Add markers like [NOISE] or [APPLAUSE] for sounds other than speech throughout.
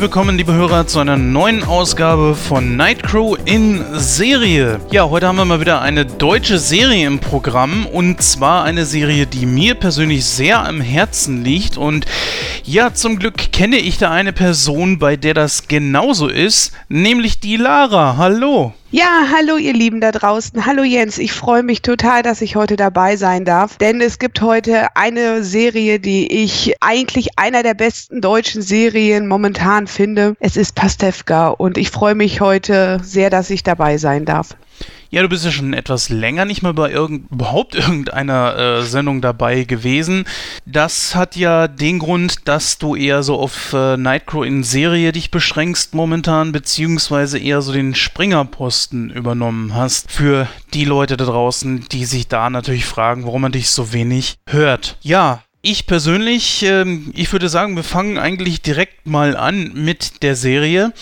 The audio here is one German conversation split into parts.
Herzlich willkommen, liebe Hörer, zu einer neuen Ausgabe von Nightcrow in Serie. Ja, heute haben wir mal wieder eine deutsche Serie im Programm und zwar eine Serie, die mir persönlich sehr am Herzen liegt und ja, zum Glück kenne ich da eine Person, bei der das genauso ist, nämlich die Lara. Hallo. Ja, hallo ihr Lieben da draußen. Hallo Jens, ich freue mich total, dass ich heute dabei sein darf, denn es gibt heute eine Serie, die ich eigentlich einer der besten deutschen Serien momentan finde. Es ist Pastewka und ich freue mich heute sehr, dass ich dabei sein darf. Ja, du bist ja schon etwas länger nicht mehr bei irgend, überhaupt [LAUGHS] irgendeiner äh, Sendung dabei gewesen. Das hat ja den Grund, dass du eher so auf äh, Nightcrow in Serie dich beschränkst momentan, beziehungsweise eher so den Springerposten übernommen hast. Für die Leute da draußen, die sich da natürlich fragen, warum man dich so wenig hört. Ja, ich persönlich, ähm, ich würde sagen, wir fangen eigentlich direkt mal an mit der Serie.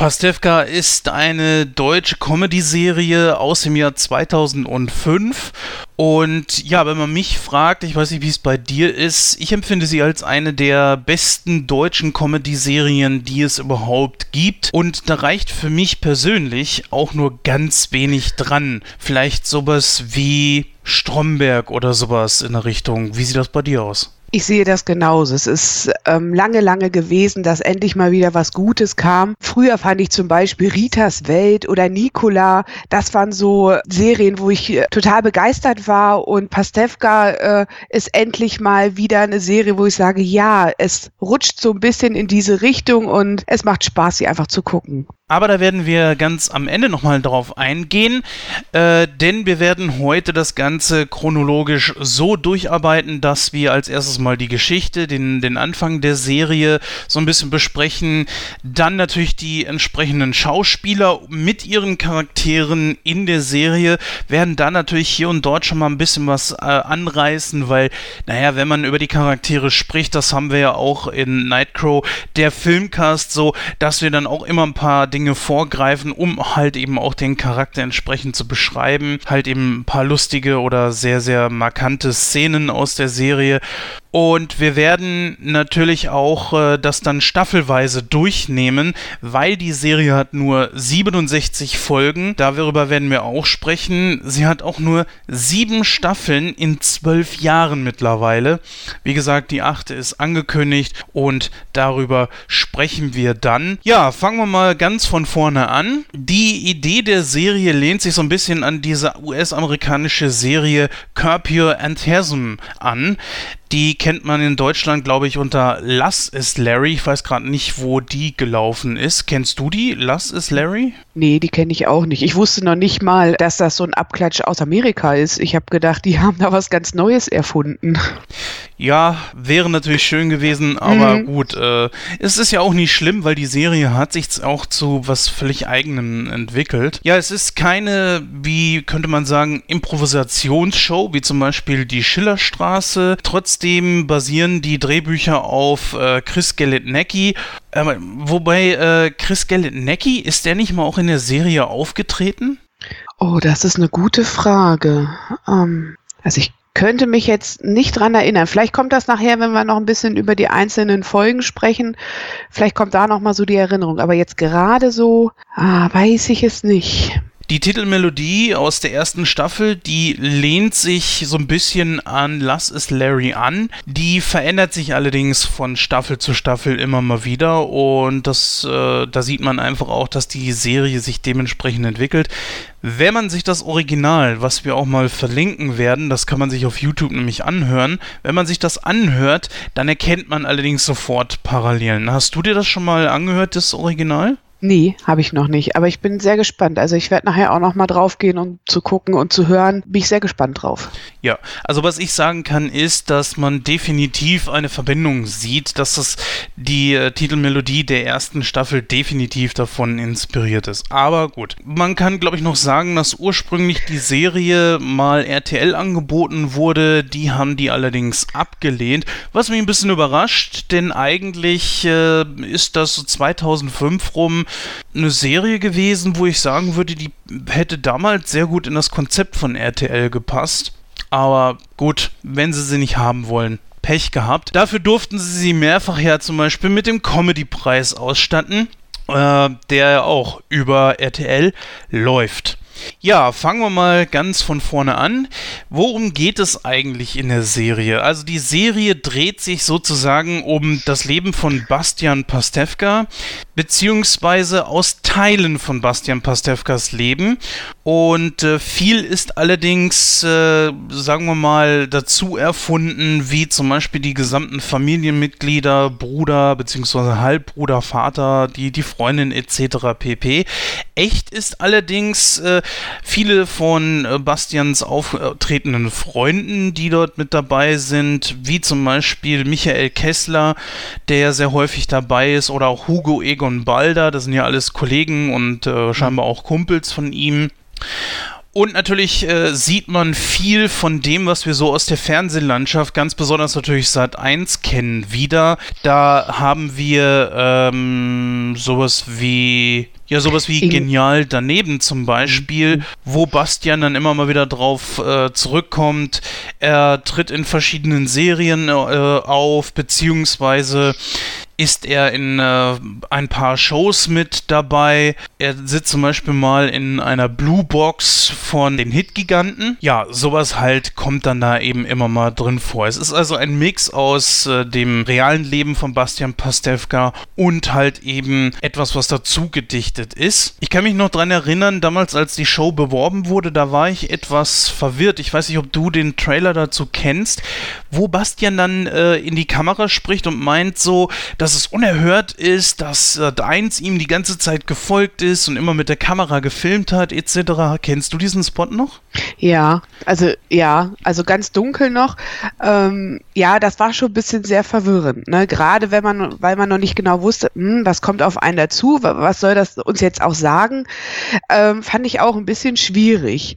Pastewka ist eine deutsche Comedy-Serie aus dem Jahr 2005. Und ja, wenn man mich fragt, ich weiß nicht, wie es bei dir ist, ich empfinde sie als eine der besten deutschen Comedy-Serien, die es überhaupt gibt. Und da reicht für mich persönlich auch nur ganz wenig dran. Vielleicht sowas wie Stromberg oder sowas in der Richtung. Wie sieht das bei dir aus? Ich sehe das genauso. Es ist ähm, lange, lange gewesen, dass endlich mal wieder was Gutes kam. Früher fand ich zum Beispiel Ritas Welt oder Nikola. Das waren so Serien, wo ich äh, total begeistert war. Und Pastewka äh, ist endlich mal wieder eine Serie, wo ich sage, ja, es rutscht so ein bisschen in diese Richtung und es macht Spaß, sie einfach zu gucken. Aber da werden wir ganz am Ende nochmal drauf eingehen, äh, denn wir werden heute das Ganze chronologisch so durcharbeiten, dass wir als erstes mal die Geschichte, den, den Anfang der Serie so ein bisschen besprechen, dann natürlich die entsprechenden Schauspieler mit ihren Charakteren in der Serie, werden dann natürlich hier und dort schon mal ein bisschen was äh, anreißen, weil, naja, wenn man über die Charaktere spricht, das haben wir ja auch in Nightcrow, der Filmcast so, dass wir dann auch immer ein paar Dinge Dinge vorgreifen, um halt eben auch den Charakter entsprechend zu beschreiben. Halt eben ein paar lustige oder sehr, sehr markante Szenen aus der Serie und wir werden natürlich auch äh, das dann staffelweise durchnehmen, weil die Serie hat nur 67 Folgen. Darüber werden wir auch sprechen. Sie hat auch nur sieben Staffeln in zwölf Jahren mittlerweile. Wie gesagt, die achte ist angekündigt und darüber sprechen wir dann. Ja, fangen wir mal ganz von vorne an. Die Idee der Serie lehnt sich so ein bisschen an diese US-amerikanische Serie Curb Your Enthusiasm an. Die kennt man in Deutschland, glaube ich, unter Lass ist Larry. Ich weiß gerade nicht, wo die gelaufen ist. Kennst du die? Lass ist Larry? Nee, die kenne ich auch nicht. Ich wusste noch nicht mal, dass das so ein Abklatsch aus Amerika ist. Ich habe gedacht, die [LAUGHS] haben da was ganz Neues erfunden. Ja, wäre natürlich schön gewesen, aber mhm. gut. Äh, es ist ja auch nicht schlimm, weil die Serie hat sich auch zu was völlig eigenem entwickelt. Ja, es ist keine, wie könnte man sagen, Improvisationsshow, wie zum Beispiel die Schillerstraße. Trotzdem basieren die Drehbücher auf äh, Chris Galetnecki. Äh, wobei äh, Chris Galetnecki, ist der nicht mal auch in der Serie aufgetreten? Oh, das ist eine gute Frage. Ähm, also ich könnte mich jetzt nicht dran erinnern. Vielleicht kommt das nachher, wenn wir noch ein bisschen über die einzelnen Folgen sprechen. Vielleicht kommt da noch mal so die Erinnerung. Aber jetzt gerade so, ah, weiß ich es nicht. Die Titelmelodie aus der ersten Staffel, die lehnt sich so ein bisschen an Lass es Larry an. Die verändert sich allerdings von Staffel zu Staffel immer mal wieder und das, äh, da sieht man einfach auch, dass die Serie sich dementsprechend entwickelt. Wenn man sich das Original, was wir auch mal verlinken werden, das kann man sich auf YouTube nämlich anhören, wenn man sich das anhört, dann erkennt man allerdings sofort Parallelen. Hast du dir das schon mal angehört, das Original? Nee, habe ich noch nicht. Aber ich bin sehr gespannt. Also ich werde nachher auch noch mal drauf gehen, um zu gucken und zu hören. Bin ich sehr gespannt drauf. Ja, also was ich sagen kann, ist, dass man definitiv eine Verbindung sieht, dass das die äh, Titelmelodie der ersten Staffel definitiv davon inspiriert ist. Aber gut, man kann, glaube ich, noch sagen, dass ursprünglich die Serie mal RTL angeboten wurde. Die haben die allerdings abgelehnt, was mich ein bisschen überrascht, denn eigentlich äh, ist das so 2005 rum eine Serie gewesen, wo ich sagen würde, die hätte damals sehr gut in das Konzept von RTL gepasst. Aber gut, wenn sie sie nicht haben wollen, Pech gehabt. Dafür durften sie sie mehrfach ja zum Beispiel mit dem Comedy-Preis ausstatten, äh, der auch über RTL läuft. Ja, fangen wir mal ganz von vorne an. Worum geht es eigentlich in der Serie? Also die Serie dreht sich sozusagen um das Leben von Bastian Pastewka, beziehungsweise aus Teilen von Bastian Pastewkas Leben. Und äh, viel ist allerdings, äh, sagen wir mal, dazu erfunden, wie zum Beispiel die gesamten Familienmitglieder, Bruder beziehungsweise Halbbruder, Vater, die, die Freundin etc. pp. Echt ist allerdings äh, viele von äh, Bastians auftretenden Freunden, die dort mit dabei sind, wie zum Beispiel Michael Kessler, der sehr häufig dabei ist, oder auch Hugo Egon Balder, das sind ja alles Kollegen und äh, scheinbar auch Kumpels von ihm. Und natürlich äh, sieht man viel von dem, was wir so aus der Fernsehlandschaft, ganz besonders natürlich Sat 1 kennen, wieder. Da haben wir ähm, sowas wie ja, sowas wie Genial daneben zum Beispiel, mhm. wo Bastian dann immer mal wieder drauf äh, zurückkommt. Er tritt in verschiedenen Serien äh, auf, beziehungsweise ist er in äh, ein paar Shows mit dabei. Er sitzt zum Beispiel mal in einer Blue Box von den Hitgiganten. Ja, sowas halt kommt dann da eben immer mal drin vor. Es ist also ein Mix aus äh, dem realen Leben von Bastian Pastewka und halt eben etwas, was dazu gedichtet ist. Ich kann mich noch dran erinnern, damals als die Show beworben wurde, da war ich etwas verwirrt. Ich weiß nicht, ob du den Trailer dazu kennst, wo Bastian dann äh, in die Kamera spricht und meint so, dass dass es unerhört ist, dass äh, Deins ihm die ganze Zeit gefolgt ist und immer mit der Kamera gefilmt hat, etc. Kennst du diesen Spot noch? Ja, also ja, also ganz dunkel noch. Ähm, ja, das war schon ein bisschen sehr verwirrend. Ne? Gerade wenn man, weil man noch nicht genau wusste, hm, was kommt auf einen dazu, was soll das uns jetzt auch sagen, ähm, fand ich auch ein bisschen schwierig.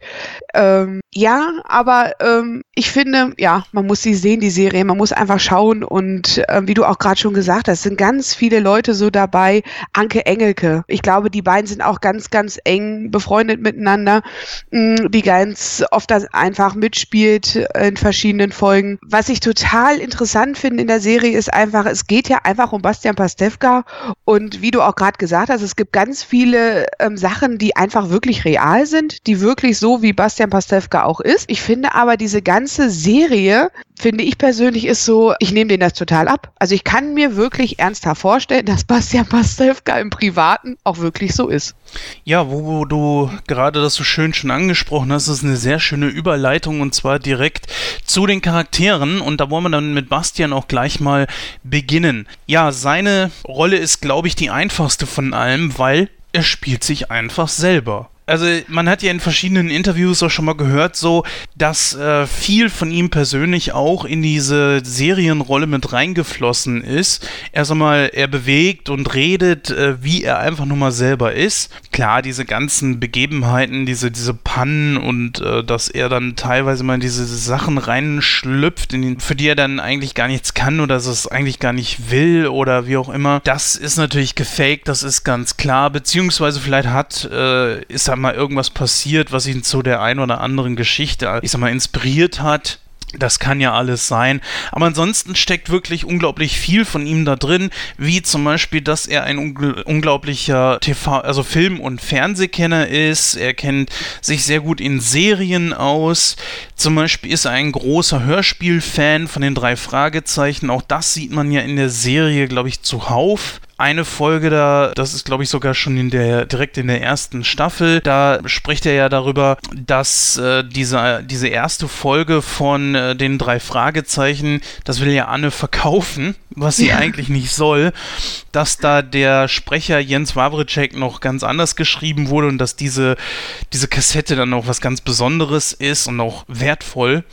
Ähm, ja, aber ähm, ich finde, ja, man muss sie sehen, die Serie, man muss einfach schauen und äh, wie du auch gerade schon gesagt hast, sind ganz viele Leute so dabei. Anke Engelke, ich glaube, die beiden sind auch ganz, ganz eng befreundet miteinander, mh, hm, die ganz oft das einfach mitspielt in verschiedenen Folgen. Was ich total interessant finde in der Serie ist einfach, es geht ja einfach um Bastian Pastewka und wie du auch gerade gesagt hast, es gibt ganz viele ähm, Sachen, die einfach wirklich real sind, die wirklich so wie Bastian Pastewka auch ist. Ich finde aber diese ganze Serie finde ich persönlich, ist so, ich nehme denen das total ab. Also ich kann mir wirklich ernsthaft vorstellen, dass Bastian Pastewka im Privaten auch wirklich so ist. Ja, wo, wo du gerade das so schön schon angesprochen hast, ist eine sehr schöne Überleitung und zwar direkt zu den Charakteren und da wollen wir dann mit Bastian auch gleich mal beginnen. Ja, seine Rolle ist, glaube ich, die einfachste von allem, weil er spielt sich einfach selber also man hat ja in verschiedenen Interviews auch schon mal gehört, so, dass äh, viel von ihm persönlich auch in diese Serienrolle mit reingeflossen ist. Erst einmal, er bewegt und redet, äh, wie er einfach nur mal selber ist. Klar, diese ganzen Begebenheiten, diese, diese Pannen und äh, dass er dann teilweise mal in diese Sachen reinschlüpft, in, für die er dann eigentlich gar nichts kann oder dass es eigentlich gar nicht will oder wie auch immer. Das ist natürlich gefaked, das ist ganz klar. Beziehungsweise vielleicht hat, äh, ist er da mal irgendwas passiert, was ihn zu der ein oder anderen Geschichte, ich sag mal, inspiriert hat. Das kann ja alles sein. Aber ansonsten steckt wirklich unglaublich viel von ihm da drin, wie zum Beispiel, dass er ein unglaublicher TV, also Film- und Fernsehkenner ist. Er kennt sich sehr gut in Serien aus. Zum Beispiel ist er ein großer Hörspielfan von den drei Fragezeichen. Auch das sieht man ja in der Serie, glaube ich, zuhauf eine Folge da, das ist glaube ich sogar schon in der direkt in der ersten Staffel, da spricht er ja darüber, dass äh, diese, diese erste Folge von äh, den drei Fragezeichen, das will ja Anne verkaufen, was sie ja. eigentlich nicht soll, dass da der Sprecher Jens Wawritschek noch ganz anders geschrieben wurde und dass diese, diese Kassette dann auch was ganz Besonderes ist und auch wertvoll.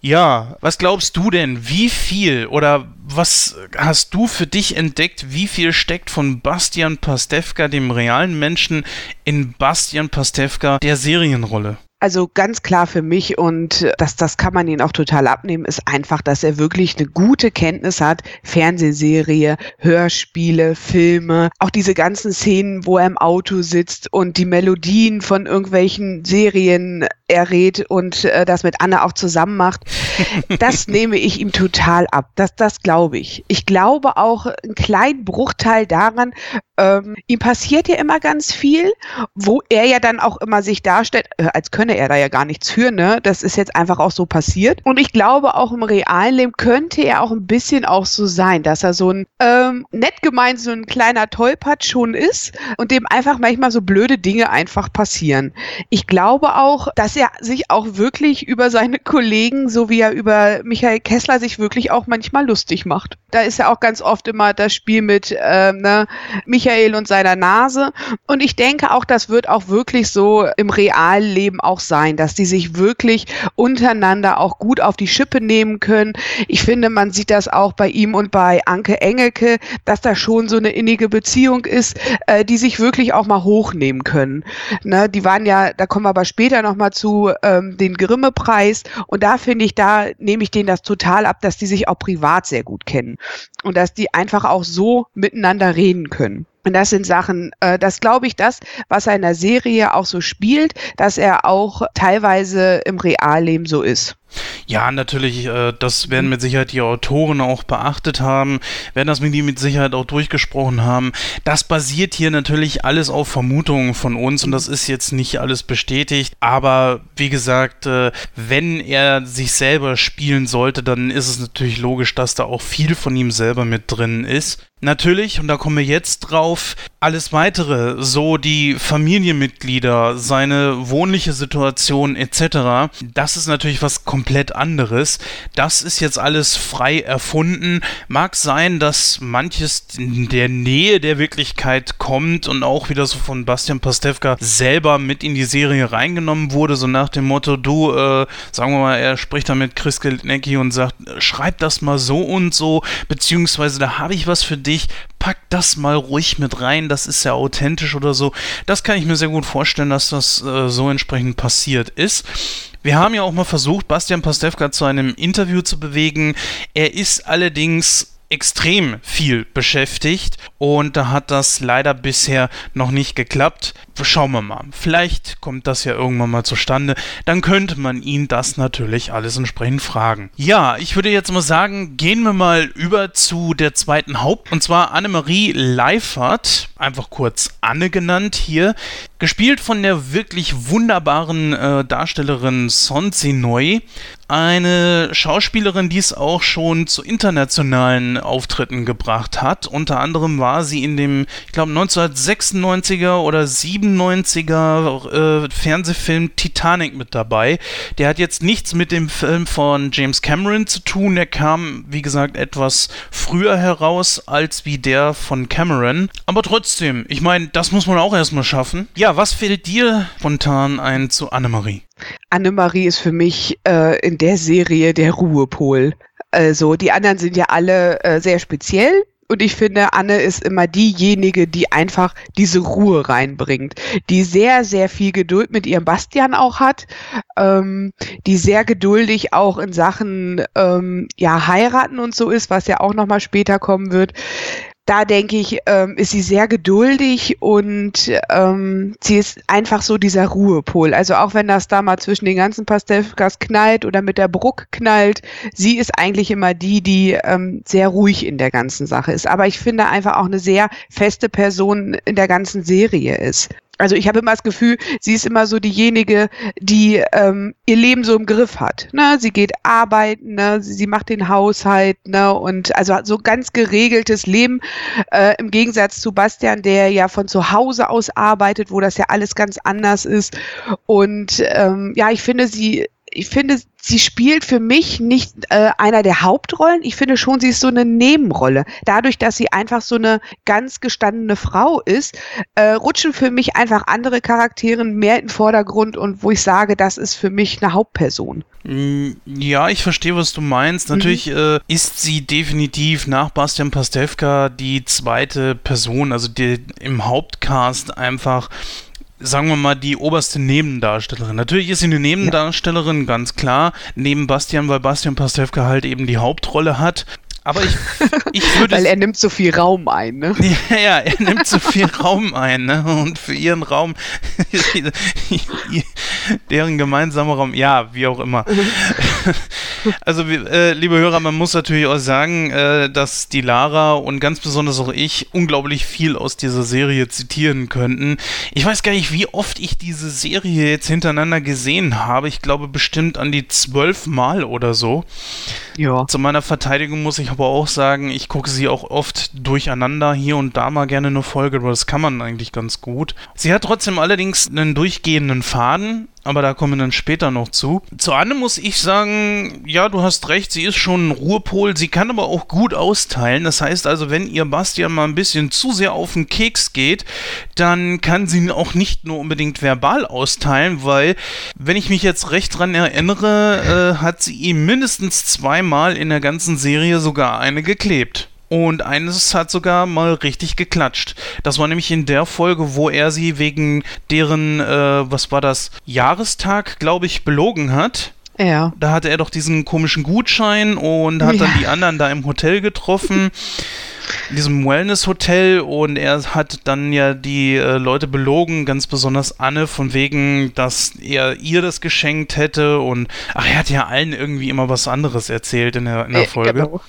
Ja, was glaubst du denn, wie viel oder was hast du für dich entdeckt, wie viel steckt von Bastian Pastewka, dem realen Menschen, in Bastian Pastewka, der Serienrolle? Also ganz klar für mich und das, das kann man ihn auch total abnehmen, ist einfach, dass er wirklich eine gute Kenntnis hat. Fernsehserie, Hörspiele, Filme, auch diese ganzen Szenen, wo er im Auto sitzt und die Melodien von irgendwelchen Serien errät und äh, das mit Anne auch zusammen macht. Das nehme ich ihm total ab. Das, das glaube ich. Ich glaube auch einen kleinen Bruchteil daran, ähm, ihm passiert ja immer ganz viel, wo er ja dann auch immer sich darstellt, äh, als könne er da ja gar nichts für, ne? Das ist jetzt einfach auch so passiert. Und ich glaube, auch im realen Leben könnte er auch ein bisschen auch so sein, dass er so ein ähm, nett gemeint so ein kleiner Tollpatsch schon ist und dem einfach manchmal so blöde Dinge einfach passieren. Ich glaube auch, dass er sich auch wirklich über seine Kollegen, so wie er über Michael Kessler sich wirklich auch manchmal lustig macht. Da ist ja auch ganz oft immer das Spiel mit ähm, ne, Michael und seiner Nase. Und ich denke auch, das wird auch wirklich so im realen Leben auch sein, dass die sich wirklich untereinander auch gut auf die Schippe nehmen können. Ich finde, man sieht das auch bei ihm und bei Anke Engelke, dass da schon so eine innige Beziehung ist, äh, die sich wirklich auch mal hochnehmen können. Ne, die waren ja, da kommen wir aber später nochmal zu, ähm, den Grimme-Preis. Und da finde ich, da nehme ich denen das total ab, dass die sich auch privat sehr gut kennen. Und dass die einfach auch so miteinander reden können. Und das sind Sachen, äh, das glaube ich, das, was er in der Serie auch so spielt, dass er auch teilweise im Realleben so ist. Ja, natürlich, äh, das werden mit Sicherheit die Autoren auch beachtet haben, werden das mit ihm mit Sicherheit auch durchgesprochen haben. Das basiert hier natürlich alles auf Vermutungen von uns und das ist jetzt nicht alles bestätigt, aber wie gesagt, äh, wenn er sich selber spielen sollte, dann ist es natürlich logisch, dass da auch viel von ihm selber mit drin ist. Natürlich, und da kommen wir jetzt drauf, alles weitere, so die Familienmitglieder, seine wohnliche Situation etc., das ist natürlich was komplett anderes. Das ist jetzt alles frei erfunden. Mag sein, dass manches in der Nähe der Wirklichkeit kommt und auch wieder so von Bastian Pastewka selber mit in die Serie reingenommen wurde, so nach dem Motto, du, äh, sagen wir mal, er spricht da mit Chris Gelnecki und sagt, schreib das mal so und so, beziehungsweise da habe ich was für dich dich, pack das mal ruhig mit rein, das ist ja authentisch oder so. Das kann ich mir sehr gut vorstellen, dass das äh, so entsprechend passiert ist. Wir haben ja auch mal versucht, Bastian Pastewka zu einem Interview zu bewegen. Er ist allerdings extrem viel beschäftigt und da hat das leider bisher noch nicht geklappt. Schauen wir mal. Vielleicht kommt das ja irgendwann mal zustande. Dann könnte man ihn das natürlich alles entsprechend fragen. Ja, ich würde jetzt mal sagen, gehen wir mal über zu der zweiten Haupt- und zwar Annemarie Leifert, einfach kurz Anne genannt hier, gespielt von der wirklich wunderbaren äh, Darstellerin Son Neu eine Schauspielerin, die es auch schon zu internationalen Auftritten gebracht hat. Unter anderem war sie in dem, ich glaube, 1996er oder 97er äh, Fernsehfilm Titanic mit dabei. Der hat jetzt nichts mit dem Film von James Cameron zu tun. Der kam, wie gesagt, etwas früher heraus als wie der von Cameron. Aber trotzdem, ich meine, das muss man auch erstmal schaffen. Ja, was fällt dir spontan ein zu Annemarie? Annemarie ist für mich äh, in der Serie der Ruhepol. Also die anderen sind ja alle äh, sehr speziell. Und ich finde, Anne ist immer diejenige, die einfach diese Ruhe reinbringt, die sehr, sehr viel Geduld mit ihrem Bastian auch hat, ähm, die sehr geduldig auch in Sachen ähm, ja heiraten und so ist, was ja auch noch mal später kommen wird da denke ich, ähm, ist sie sehr geduldig und ähm, sie ist einfach so dieser Ruhepol. Also auch wenn das da mal zwischen den ganzen Pastewkas knallt oder mit der Bruck knallt, sie ist eigentlich immer die, die ähm, sehr ruhig in der ganzen Sache ist. Aber ich finde einfach auch eine sehr feste Person in der ganzen Serie ist. Also ich habe immer das Gefühl, sie ist immer so diejenige, die ähm, ihr Leben so im Griff hat. Ne? Sie geht arbeiten, ne? sie, sie macht den Haushalt ne? und also so ganz geregeltes Leben äh, im Gegensatz zu Bastian, der ja von zu Hause aus arbeitet, wo das ja alles ganz anders ist. Und ähm, ja, ich finde, sie ich finde, sie spielt für mich nicht äh, einer der Hauptrollen. Ich finde schon, sie ist so eine Nebenrolle. Dadurch, dass sie einfach so eine ganz gestandene Frau ist, äh, rutschen für mich einfach andere Charaktere mehr in den Vordergrund und wo ich sage, das ist für mich eine Hauptperson. Mm, ja, ich verstehe, was du meinst. Natürlich mhm. äh, ist sie definitiv nach Bastian Pastewka die zweite Person, also die im Hauptcast einfach sagen wir mal, die oberste Nebendarstellerin. Natürlich ist sie eine Nebendarstellerin, ja. ganz klar, neben Bastian, weil Bastian Pastewka halt eben die Hauptrolle hat. Aber ich, [LAUGHS] ich würde. Weil er nimmt so viel Raum ein, ne? [LAUGHS] Ja, ja, er nimmt so viel Raum ein, ne? Und für ihren Raum, [LAUGHS] deren gemeinsamer Raum, ja, wie auch immer. [LAUGHS] Also, äh, liebe Hörer, man muss natürlich auch sagen, äh, dass die Lara und ganz besonders auch ich unglaublich viel aus dieser Serie zitieren könnten. Ich weiß gar nicht, wie oft ich diese Serie jetzt hintereinander gesehen habe. Ich glaube bestimmt an die zwölf Mal oder so. Ja. Zu meiner Verteidigung muss ich aber auch sagen, ich gucke sie auch oft durcheinander, hier und da mal gerne eine Folge, aber das kann man eigentlich ganz gut. Sie hat trotzdem allerdings einen durchgehenden Faden, aber da kommen wir dann später noch zu. Zu Anne muss ich sagen, ja, du hast recht, sie ist schon ein Ruhepol, sie kann aber auch gut austeilen. Das heißt also, wenn ihr Bastian mal ein bisschen zu sehr auf den Keks geht, dann kann sie ihn auch nicht nur unbedingt verbal austeilen, weil, wenn ich mich jetzt recht dran erinnere, äh, hat sie ihm mindestens zweimal in der ganzen Serie sogar eine geklebt. Und eines hat sogar mal richtig geklatscht. Das war nämlich in der Folge, wo er sie wegen deren, äh, was war das, Jahrestag, glaube ich, belogen hat. Ja. Da hatte er doch diesen komischen Gutschein und hat ja. dann die anderen da im Hotel getroffen. [LAUGHS] in diesem Wellness-Hotel und er hat dann ja die äh, Leute belogen, ganz besonders Anne, von wegen, dass er ihr das geschenkt hätte und ach, er hat ja allen irgendwie immer was anderes erzählt in der, in der Folge. Genau.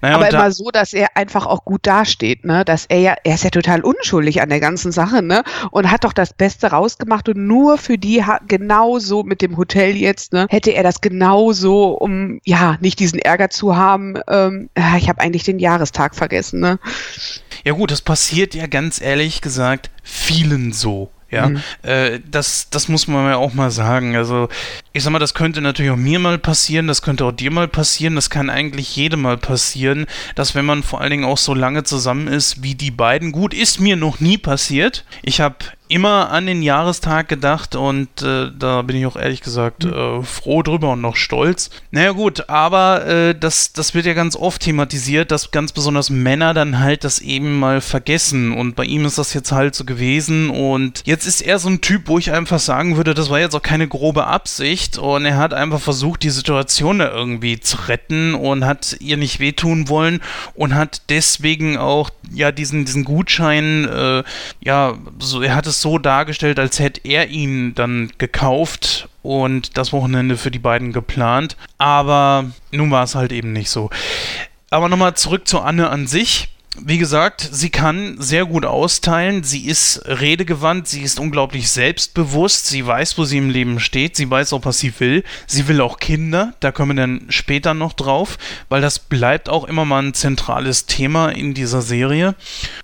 Naja, Aber immer so, dass er einfach auch gut dasteht, ne? Dass er ja, er ist ja total unschuldig an der ganzen Sache, ne? Und hat doch das Beste rausgemacht und nur für die genauso mit dem Hotel jetzt, ne? Hätte er das genauso, um ja nicht diesen Ärger zu haben. Ähm, ich habe eigentlich den Jahrestag vergessen, ne? Ja gut, das passiert ja ganz ehrlich gesagt vielen so. Ja, mhm. äh, das, das muss man ja auch mal sagen. Also, ich sag mal, das könnte natürlich auch mir mal passieren, das könnte auch dir mal passieren, das kann eigentlich jedem mal passieren, dass wenn man vor allen Dingen auch so lange zusammen ist wie die beiden, gut, ist mir noch nie passiert. Ich habe immer an den Jahrestag gedacht und äh, da bin ich auch ehrlich gesagt mhm. äh, froh drüber und noch stolz. Naja gut, aber äh, das, das wird ja ganz oft thematisiert, dass ganz besonders Männer dann halt das eben mal vergessen und bei ihm ist das jetzt halt so gewesen und jetzt ist er so ein Typ, wo ich einfach sagen würde, das war jetzt auch keine grobe Absicht und er hat einfach versucht, die Situation da irgendwie zu retten und hat ihr nicht wehtun wollen und hat deswegen auch ja diesen, diesen Gutschein, äh, ja, so, er hat es so dargestellt, als hätte er ihn dann gekauft und das Wochenende für die beiden geplant. Aber nun war es halt eben nicht so. Aber nochmal zurück zu Anne an sich. Wie gesagt, sie kann sehr gut austeilen, sie ist redegewandt, sie ist unglaublich selbstbewusst, sie weiß, wo sie im Leben steht, sie weiß auch, was sie will. Sie will auch Kinder, da kommen wir dann später noch drauf, weil das bleibt auch immer mal ein zentrales Thema in dieser Serie.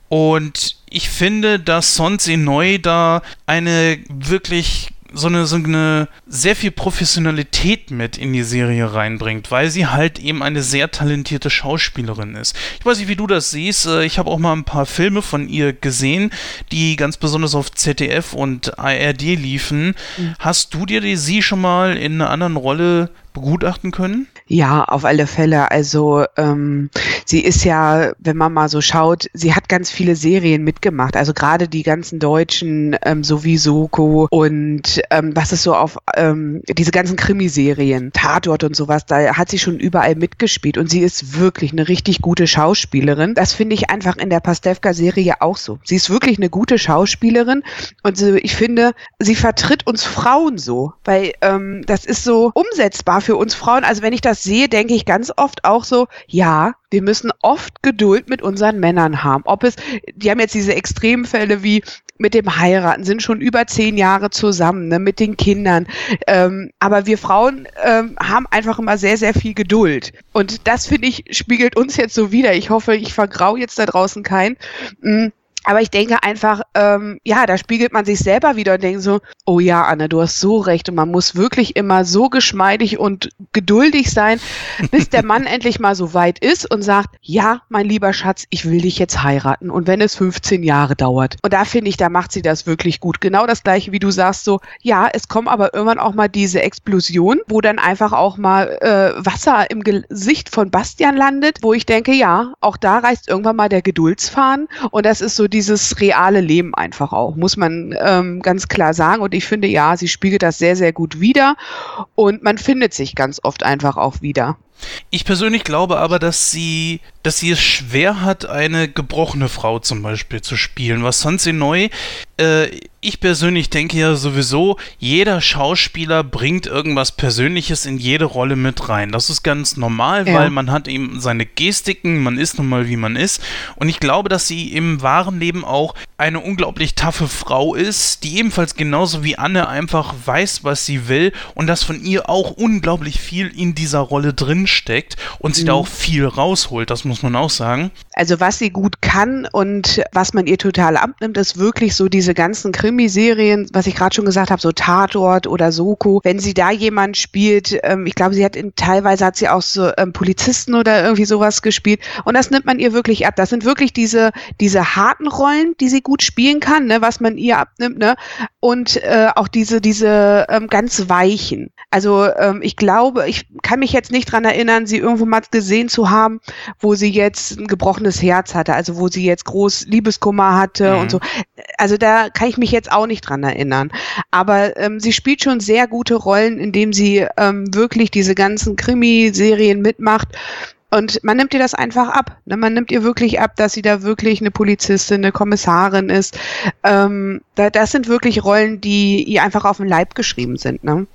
Und ich finde, dass Sonsi Neu da eine wirklich so eine, so eine sehr viel Professionalität mit in die Serie reinbringt, weil sie halt eben eine sehr talentierte Schauspielerin ist. Ich weiß nicht, wie du das siehst. Äh, ich habe auch mal ein paar Filme von ihr gesehen, die ganz besonders auf ZDF und ARD liefen. Mhm. Hast du dir die, sie schon mal in einer anderen Rolle begutachten können? Ja, auf alle Fälle. Also ähm, sie ist ja, wenn man mal so schaut, sie hat ganz viele Serien mitgemacht. Also gerade die ganzen deutschen, ähm, so wie Soko und ähm, was ist so auf ähm, diese ganzen Krimiserien, Tatort und sowas, da hat sie schon überall mitgespielt und sie ist wirklich eine richtig gute Schauspielerin. Das finde ich einfach in der Pastewka-Serie auch so. Sie ist wirklich eine gute Schauspielerin und so, ich finde, sie vertritt uns Frauen so, weil ähm, das ist so umsetzbar für uns Frauen. Also wenn ich das sehe, denke ich ganz oft auch so, ja, wir müssen oft Geduld mit unseren Männern haben. Ob es, die haben jetzt diese Extremfälle wie mit dem Heiraten, sind schon über zehn Jahre zusammen, ne, mit den Kindern. Ähm, aber wir Frauen ähm, haben einfach immer sehr, sehr viel Geduld. Und das, finde ich, spiegelt uns jetzt so wieder. Ich hoffe, ich vergrau jetzt da draußen keinen. Mm, aber ich denke einfach, ähm, ja, da spiegelt man sich selber wieder und denkt so, oh ja, Anne, du hast so recht. Und man muss wirklich immer so geschmeidig und geduldig sein, bis der Mann [LAUGHS] endlich mal so weit ist und sagt, ja, mein lieber Schatz, ich will dich jetzt heiraten. Und wenn es 15 Jahre dauert. Und da finde ich, da macht sie das wirklich gut. Genau das gleiche, wie du sagst, so, ja, es kommen aber irgendwann auch mal diese Explosion, wo dann einfach auch mal äh, Wasser im Gesicht von Bastian landet, wo ich denke, ja, auch da reißt irgendwann mal der Geduldsfaden. Und das ist so die dieses reale Leben einfach auch, muss man ähm, ganz klar sagen. Und ich finde, ja, sie spiegelt das sehr, sehr gut wider und man findet sich ganz oft einfach auch wieder. Ich persönlich glaube aber, dass sie, dass sie es schwer hat, eine gebrochene Frau zum Beispiel zu spielen. Was Sanse Neu äh, ich persönlich denke ja sowieso, jeder Schauspieler bringt irgendwas Persönliches in jede Rolle mit rein. Das ist ganz normal, ja. weil man hat eben seine Gestiken, man ist nun mal wie man ist. Und ich glaube, dass sie im wahren Leben auch eine unglaublich taffe Frau ist, die ebenfalls genauso wie Anne einfach weiß, was sie will und dass von ihr auch unglaublich viel in dieser Rolle drinsteckt und sie mhm. da auch viel rausholt, das muss man auch sagen. Also was sie gut kann und was man ihr total abnimmt, ist wirklich so diese ganzen Krimi Krimiserien, was ich gerade schon gesagt habe, so Tatort oder Soko, wenn sie da jemand spielt, ähm, ich glaube, sie hat in, teilweise hat sie auch so ähm, Polizisten oder irgendwie sowas gespielt und das nimmt man ihr wirklich ab. Das sind wirklich diese, diese harten Rollen, die sie gut spielen kann, ne, was man ihr abnimmt, ne? Und äh, auch diese, diese ähm, ganz weichen. Also ähm, ich glaube, ich kann mich jetzt nicht dran erinnern, sie irgendwo mal gesehen zu haben, wo sie jetzt ein gebrochenes Herz hatte, also wo sie jetzt groß Liebeskummer hatte mhm. und so. Also da kann ich mich jetzt jetzt auch nicht dran erinnern. Aber ähm, sie spielt schon sehr gute Rollen, indem sie ähm, wirklich diese ganzen Krimiserien mitmacht. Und man nimmt ihr das einfach ab. Ne? Man nimmt ihr wirklich ab, dass sie da wirklich eine Polizistin, eine Kommissarin ist. Ähm, da, das sind wirklich Rollen, die ihr einfach auf den Leib geschrieben sind. Ne?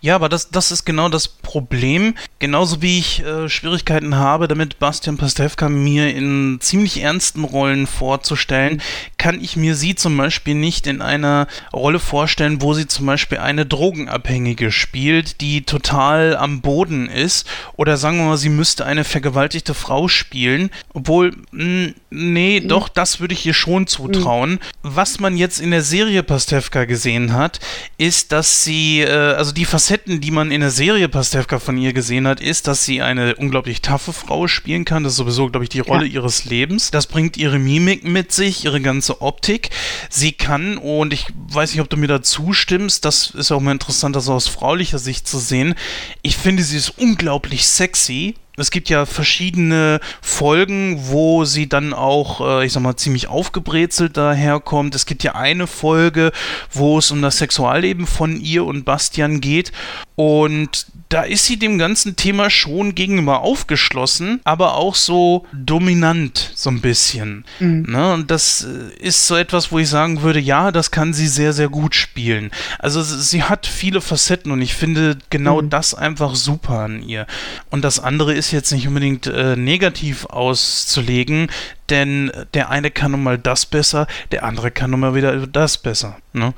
Ja, aber das, das ist genau das Problem. Genauso wie ich äh, Schwierigkeiten habe, damit Bastian Pastewka mir in ziemlich ernsten Rollen vorzustellen, kann ich mir sie zum Beispiel nicht in einer Rolle vorstellen, wo sie zum Beispiel eine Drogenabhängige spielt, die total am Boden ist. Oder sagen wir mal, sie müsste eine vergewaltigte Frau spielen. Obwohl, mh, hm, nee, mhm. doch, das würde ich ihr schon zutrauen. Mhm. Was man jetzt in der Serie Pastewka gesehen hat, ist, dass sie, äh, also die Facetten, die man in der Serie Pastewka von ihr gesehen hat, ist, dass sie eine unglaublich taffe Frau spielen kann. Das ist sowieso, glaube ich, die Rolle ja. ihres Lebens. Das bringt ihre Mimik mit sich, ihre ganze Optik. Sie kann, und ich weiß nicht, ob du mir da zustimmst, das ist auch mal interessant, das aus fraulicher Sicht zu sehen. Ich finde, sie ist unglaublich sexy es gibt ja verschiedene Folgen, wo sie dann auch, äh, ich sag mal, ziemlich aufgebrezelt daherkommt. Es gibt ja eine Folge, wo es um das Sexualleben von ihr und Bastian geht. Und da ist sie dem ganzen Thema schon gegenüber aufgeschlossen, aber auch so dominant, so ein bisschen. Mhm. Ne? Und das äh, ist so etwas, wo ich sagen würde, ja, das kann sie sehr, sehr gut spielen. Also sie hat viele Facetten und ich finde genau mhm. das einfach super an ihr. Und das andere ist jetzt nicht unbedingt äh, negativ auszulegen, denn der eine kann nun mal das besser, der andere kann nun mal wieder das besser. Ne?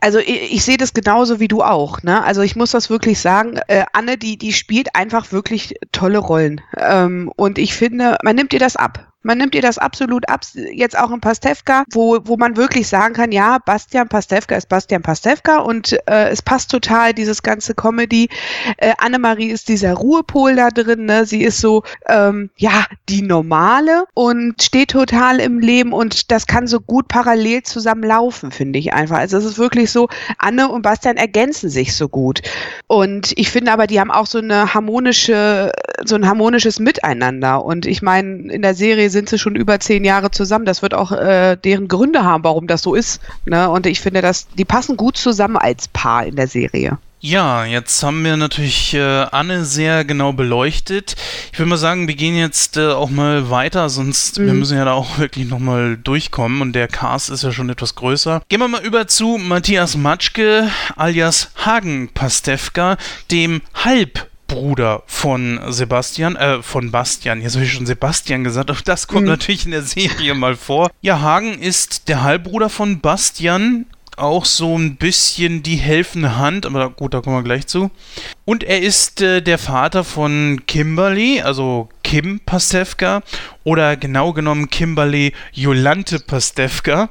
Also ich, ich sehe das genauso wie du auch. Ne? Also ich muss das wirklich sagen, äh, Anne, die, die spielt einfach wirklich tolle Rollen. Ähm, und ich finde, man nimmt ihr das ab. Man nimmt ihr das absolut ab, jetzt auch in Pastewka, wo, wo man wirklich sagen kann, ja, Bastian Pastewka ist Bastian Pastewka und äh, es passt total, dieses ganze Comedy. Äh, Annemarie ist dieser Ruhepol da drin, ne? sie ist so, ähm, ja, die normale und steht total im Leben und das kann so gut parallel zusammen laufen, finde ich einfach. Also es ist wirklich so, Anne und Bastian ergänzen sich so gut. Und ich finde aber, die haben auch so eine harmonische, so ein harmonisches Miteinander. Und ich meine, in der Serie sind sie schon über zehn Jahre zusammen. Das wird auch äh, deren Gründe haben, warum das so ist. Ne? Und ich finde, dass die passen gut zusammen als Paar in der Serie. Ja, jetzt haben wir natürlich äh, Anne sehr genau beleuchtet. Ich würde mal sagen, wir gehen jetzt äh, auch mal weiter, sonst mhm. wir müssen ja da auch wirklich nochmal durchkommen und der Cast ist ja schon etwas größer. Gehen wir mal über zu Matthias Matschke alias Hagen Pastewka, dem Halb Bruder von Sebastian, äh, von Bastian. Jetzt habe ich schon Sebastian gesagt, aber das kommt mhm. natürlich in der Serie mal vor. Ja, Hagen ist der Halbbruder von Bastian, auch so ein bisschen die helfende Hand, aber gut, da kommen wir gleich zu. Und er ist äh, der Vater von Kimberly, also Kim Pastewka, oder genau genommen Kimberly Jolante Pastewka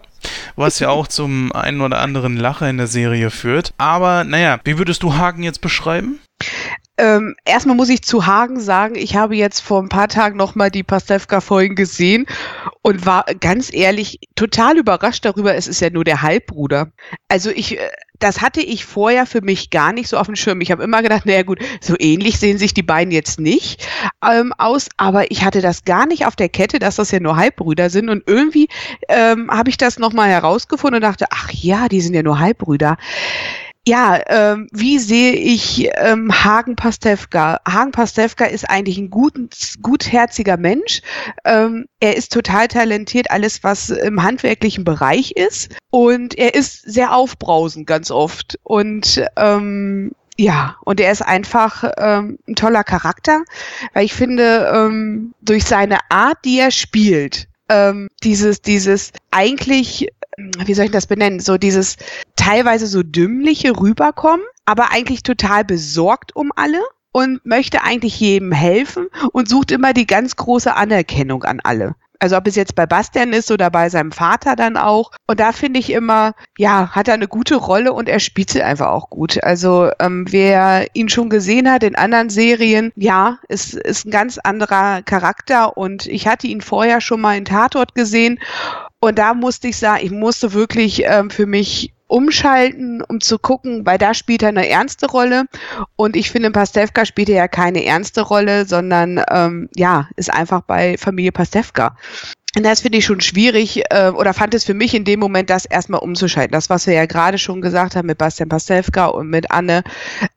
was ja auch zum einen oder anderen Lacher in der Serie führt. Aber naja, wie würdest du Hagen jetzt beschreiben? Ähm, erstmal muss ich zu Hagen sagen, ich habe jetzt vor ein paar Tagen nochmal die Pastewka-Folgen gesehen und war ganz ehrlich total überrascht darüber, es ist ja nur der Halbbruder. Also ich, äh, das hatte ich vorher für mich gar nicht so auf dem Schirm. Ich habe immer gedacht, naja gut, so ähnlich sehen sich die beiden jetzt nicht ähm, aus, aber ich hatte das gar nicht auf der Kette, dass das ja nur Halbbrüder sind und irgendwie ähm, habe ich das nochmal herausgefunden und dachte, ach ja, die sind ja nur Halbbrüder ja, ähm, wie sehe ich ähm, Hagen Pastewka? Hagen Pastewka ist eigentlich ein guten, gutherziger Mensch. Ähm, er ist total talentiert, alles was im handwerklichen Bereich ist. Und er ist sehr aufbrausend ganz oft. Und ähm, ja, und er ist einfach ähm, ein toller Charakter, weil ich finde, ähm, durch seine Art, die er spielt, ähm, dieses, dieses eigentlich wie soll ich das benennen, so dieses teilweise so dümmliche rüberkommen, aber eigentlich total besorgt um alle und möchte eigentlich jedem helfen und sucht immer die ganz große Anerkennung an alle. Also ob es jetzt bei Bastian ist oder bei seinem Vater dann auch. Und da finde ich immer, ja, hat er eine gute Rolle und er spielt sie einfach auch gut. Also ähm, wer ihn schon gesehen hat in anderen Serien, ja, ist, ist ein ganz anderer Charakter und ich hatte ihn vorher schon mal in Tatort gesehen und da musste ich sagen, ich musste wirklich ähm, für mich umschalten, um zu gucken, weil da spielt er eine ernste Rolle. Und ich finde, Pastewka spielt er ja keine ernste Rolle, sondern ähm, ja, ist einfach bei Familie Pastewka. Und das finde ich schon schwierig äh, oder fand es für mich in dem Moment, das erstmal umzuschalten. Das, was wir ja gerade schon gesagt haben mit Bastian Pastewka und mit Anne,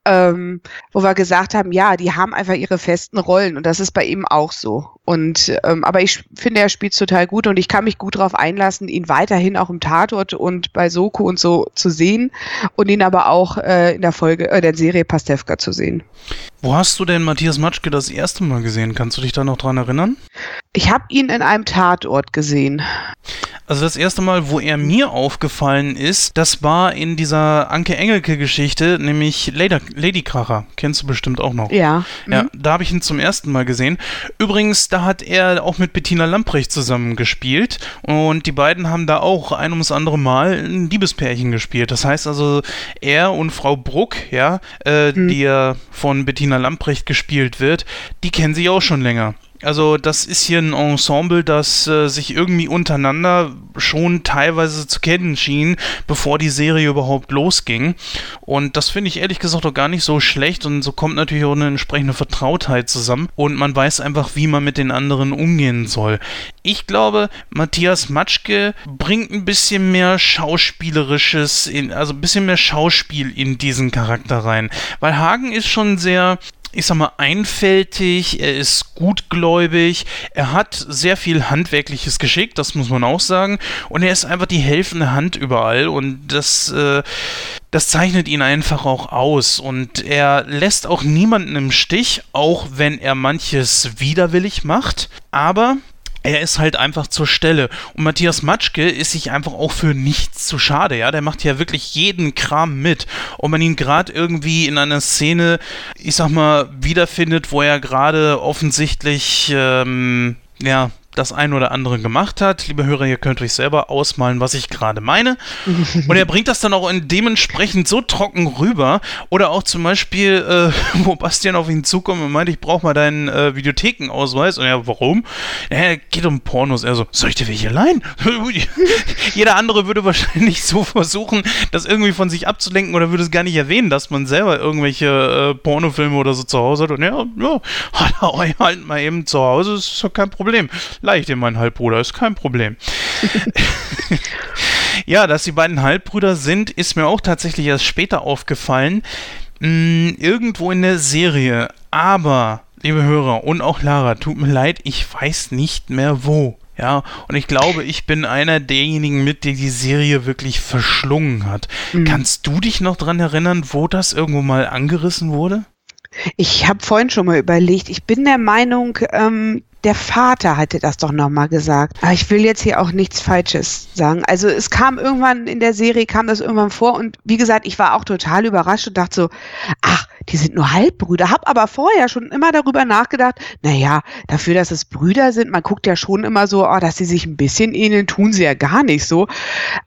ähm, wo wir gesagt haben, ja, die haben einfach ihre festen Rollen und das ist bei ihm auch so. Und ähm, aber ich finde, er spielt total gut und ich kann mich gut darauf einlassen, ihn weiterhin auch im Tatort und bei Soko und so zu sehen und ihn aber auch äh, in der Folge äh, der Serie Pastewka zu sehen. Wo hast du denn Matthias Matschke das erste Mal gesehen? Kannst du dich da noch dran erinnern? Ich habe ihn in einem Tatort gesehen. Also das erste Mal, wo er mir aufgefallen ist, das war in dieser Anke Engelke-Geschichte, nämlich Lady, Ladykracher. Kennst du bestimmt auch noch. Ja. Ja, mhm. da habe ich ihn zum ersten Mal gesehen. Übrigens, da hat er auch mit Bettina Lamprecht zusammen gespielt und die beiden haben da auch ein ums andere Mal ein Liebespärchen gespielt. Das heißt also, er und Frau Bruck, ja, äh, mhm. die ja von Bettina Lamprecht gespielt wird, die kennen sie auch schon länger. Also das ist hier ein Ensemble, das äh, sich irgendwie untereinander schon teilweise zu kennen schien, bevor die Serie überhaupt losging. Und das finde ich ehrlich gesagt auch gar nicht so schlecht und so kommt natürlich auch eine entsprechende Vertrautheit zusammen und man weiß einfach, wie man mit den anderen umgehen soll. Ich glaube, Matthias Matschke bringt ein bisschen mehr Schauspielerisches, in, also ein bisschen mehr Schauspiel in diesen Charakter rein. Weil Hagen ist schon sehr ich sag mal, einfältig, er ist gutgläubig, er hat sehr viel handwerkliches Geschick, das muss man auch sagen, und er ist einfach die helfende Hand überall und das, äh, das zeichnet ihn einfach auch aus und er lässt auch niemanden im Stich, auch wenn er manches widerwillig macht, aber er ist halt einfach zur Stelle. Und Matthias Matschke ist sich einfach auch für nichts zu schade, ja. Der macht ja wirklich jeden Kram mit. Und man ihn gerade irgendwie in einer Szene, ich sag mal, wiederfindet, wo er gerade offensichtlich, ähm, ja, das ein oder andere gemacht hat. Liebe Hörer, ihr könnt euch selber ausmalen, was ich gerade meine. [LAUGHS] Und er bringt das dann auch in dementsprechend so trocken rüber. Oder auch zum Beispiel, äh, [LAUGHS] wo Bastian auf ihn zukommt und meint, ich brauche mal deinen äh, Videothekenausweis. Und ja, warum? Naja, geht um Pornos. Er so, soll ich dir welche leihen? [LAUGHS] Jeder andere würde wahrscheinlich so versuchen, das irgendwie von sich abzulenken oder würde es gar nicht erwähnen, dass man selber irgendwelche äh, Pornofilme oder so zu Hause hat. Und ja, ja, hat er euch halt mal eben zu Hause, ist doch kein Problem leicht in meinen Halbbruder, ist kein Problem. [LAUGHS] ja, dass die beiden Halbbrüder sind, ist mir auch tatsächlich erst später aufgefallen. Hm, irgendwo in der Serie. Aber, liebe Hörer und auch Lara, tut mir leid, ich weiß nicht mehr wo. Ja, und ich glaube, ich bin einer derjenigen mit, der die Serie wirklich verschlungen hat. Mhm. Kannst du dich noch daran erinnern, wo das irgendwo mal angerissen wurde? Ich habe vorhin schon mal überlegt. Ich bin der Meinung, ähm, der Vater hatte das doch nochmal gesagt. Aber ich will jetzt hier auch nichts Falsches sagen. Also es kam irgendwann in der Serie, kam das irgendwann vor und wie gesagt, ich war auch total überrascht und dachte so, ach, die sind nur Halbbrüder. Hab aber vorher schon immer darüber nachgedacht, naja, dafür, dass es Brüder sind, man guckt ja schon immer so, oh, dass sie sich ein bisschen ähneln, tun sie ja gar nicht so.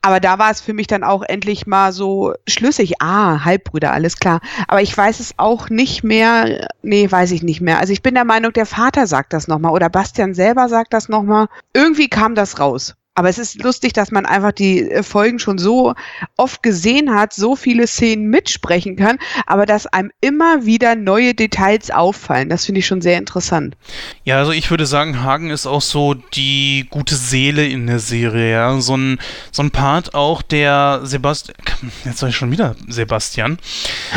Aber da war es für mich dann auch endlich mal so schlüssig. Ah, Halbbrüder, alles klar. Aber ich weiß es auch nicht mehr. Nee, weiß ich nicht mehr. Also ich bin der Meinung, der Vater sagt das nochmal oder Bastian selber sagt das nochmal. Irgendwie kam das raus. Aber es ist lustig, dass man einfach die äh, Folgen schon so oft gesehen hat, so viele Szenen mitsprechen kann, aber dass einem immer wieder neue Details auffallen. Das finde ich schon sehr interessant. Ja, also ich würde sagen, Hagen ist auch so die gute Seele in der Serie. Ja? So, ein, so ein Part auch, der Sebastian, [CLEARS THROAT] jetzt sage ich schon wieder Sebastian,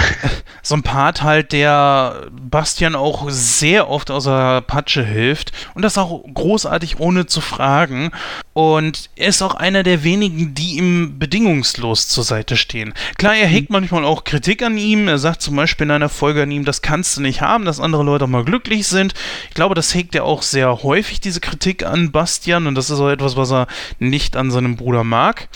[LAUGHS] so ein Part halt, der Bastian auch sehr oft aus der Patsche hilft und das auch großartig ohne zu fragen. Und er ist auch einer der wenigen, die ihm bedingungslos zur Seite stehen. Klar, er hegt manchmal auch Kritik an ihm. Er sagt zum Beispiel in einer Folge an ihm, das kannst du nicht haben, dass andere Leute auch mal glücklich sind. Ich glaube, das hegt er auch sehr häufig, diese Kritik an Bastian. Und das ist auch etwas, was er nicht an seinem Bruder mag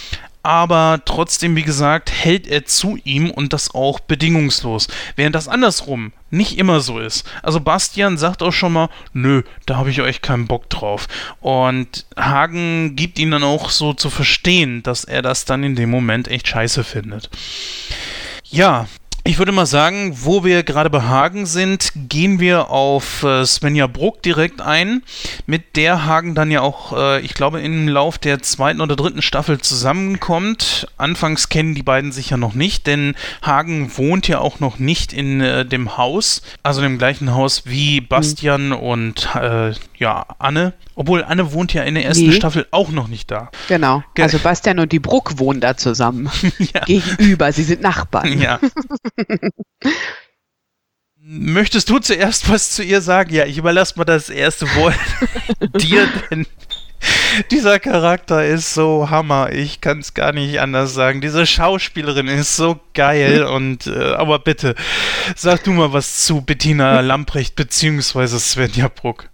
aber trotzdem, wie gesagt, hält er zu ihm und das auch bedingungslos. Während das andersrum nicht immer so ist. Also Bastian sagt auch schon mal, nö, da habe ich euch keinen Bock drauf. Und Hagen gibt ihm dann auch so zu verstehen, dass er das dann in dem Moment echt scheiße findet. Ja, ich würde mal sagen, wo wir gerade behagen sind, gehen wir auf äh, Svenja Bruck direkt ein, mit der Hagen dann ja auch, äh, ich glaube, im Lauf der zweiten oder dritten Staffel zusammenkommt. Anfangs kennen die beiden sich ja noch nicht, denn Hagen wohnt ja auch noch nicht in äh, dem Haus, also dem gleichen Haus wie Bastian mhm. und ja, Anne. Obwohl Anne wohnt ja in der ersten nee. Staffel auch noch nicht da. Genau. Ge also Bastian und die Bruck wohnen da zusammen. [LAUGHS] ja. Gegenüber. Sie sind Nachbarn. Ja. [LAUGHS] [LAUGHS] Möchtest du zuerst was zu ihr sagen? Ja, ich überlasse mal das erste Wort [LAUGHS] dir, denn dieser Charakter ist so Hammer. Ich kann es gar nicht anders sagen. Diese Schauspielerin ist so geil und äh, aber bitte sag du mal was zu Bettina Lamprecht beziehungsweise Svenja Bruck.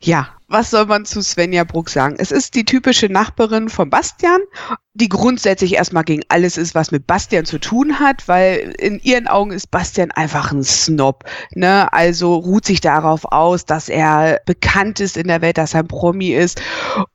Ja, was soll man zu Svenja Bruck sagen? Es ist die typische Nachbarin von Bastian, die grundsätzlich erstmal gegen alles ist, was mit Bastian zu tun hat, weil in ihren Augen ist Bastian einfach ein Snob. Ne? Also ruht sich darauf aus, dass er bekannt ist in der Welt, dass er ein Promi ist.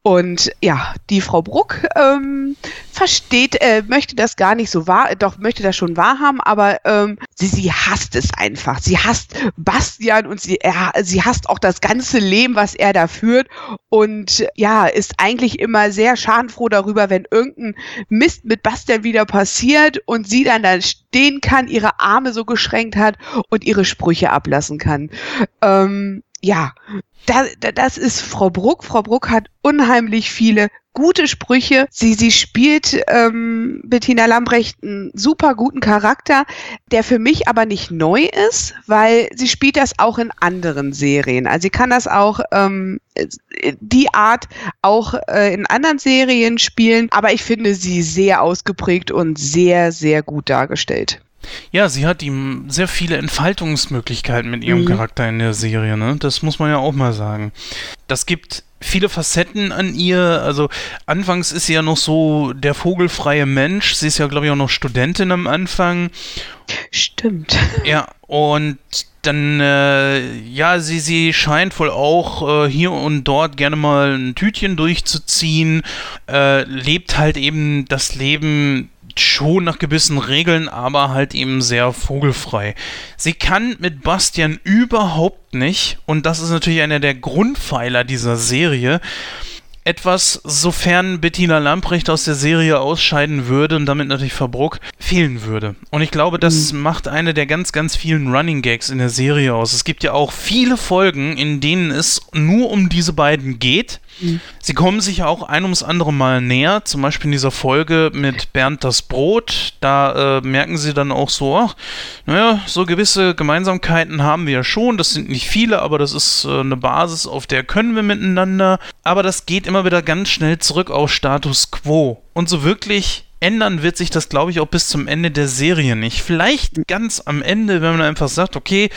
Und ja, die Frau Bruck ähm, versteht, äh, möchte das gar nicht so wahr, doch möchte das schon wahrhaben, aber ähm, sie, sie hasst es einfach. Sie hasst Bastian und sie, er, sie hasst auch das ganze Leben, was er da führt. Und ja, ist eigentlich immer sehr schadenfroh darüber, wenn irgendein Mist mit Bastian wieder passiert und sie dann da stehen kann, ihre Arme so geschränkt hat und ihre Sprüche ablassen kann. Ähm, ja, da, da, das ist Frau Bruck. Frau Bruck hat unheimlich viele gute Sprüche. Sie, sie spielt ähm, Bettina Lambrecht einen super guten Charakter, der für mich aber nicht neu ist, weil sie spielt das auch in anderen Serien. Also sie kann das auch ähm, die Art auch äh, in anderen Serien spielen, aber ich finde sie sehr ausgeprägt und sehr, sehr gut dargestellt. Ja, sie hat ihm sehr viele Entfaltungsmöglichkeiten mit ihrem mhm. Charakter in der Serie, ne? Das muss man ja auch mal sagen. Das gibt viele Facetten an ihr. Also anfangs ist sie ja noch so der vogelfreie Mensch. Sie ist ja, glaube ich, auch noch Studentin am Anfang. Stimmt. [LAUGHS] Ja, und dann, äh, ja, sie, sie scheint wohl auch äh, hier und dort gerne mal ein Tütchen durchzuziehen, äh, lebt halt eben das Leben schon nach gewissen Regeln, aber halt eben sehr vogelfrei. Sie kann mit Bastian überhaupt nicht, und das ist natürlich einer der Grundpfeiler dieser Serie, etwas, sofern Bettina Lamprecht aus der Serie ausscheiden würde und damit natürlich Verbruck fehlen würde. Und ich glaube, das mhm. macht eine der ganz, ganz vielen Running Gags in der Serie aus. Es gibt ja auch viele Folgen, in denen es nur um diese beiden geht. Sie kommen sich ja auch ein ums andere Mal näher, zum Beispiel in dieser Folge mit Bernd das Brot. Da äh, merken sie dann auch so, ach, naja, so gewisse Gemeinsamkeiten haben wir ja schon. Das sind nicht viele, aber das ist äh, eine Basis, auf der können wir miteinander. Aber das geht immer wieder ganz schnell zurück auf Status quo. Und so wirklich ändern wird sich das, glaube ich, auch bis zum Ende der Serie nicht. Vielleicht ganz am Ende, wenn man einfach sagt, okay,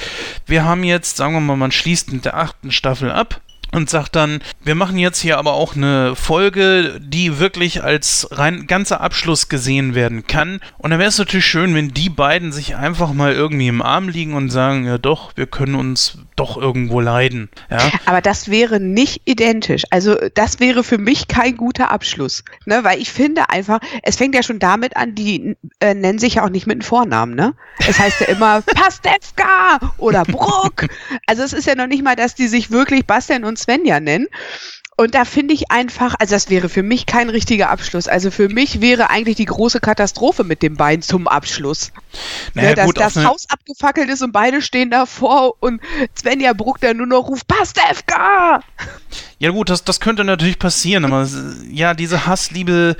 wir haben jetzt, sagen wir mal, man schließt mit der achten Staffel ab und sagt dann, wir machen jetzt hier aber auch eine Folge, die wirklich als rein ganzer Abschluss gesehen werden kann. Und dann wäre es natürlich schön, wenn die beiden sich einfach mal irgendwie im Arm liegen und sagen, ja doch, wir können uns doch irgendwo leiden. Ja? Aber das wäre nicht identisch. Also das wäre für mich kein guter Abschluss. Ne? Weil ich finde einfach, es fängt ja schon damit an, die äh, nennen sich ja auch nicht mit einem Vornamen. Ne? Es heißt ja immer [LAUGHS] Pastewka oder Bruck. Also es ist ja noch nicht mal, dass die sich wirklich Bastian und Svenja nennen. Und da finde ich einfach, also das wäre für mich kein richtiger Abschluss. Also für mich wäre eigentlich die große Katastrophe mit dem Bein zum Abschluss. Naja, ne, dass gut, das Haus abgefackelt ist und beide stehen davor und Svenja Bruck dann nur noch ruft, Pastewka! Ja gut, das, das könnte natürlich passieren, aber ja, diese Hassliebe,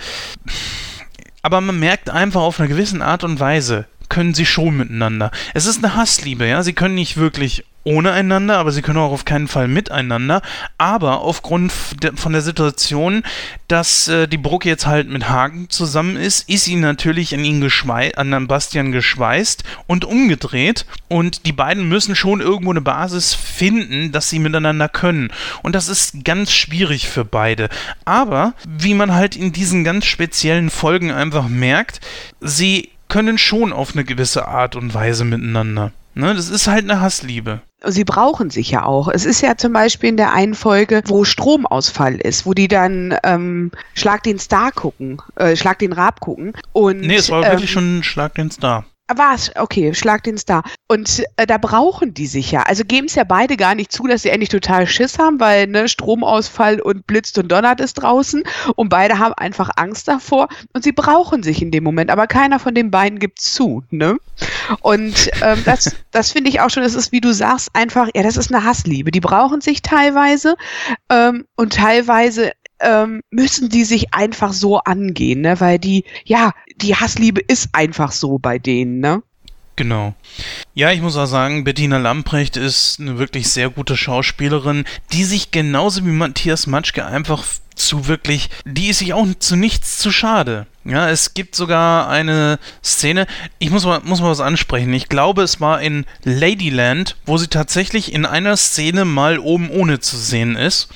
aber man merkt einfach auf eine gewisse Art und Weise, können sie schon miteinander. Es ist eine Hassliebe, ja, sie können nicht wirklich ohne einander, aber sie können auch auf keinen Fall miteinander. Aber aufgrund von der Situation, dass äh, die Brücke jetzt halt mit Hagen zusammen ist, ist sie natürlich an ihn geschweißt, an Bastian geschweißt und umgedreht. Und die beiden müssen schon irgendwo eine Basis finden, dass sie miteinander können. Und das ist ganz schwierig für beide. Aber wie man halt in diesen ganz speziellen Folgen einfach merkt, sie können schon auf eine gewisse Art und Weise miteinander. Ne, das ist halt eine Hassliebe. Sie brauchen sich ja auch. Es ist ja zum Beispiel in der einen Folge, wo Stromausfall ist, wo die dann ähm, Schlag den Star gucken, äh, Schlag den Rab gucken. Und, nee, es war ähm, wirklich schon Schlag den Star. War es, okay, schlag den Star. Und äh, da brauchen die sich ja. Also geben es ja beide gar nicht zu, dass sie endlich total Schiss haben, weil ne, Stromausfall und blitzt und donnert ist draußen. Und beide haben einfach Angst davor. Und sie brauchen sich in dem Moment. Aber keiner von den beiden gibt zu. Ne? Und ähm, das, [LAUGHS] das finde ich auch schon, das ist, wie du sagst, einfach, ja, das ist eine Hassliebe. Die brauchen sich teilweise. Ähm, und teilweise ähm, müssen die sich einfach so angehen, ne? Weil die, ja, die Hassliebe ist einfach so bei denen, ne? Genau. Ja, ich muss auch sagen, Bettina Lamprecht ist eine wirklich sehr gute Schauspielerin, die sich genauso wie Matthias Matschke einfach zu wirklich, die ist sich auch zu nichts zu schade. Ja, es gibt sogar eine Szene, ich muss mal, muss mal was ansprechen. Ich glaube, es war in Ladyland, wo sie tatsächlich in einer Szene mal oben ohne zu sehen ist.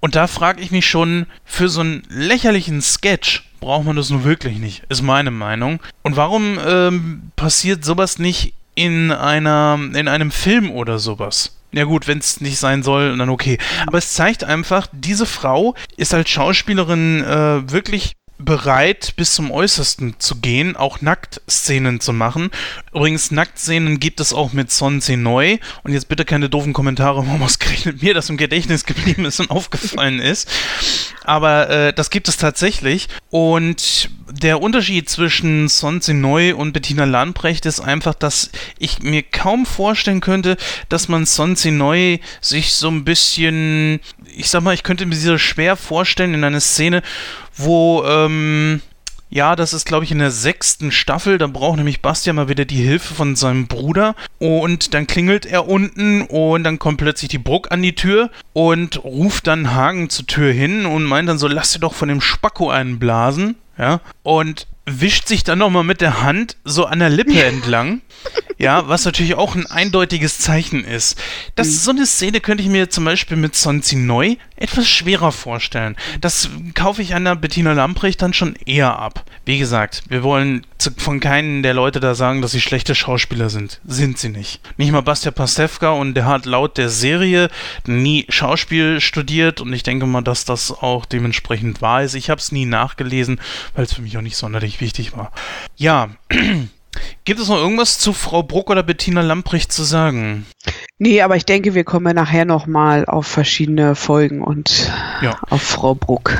Und da frage ich mich schon, für so einen lächerlichen Sketch braucht man das nun wirklich nicht, ist meine Meinung. Und warum ähm, passiert sowas nicht in einer, in einem Film oder sowas? Ja gut, wenn es nicht sein soll, dann okay. Aber es zeigt einfach, diese Frau ist als Schauspielerin äh, wirklich bereit, bis zum Äußersten zu gehen, auch Nacktszenen zu machen. Übrigens, Nacktszenen gibt es auch mit Son Neu. Und jetzt bitte keine doofen Kommentare, [LAUGHS] warum ausgerechnet mir das im Gedächtnis geblieben ist und aufgefallen ist. Aber äh, das gibt es tatsächlich. Und der Unterschied zwischen Son Neu und Bettina Landbrecht ist einfach, dass ich mir kaum vorstellen könnte, dass man Son Neu sich so ein bisschen, ich sag mal, ich könnte mir sie schwer vorstellen in einer Szene, wo, ähm, ja, das ist, glaube ich, in der sechsten Staffel. Da braucht nämlich Bastian mal wieder die Hilfe von seinem Bruder. Und dann klingelt er unten und dann kommt plötzlich die Bruck an die Tür und ruft dann Hagen zur Tür hin und meint dann so, lass dir doch von dem Spacko einblasen. Ja. Und wischt sich dann nochmal mit der Hand so an der Lippe [LAUGHS] entlang. Ja, was natürlich auch ein eindeutiges Zeichen ist. Das, mhm. So eine Szene könnte ich mir zum Beispiel mit Sonzi Neu etwas schwerer vorstellen. Das kaufe ich einer Bettina Lamprecht dann schon eher ab. Wie gesagt, wir wollen von keinen der Leute da sagen, dass sie schlechte Schauspieler sind. Sind sie nicht. Nicht mal Bastian Pastewka und der hat laut der Serie nie Schauspiel studiert und ich denke mal, dass das auch dementsprechend wahr ist. Ich habe es nie nachgelesen, weil es für mich auch nicht sonderlich wichtig war. Ja, [CLEARS THROAT] Gibt es noch irgendwas zu Frau Bruck oder Bettina Lamprecht zu sagen? Nee, aber ich denke, wir kommen nachher nochmal auf verschiedene Folgen und ja. auf Frau Bruck.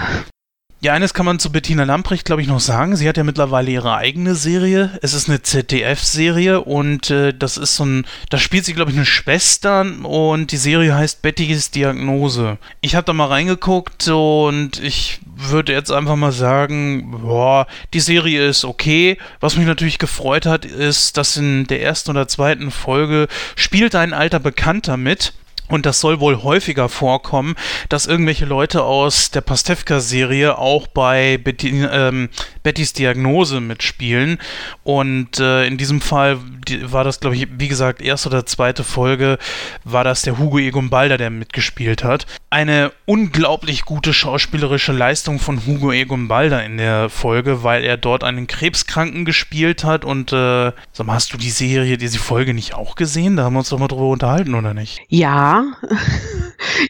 Ja, eines kann man zu Bettina Lamprecht, glaube ich, noch sagen. Sie hat ja mittlerweile ihre eigene Serie. Es ist eine ZDF-Serie und äh, das ist so ein, da spielt sie, glaube ich, eine Schwester und die Serie heißt Bettys Diagnose. Ich habe da mal reingeguckt und ich würde jetzt einfach mal sagen, boah, die Serie ist okay. Was mich natürlich gefreut hat, ist, dass in der ersten oder zweiten Folge spielt ein alter Bekannter mit und das soll wohl häufiger vorkommen, dass irgendwelche Leute aus der Pastewka-Serie auch bei Betty, ähm, Bettys Diagnose mitspielen. Und äh, in diesem Fall war das, glaube ich, wie gesagt, erste oder zweite Folge, war das der Hugo Egon Balder, der mitgespielt hat. Eine unglaublich gute schauspielerische Leistung von Hugo Egon Balder in der Folge, weil er dort einen Krebskranken gespielt hat. Und äh, sag mal, hast du die Serie, diese Folge nicht auch gesehen? Da haben wir uns doch mal drüber unterhalten, oder nicht? Ja, Ja, [LAUGHS]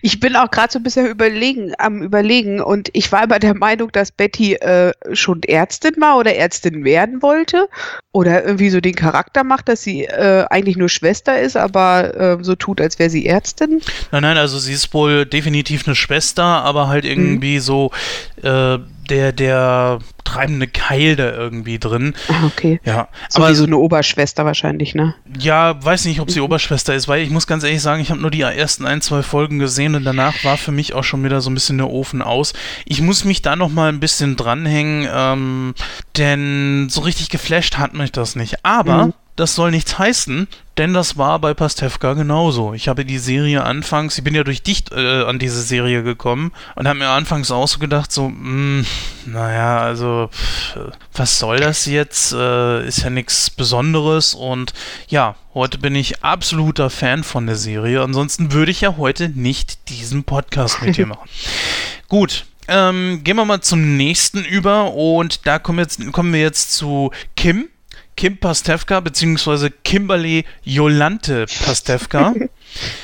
ich bin auch gerade so ein bisschen überlegen, am überlegen und ich war immer der Meinung, dass Betty äh, schon Ärztin war oder Ärztin werden wollte oder irgendwie so den Charakter macht, dass sie äh, eigentlich nur Schwester ist, aber äh, so tut, als wäre sie Ärztin. Nein, nein, also sie ist wohl definitiv eine Schwester, aber halt irgendwie mhm. so äh, der, der treibende Keil da irgendwie drin. Ah, okay. Ja. So aber wie so eine Oberschwester wahrscheinlich, ne? Ja, weiß nicht, ob sie mhm. Oberschwester ist, weil ich muss ganz ehrlich sagen, ich habe nur die ersten ein, zwei Folgen gesehen und danach war für mich auch schon wieder so ein bisschen der Ofen aus. Ich muss mich da noch mal ein bisschen dranhängen, ähm, denn so richtig geflasht hat mich das nicht. Aber mhm. Das soll nichts heißen, denn das war bei Pastewka genauso. Ich habe die Serie anfangs, ich bin ja durch dich äh, an diese Serie gekommen und habe mir anfangs auch so gedacht, so, mh, hm, naja, also, pff, was soll das jetzt? Äh, ist ja nichts Besonderes und ja, heute bin ich absoluter Fan von der Serie. Ansonsten würde ich ja heute nicht diesen Podcast mit dir [LAUGHS] machen. Gut, ähm, gehen wir mal zum nächsten über und da kommen, jetzt, kommen wir jetzt zu Kim. Kim Pastewka beziehungsweise Kimberly Jolante Pastewka.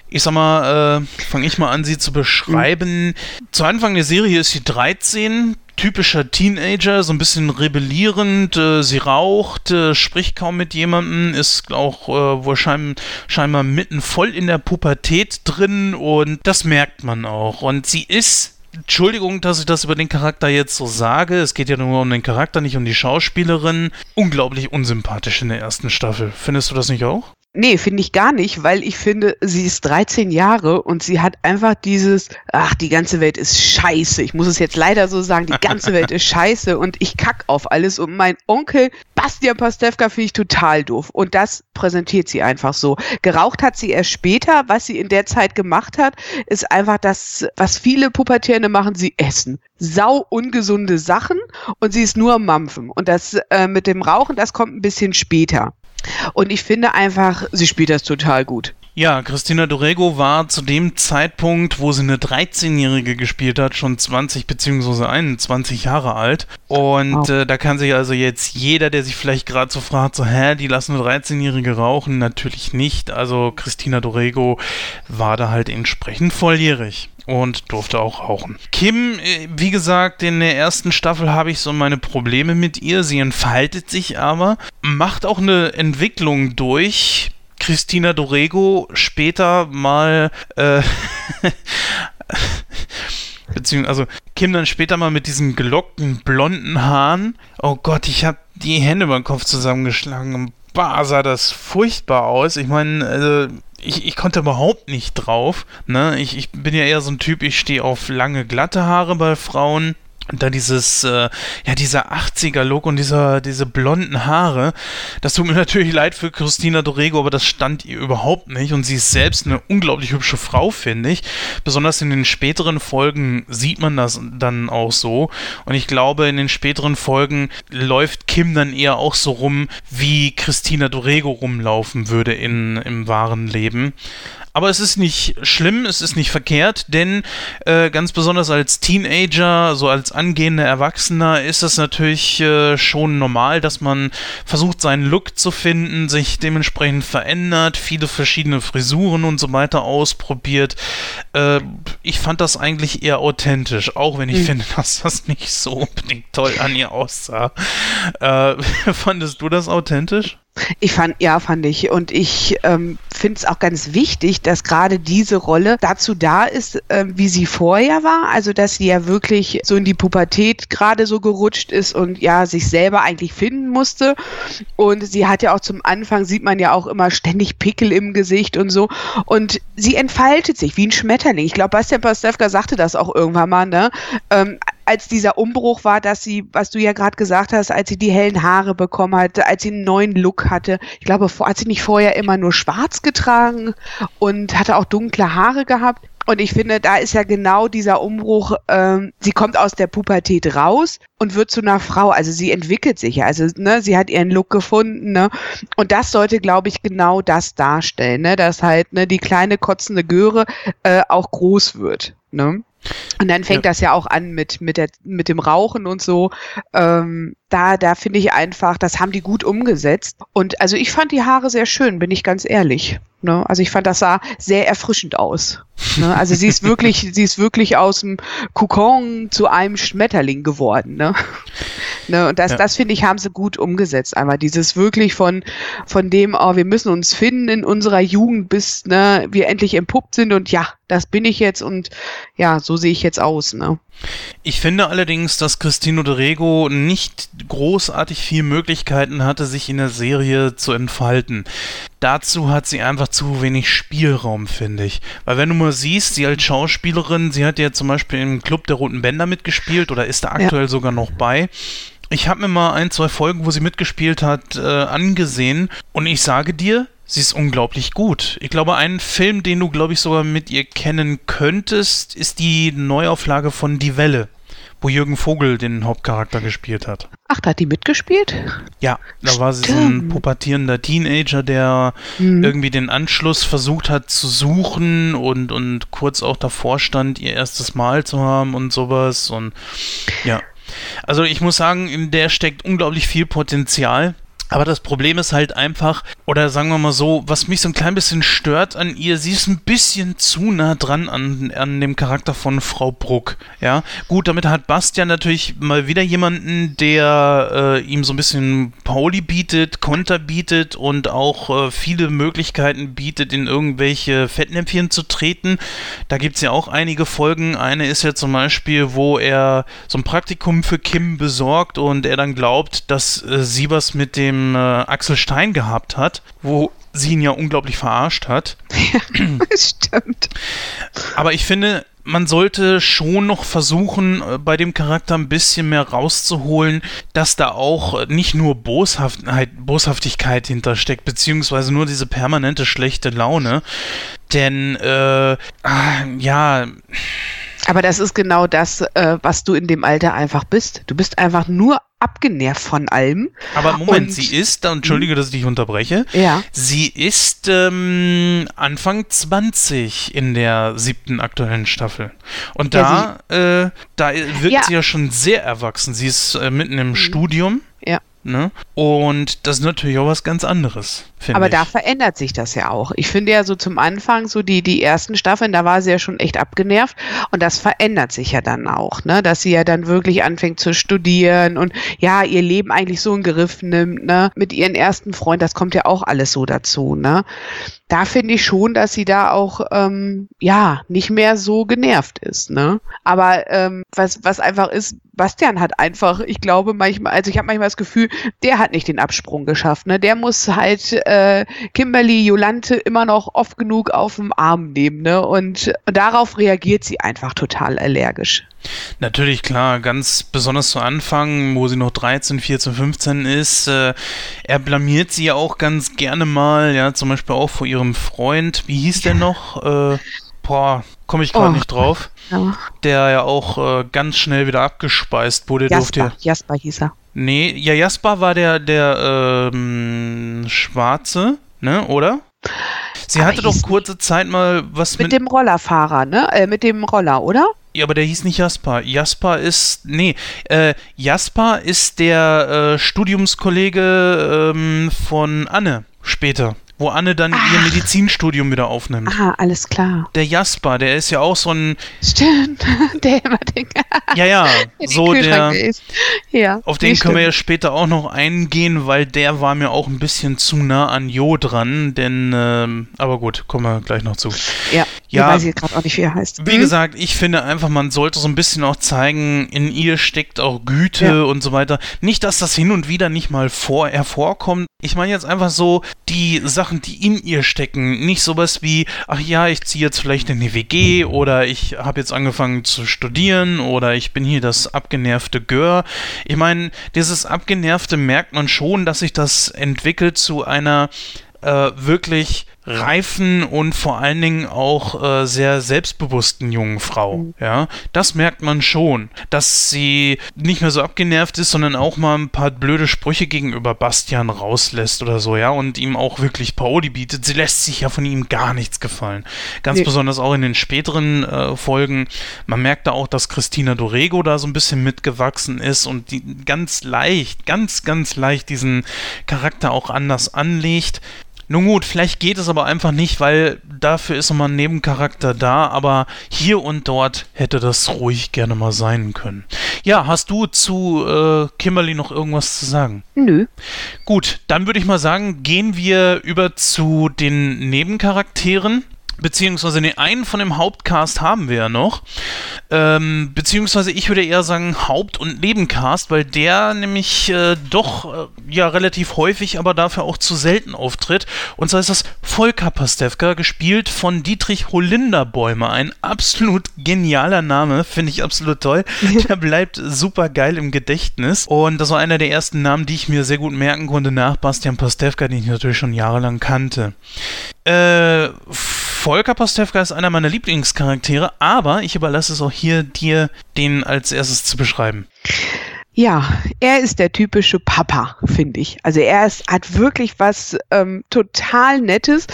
ich sag mal, äh, fange ich mal an, sie zu beschreiben. Zu Anfang der Serie ist sie 13, typischer Teenager, so ein bisschen rebellierend. Äh, sie raucht, äh, spricht kaum mit jemandem, ist auch äh, wohl schein scheinbar mitten voll in der Pubertät drin und das merkt man auch. Und sie ist Entschuldigung, dass ich das über den Charakter jetzt so sage. Es geht ja nur um den Charakter, nicht um die Schauspielerin. Unglaublich unsympathisch in der ersten Staffel. Findest du das nicht auch? Nee, finde ich gar nicht, weil ich finde, sie ist 13 Jahre und sie hat einfach dieses, ach, die ganze Welt ist scheiße. Ich muss es jetzt leider so sagen, die ganze Welt ist [LAUGHS] scheiße und ich kack auf alles. Und mein Onkel Bastian Pastewka finde ich total doof. Und das präsentiert sie einfach so. Geraucht hat sie erst später. Was sie in der Zeit gemacht hat, ist einfach das, was viele Pubertierende machen, sie essen. Sau ungesunde Sachen und sie ist nur am Mampfen. Und das äh, mit dem Rauchen, das kommt ein bisschen später. Und ich finde einfach, sie spielt das total gut. Ja, Christina Dorego war zu dem Zeitpunkt, wo sie eine 13-Jährige gespielt hat, schon 20 bzw. 21 Jahre alt. Und äh, da kann sich also jetzt jeder, der sich vielleicht gerade so fragt, so, hä, die lassen eine 13-Jährige rauchen, natürlich nicht. Also Christina Dorego war da halt entsprechend volljährig und durfte auch rauchen. Kim, äh, wie gesagt, in der ersten Staffel habe ich so meine Probleme mit ihr. Sie entfaltet sich aber, macht auch eine Entwicklung durch. Christina Dorego später mal äh, [LAUGHS] beziehungsweise also Kim dann später mal mit diesen gelockten blonden Haaren. Oh Gott, ich habe die Hände über den Kopf zusammengeschlagen. Bah, sah das furchtbar aus. Ich meine, also ich, ich konnte überhaupt nicht drauf. Ne? Ich, ich bin ja eher so ein Typ, ich stehe auf lange, glatte Haare bei Frauen. Und dann dieses, äh, ja, dieser 80er-Look und dieser, diese blonden Haare. Das tut mir [LAUGHS] natürlich leid für Christina Dorego, aber das stand ihr überhaupt nicht. Und sie ist selbst eine unglaublich hübsche Frau, finde ich. Besonders in den späteren Folgen sieht man das dann auch so. Und ich glaube, in den späteren Folgen läuft Kim dann eher auch so rum, wie Christina Dorego rumlaufen würde in, im wahren Leben. Aber es ist nicht schlimm, es ist nicht verkehrt, denn äh, ganz besonders als Teenager, so als angehender Erwachsener, ist es natürlich äh, schon normal, dass man versucht, seinen Look zu finden, sich dementsprechend verändert, viele verschiedene Frisuren und so weiter ausprobiert. Äh, ich fand das eigentlich eher authentisch, auch wenn ich mhm. finde, [LAUGHS] dass das nicht so unbedingt toll an ihr aussah. Äh, [LAUGHS] fandest du das authentisch? Ich fand, ja, fand ich. Und ich ähm, finde es auch ganz wichtig, dass gerade diese Rolle dazu da ist, äh, wie sie vorher war. Also, dass sie ja wirklich so in die Pubertät gerade so gerutscht ist und ja, sich selber eigentlich finden musste. Und sie hat ja auch zum Anfang, sieht man ja auch immer ständig Pickel im Gesicht und so. Und sie entfaltet sich wie ein Schmetterling. Ich glaube, Bastian Pastewka sagte das auch irgendwann mal, ne? Ähm, als dieser Umbruch war, dass sie, was du ja gerade gesagt hast, als sie die hellen Haare bekommen hat, als sie einen neuen Look hatte. Ich glaube, hat sie nicht vorher immer nur schwarz getragen und hatte auch dunkle Haare gehabt. Und ich finde, da ist ja genau dieser Umbruch, ähm, sie kommt aus der Pubertät raus und wird zu einer Frau. Also sie entwickelt sich ja. Also ne, sie hat ihren Look gefunden. Ne? Und das sollte, glaube ich, genau das darstellen. Ne? Dass halt ne, die kleine kotzende Göre äh, auch groß wird. Ne? Und dann fängt ja. das ja auch an mit, mit, der, mit dem Rauchen und so. Ähm, da da finde ich einfach, das haben die gut umgesetzt. Und also ich fand die Haare sehr schön, bin ich ganz ehrlich. Ne? Also ich fand, das sah sehr erfrischend aus. Ne? Also sie ist [LAUGHS] wirklich, sie ist wirklich aus dem Kokon zu einem Schmetterling geworden. Ne? Ne? Und das, ja. das finde ich, haben sie gut umgesetzt. Einmal dieses wirklich von, von dem, oh, wir müssen uns finden in unserer Jugend, bis ne, wir endlich empuppt sind und ja, das bin ich jetzt und ja, so sehe ich jetzt aus. Ne? Ich finde allerdings, dass Cristino de Rego nicht großartig viel Möglichkeiten hatte, sich in der Serie zu entfalten. Dazu hat sie einfach zu wenig Spielraum, finde ich. Weil wenn du mal siehst, sie als Schauspielerin, sie hat ja zum Beispiel im Club der Roten Bänder mitgespielt oder ist da aktuell ja. sogar noch bei. Ich habe mir mal ein, zwei Folgen, wo sie mitgespielt hat, äh, angesehen und ich sage dir, sie ist unglaublich gut. Ich glaube, ein Film, den du, glaube ich, sogar mit ihr kennen könntest, ist die Neuauflage von Die Welle, wo Jürgen Vogel den Hauptcharakter gespielt hat. Ach, da hat die mitgespielt? Ja, da war sie so ein pubertierender Teenager, der mhm. irgendwie den Anschluss versucht hat zu suchen und, und kurz auch davor stand, ihr erstes Mal zu haben und sowas. Und ja. Also ich muss sagen, in der steckt unglaublich viel Potenzial. Aber das Problem ist halt einfach, oder sagen wir mal so, was mich so ein klein bisschen stört an ihr, sie ist ein bisschen zu nah dran an, an dem Charakter von Frau Bruck. Ja, gut, damit hat Bastian natürlich mal wieder jemanden, der äh, ihm so ein bisschen Pauli bietet, Konter bietet und auch äh, viele Möglichkeiten bietet, in irgendwelche Fettnäpfchen zu treten. Da gibt es ja auch einige Folgen. Eine ist ja zum Beispiel, wo er so ein Praktikum für Kim besorgt und er dann glaubt, dass äh, sie was mit dem äh, Axel Stein gehabt hat, wo sie ihn ja unglaublich verarscht hat. Ja, [LAUGHS] stimmt. Aber ich finde, man sollte schon noch versuchen, äh, bei dem Charakter ein bisschen mehr rauszuholen, dass da auch nicht nur Boshaftheit, Boshaftigkeit hintersteckt, beziehungsweise nur diese permanente schlechte Laune. Denn, äh, ah, ja. Aber das ist genau das, äh, was du in dem Alter einfach bist. Du bist einfach nur abgenervt von allem. Aber Moment, und, sie ist, entschuldige, dass ich dich unterbreche, ja. sie ist ähm, Anfang 20 in der siebten aktuellen Staffel. Und da, ja, äh, da wirkt ja. sie ja schon sehr erwachsen. Sie ist äh, mitten im mhm. Studium. Ja. Ne? Und das ist natürlich auch was ganz anderes. Aber ich. da verändert sich das ja auch. Ich finde ja so zum Anfang, so die, die ersten Staffeln, da war sie ja schon echt abgenervt. Und das verändert sich ja dann auch, ne? Dass sie ja dann wirklich anfängt zu studieren und ja, ihr Leben eigentlich so in Griff nimmt, ne? Mit ihren ersten Freund, das kommt ja auch alles so dazu, ne? Da finde ich schon, dass sie da auch ähm, ja nicht mehr so genervt ist, ne? Aber ähm, was, was einfach ist, Bastian hat einfach, ich glaube manchmal, also ich habe manchmal das Gefühl, der hat nicht den Absprung geschafft. Ne? Der muss halt äh, Kimberly Jolante immer noch oft genug auf dem Arm nehmen. Ne? Und darauf reagiert sie einfach total allergisch. Natürlich, klar, ganz besonders zu Anfang, wo sie noch 13, 14, 15 ist. Äh, er blamiert sie ja auch ganz gerne mal, ja, zum Beispiel auch vor ihrem Freund. Wie hieß der noch? Äh, boah, komme ich gerade oh. nicht drauf. Der ja auch äh, ganz schnell wieder abgespeist wurde. Jasper, durfte, Jasper hieß er. Nee, ja, Jasper war der, der ähm, Schwarze, ne, oder? Sie aber hatte doch kurze Zeit mal was mit. Mit dem Rollerfahrer, ne? Äh, mit dem Roller, oder? Ja, aber der hieß nicht Jasper. Jasper ist. Nee, äh, Jasper ist der äh, Studiumskollege ähm, von Anne später wo Anne dann Ach. ihr Medizinstudium wieder aufnimmt. Ah, alles klar. Der Jasper, der ist ja auch so ein. Stimmt, [LAUGHS] der immer den. [LAUGHS] ja, ja, so der. Ja, auf den können wir ja später auch noch eingehen, weil der war mir auch ein bisschen zu nah an Jo dran, denn. Ähm, aber gut, kommen wir gleich noch zu. Ja, ja weiß ich gerade auch nicht, wie er heißt. Wie hm? gesagt, ich finde einfach, man sollte so ein bisschen auch zeigen, in ihr steckt auch Güte ja. und so weiter. Nicht, dass das hin und wieder nicht mal vor hervorkommt. Ich meine jetzt einfach so die Sachen, die in ihr stecken. Nicht sowas wie, ach ja, ich ziehe jetzt vielleicht in die WG oder ich habe jetzt angefangen zu studieren oder ich bin hier das abgenervte Gör. Ich meine, dieses abgenervte merkt man schon, dass sich das entwickelt zu einer äh, wirklich reifen und vor allen Dingen auch äh, sehr selbstbewussten jungen Frau. Mhm. Ja, das merkt man schon, dass sie nicht mehr so abgenervt ist, sondern auch mal ein paar blöde Sprüche gegenüber Bastian rauslässt oder so, ja, und ihm auch wirklich Paoli bietet. Sie lässt sich ja von ihm gar nichts gefallen. Ganz nee. besonders auch in den späteren äh, Folgen. Man merkt da auch, dass Christina Dorego da so ein bisschen mitgewachsen ist und die ganz leicht, ganz, ganz leicht diesen Charakter auch anders anlegt. Nun gut, vielleicht geht es aber einfach nicht, weil dafür ist nochmal ein Nebencharakter da, aber hier und dort hätte das ruhig gerne mal sein können. Ja, hast du zu äh, Kimberly noch irgendwas zu sagen? Nö. Gut, dann würde ich mal sagen, gehen wir über zu den Nebencharakteren beziehungsweise den einen von dem Hauptcast haben wir ja noch. Ähm, beziehungsweise ich würde eher sagen Haupt- und Nebencast, weil der nämlich äh, doch äh, ja relativ häufig, aber dafür auch zu selten auftritt. Und zwar ist das Volker Pastewka, gespielt von Dietrich Holinderbäume. Ein absolut genialer Name, finde ich absolut toll. [LAUGHS] Der bleibt super geil im Gedächtnis. Und das war einer der ersten Namen, die ich mir sehr gut merken konnte nach Bastian Pastewka, den ich natürlich schon jahrelang kannte. Äh, Volker Pastewka ist einer meiner Lieblingscharaktere, aber ich überlasse es auch hier dir, den als erstes zu beschreiben. Ja, er ist der typische Papa, finde ich. Also er ist, hat wirklich was ähm, total Nettes.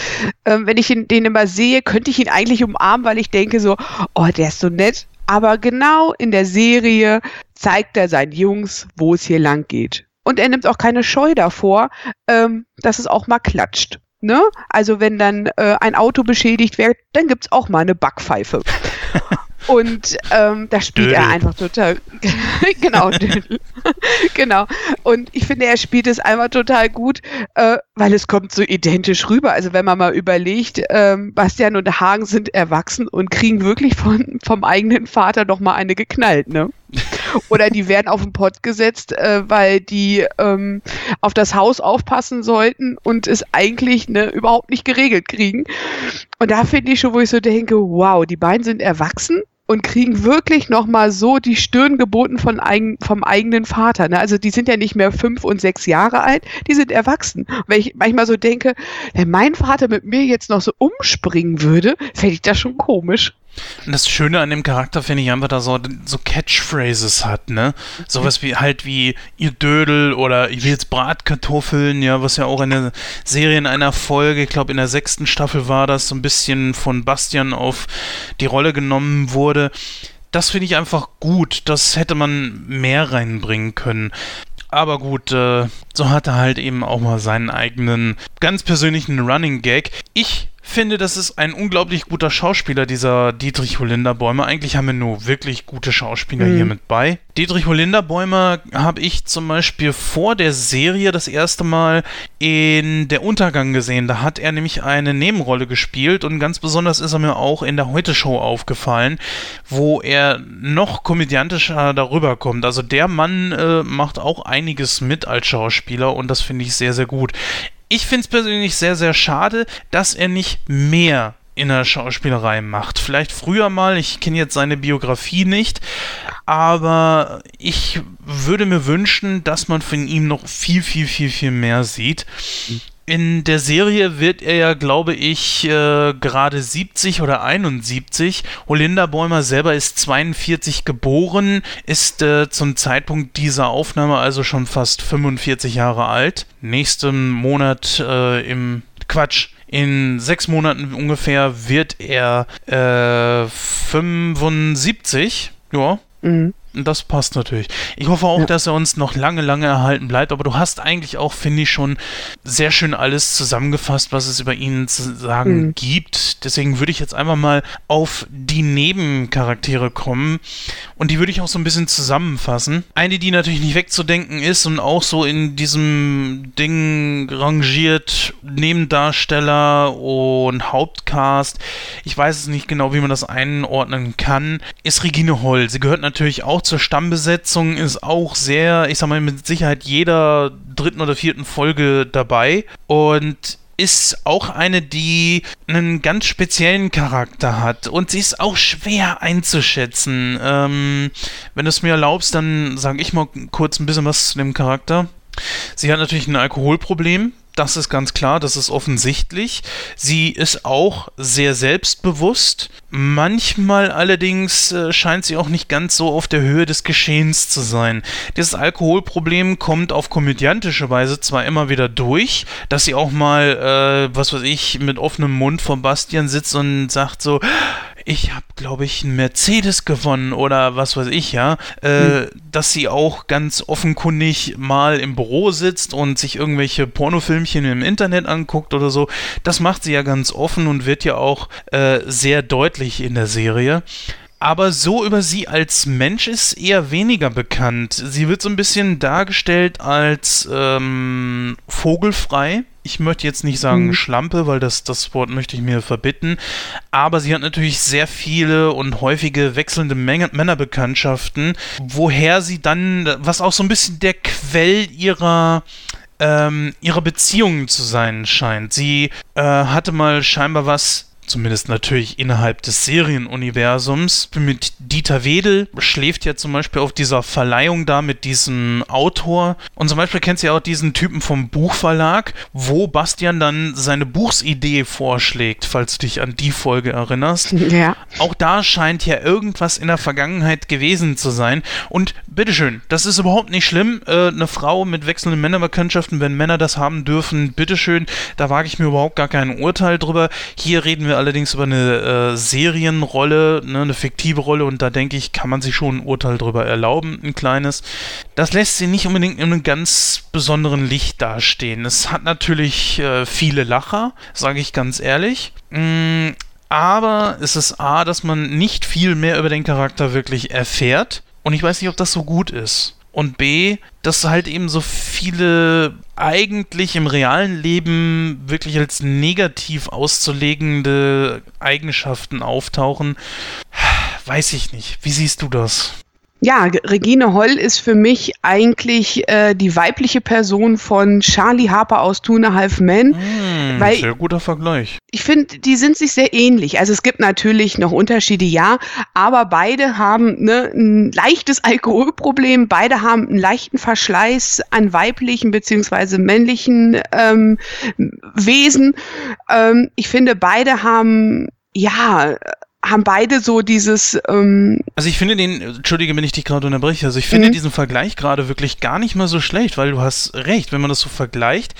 Ähm, wenn ich ihn, den immer sehe, könnte ich ihn eigentlich umarmen, weil ich denke so, oh, der ist so nett. Aber genau in der Serie zeigt er seinen Jungs, wo es hier lang geht. Und er nimmt auch keine Scheu davor, ähm, dass es auch mal klatscht. Ne? Also wenn dann äh, ein Auto beschädigt wird, dann gibt es auch mal eine Backpfeife. [LAUGHS] Und ähm, da spielt Dödel. er einfach total. [LAUGHS] genau, [LAUGHS] genau. Und ich finde, er spielt es einfach total gut, äh, weil es kommt so identisch rüber. Also wenn man mal überlegt, ähm, Bastian und Hagen sind erwachsen und kriegen wirklich von, vom eigenen Vater noch mal eine geknallt, ne? Oder die werden auf den Pott gesetzt, äh, weil die ähm, auf das Haus aufpassen sollten und es eigentlich ne, überhaupt nicht geregelt kriegen. Und da finde ich schon, wo ich so denke, wow, die beiden sind erwachsen und kriegen wirklich nochmal so die Stirn geboten von eigen, vom eigenen Vater. Ne? Also die sind ja nicht mehr fünf und sechs Jahre alt, die sind erwachsen. Und wenn ich manchmal so denke, wenn mein Vater mit mir jetzt noch so umspringen würde, fände ich das schon komisch. Und das Schöne an dem Charakter finde ich einfach, dass er so Catchphrases hat, ne? Sowas wie halt wie ihr Dödel oder ich will jetzt Bratkartoffeln, ja, was ja auch in der Serie in einer Folge, ich glaube in der sechsten Staffel war das, so ein bisschen von Bastian auf die Rolle genommen wurde. Das finde ich einfach gut. Das hätte man mehr reinbringen können. Aber gut, äh, so hat er halt eben auch mal seinen eigenen ganz persönlichen Running Gag. Ich finde, das ist ein unglaublich guter Schauspieler, dieser Dietrich Holinderbäumer. Eigentlich haben wir nur wirklich gute Schauspieler mhm. hier mit bei. Dietrich Holinderbäumer habe ich zum Beispiel vor der Serie das erste Mal in Der Untergang gesehen. Da hat er nämlich eine Nebenrolle gespielt und ganz besonders ist er mir auch in der Heute-Show aufgefallen, wo er noch komödiantischer darüber kommt. Also der Mann äh, macht auch einiges mit als Schauspieler und das finde ich sehr, sehr gut. Ich finde es persönlich sehr, sehr schade, dass er nicht mehr in der Schauspielerei macht. Vielleicht früher mal, ich kenne jetzt seine Biografie nicht, aber ich würde mir wünschen, dass man von ihm noch viel, viel, viel, viel mehr sieht. In der Serie wird er ja, glaube ich, äh, gerade 70 oder 71. Holinda Bäumer selber ist 42 geboren, ist äh, zum Zeitpunkt dieser Aufnahme also schon fast 45 Jahre alt. Nächsten Monat äh, im Quatsch. In sechs Monaten ungefähr wird er 75. Äh, ja. Mhm. Das passt natürlich. Ich hoffe auch, ja. dass er uns noch lange, lange erhalten bleibt. Aber du hast eigentlich auch, finde ich, schon sehr schön alles zusammengefasst, was es über ihn zu sagen mhm. gibt. Deswegen würde ich jetzt einfach mal auf die Nebencharaktere kommen. Und die würde ich auch so ein bisschen zusammenfassen. Eine, die natürlich nicht wegzudenken ist und auch so in diesem Ding rangiert, Nebendarsteller und Hauptcast. Ich weiß es nicht genau, wie man das einordnen kann. Ist Regine Holl. Sie gehört natürlich auch auch zur Stammbesetzung ist auch sehr, ich sag mal, mit Sicherheit jeder dritten oder vierten Folge dabei und ist auch eine, die einen ganz speziellen Charakter hat und sie ist auch schwer einzuschätzen. Ähm, wenn du es mir erlaubst, dann sage ich mal kurz ein bisschen was zu dem Charakter. Sie hat natürlich ein Alkoholproblem, das ist ganz klar, das ist offensichtlich. Sie ist auch sehr selbstbewusst. Manchmal allerdings äh, scheint sie auch nicht ganz so auf der Höhe des Geschehens zu sein. Dieses Alkoholproblem kommt auf komödiantische Weise zwar immer wieder durch, dass sie auch mal, äh, was weiß ich, mit offenem Mund vor Bastian sitzt und sagt so, ich habe, glaube ich, einen Mercedes gewonnen oder was weiß ich, ja, äh, mhm. dass sie auch ganz offenkundig mal im Büro sitzt und sich irgendwelche Pornofilmchen im Internet anguckt oder so. Das macht sie ja ganz offen und wird ja auch äh, sehr deutlich in der Serie. Aber so über sie als Mensch ist eher weniger bekannt. Sie wird so ein bisschen dargestellt als ähm, vogelfrei. Ich möchte jetzt nicht sagen mhm. Schlampe, weil das, das Wort möchte ich mir verbitten. Aber sie hat natürlich sehr viele und häufige wechselnde Menge, Männerbekanntschaften, woher sie dann, was auch so ein bisschen der Quell ihrer ähm, ihrer Beziehungen zu sein scheint. Sie äh, hatte mal scheinbar was zumindest natürlich innerhalb des Serienuniversums. Mit Dieter Wedel schläft ja zum Beispiel auf dieser Verleihung da mit diesem Autor. Und zum Beispiel kennt sie ja auch diesen Typen vom Buchverlag, wo Bastian dann seine Buchsidee vorschlägt, falls du dich an die Folge erinnerst. [LAUGHS] Ja. Auch da scheint ja irgendwas in der Vergangenheit gewesen zu sein. Und bitteschön, das ist überhaupt nicht schlimm. Äh, eine Frau mit wechselnden Männerbekanntschaften, wenn Männer das haben dürfen, bitteschön, da wage ich mir überhaupt gar kein Urteil drüber. Hier reden wir allerdings über eine äh, Serienrolle, ne, eine fiktive Rolle und da denke ich, kann man sich schon ein Urteil drüber erlauben, ein kleines. Das lässt sie nicht unbedingt in einem ganz besonderen Licht dastehen. Es hat natürlich äh, viele Lacher, sage ich ganz ehrlich. Mm, aber es ist A, dass man nicht viel mehr über den Charakter wirklich erfährt. Und ich weiß nicht, ob das so gut ist und B, dass halt eben so viele eigentlich im realen Leben wirklich als negativ auszulegende Eigenschaften auftauchen, weiß ich nicht. Wie siehst du das? Ja, Regine Holl ist für mich eigentlich äh, die weibliche Person von Charlie Harper aus Two and a Half Men. Mm, weil sehr guter Vergleich. Ich finde, die sind sich sehr ähnlich. Also es gibt natürlich noch Unterschiede, ja, aber beide haben ne, ein leichtes [LAUGHS] Alkoholproblem, beide haben einen leichten Verschleiß an weiblichen bzw. männlichen ähm, Wesen. Ähm, ich finde, beide haben ja haben beide so dieses. Ähm also ich finde den, entschuldige, wenn ich dich gerade unterbreche, also ich finde mhm. diesen Vergleich gerade wirklich gar nicht mal so schlecht, weil du hast recht, wenn man das so vergleicht,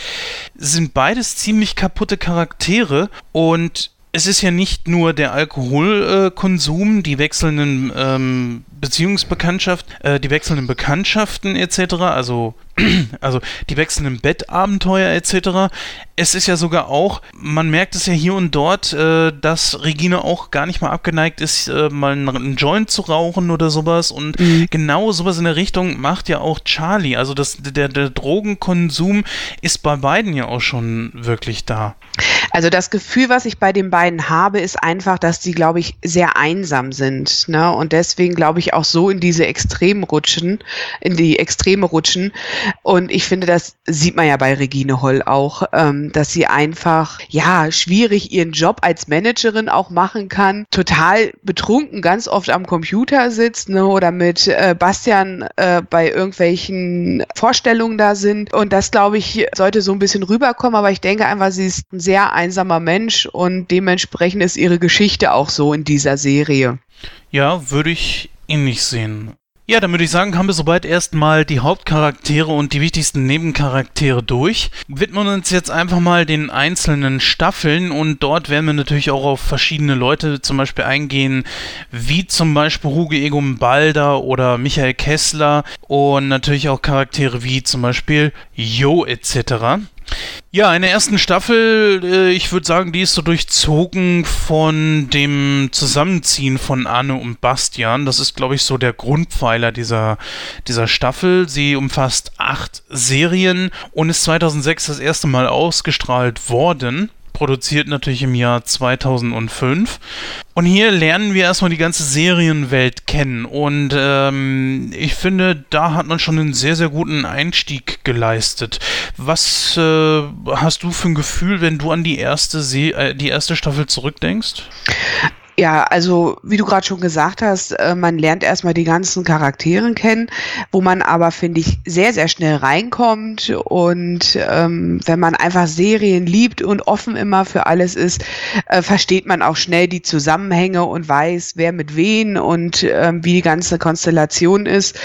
sind beides ziemlich kaputte Charaktere und es ist ja nicht nur der Alkoholkonsum, äh, die wechselnden ähm, Beziehungsbekanntschaft, äh, die wechselnden Bekanntschaften etc., also, [CLEARS THROAT] also die wechselnden Bettabenteuer etc. Es ist ja sogar auch, man merkt es ja hier und dort, äh, dass Regine auch gar nicht mal abgeneigt ist, äh, mal einen Joint zu rauchen oder sowas. Und mhm. genau sowas in der Richtung macht ja auch Charlie. Also das, der, der Drogenkonsum ist bei beiden ja auch schon wirklich da. Also das Gefühl, was ich bei den beiden habe, ist einfach, dass die, glaube ich, sehr einsam sind. Ne? Und deswegen, glaube ich, auch so in diese Extremen rutschen, in die Extreme rutschen. Und ich finde, das sieht man ja bei Regine Holl auch, ähm, dass sie einfach, ja, schwierig ihren Job als Managerin auch machen kann, total betrunken ganz oft am Computer sitzt ne, oder mit äh, Bastian äh, bei irgendwelchen Vorstellungen da sind. Und das, glaube ich, sollte so ein bisschen rüberkommen. Aber ich denke einfach, sie ist ein sehr einsamer Mensch und dementsprechend ist ihre Geschichte auch so in dieser Serie. Ja, würde ich ähnlich sehen. Ja, dann würde ich sagen, haben wir soweit erstmal die Hauptcharaktere und die wichtigsten Nebencharaktere durch. Widmen uns jetzt einfach mal den einzelnen Staffeln und dort werden wir natürlich auch auf verschiedene Leute zum Beispiel eingehen, wie zum Beispiel Hugo Egum Balder oder Michael Kessler und natürlich auch Charaktere wie zum Beispiel Jo etc. Ja, in der ersten Staffel, äh, ich würde sagen, die ist so durchzogen von dem Zusammenziehen von Anne und Bastian. Das ist, glaube ich, so der Grundpfeiler dieser, dieser Staffel. Sie umfasst acht Serien und ist 2006 das erste Mal ausgestrahlt worden produziert natürlich im Jahr 2005. Und hier lernen wir erstmal die ganze Serienwelt kennen. Und ähm, ich finde, da hat man schon einen sehr, sehr guten Einstieg geleistet. Was äh, hast du für ein Gefühl, wenn du an die erste, Se äh, die erste Staffel zurückdenkst? Ja, also wie du gerade schon gesagt hast, äh, man lernt erstmal die ganzen Charaktere kennen, wo man aber, finde ich, sehr, sehr schnell reinkommt. Und ähm, wenn man einfach Serien liebt und offen immer für alles ist, äh, versteht man auch schnell die Zusammenhänge und weiß, wer mit wen und ähm, wie die ganze Konstellation ist.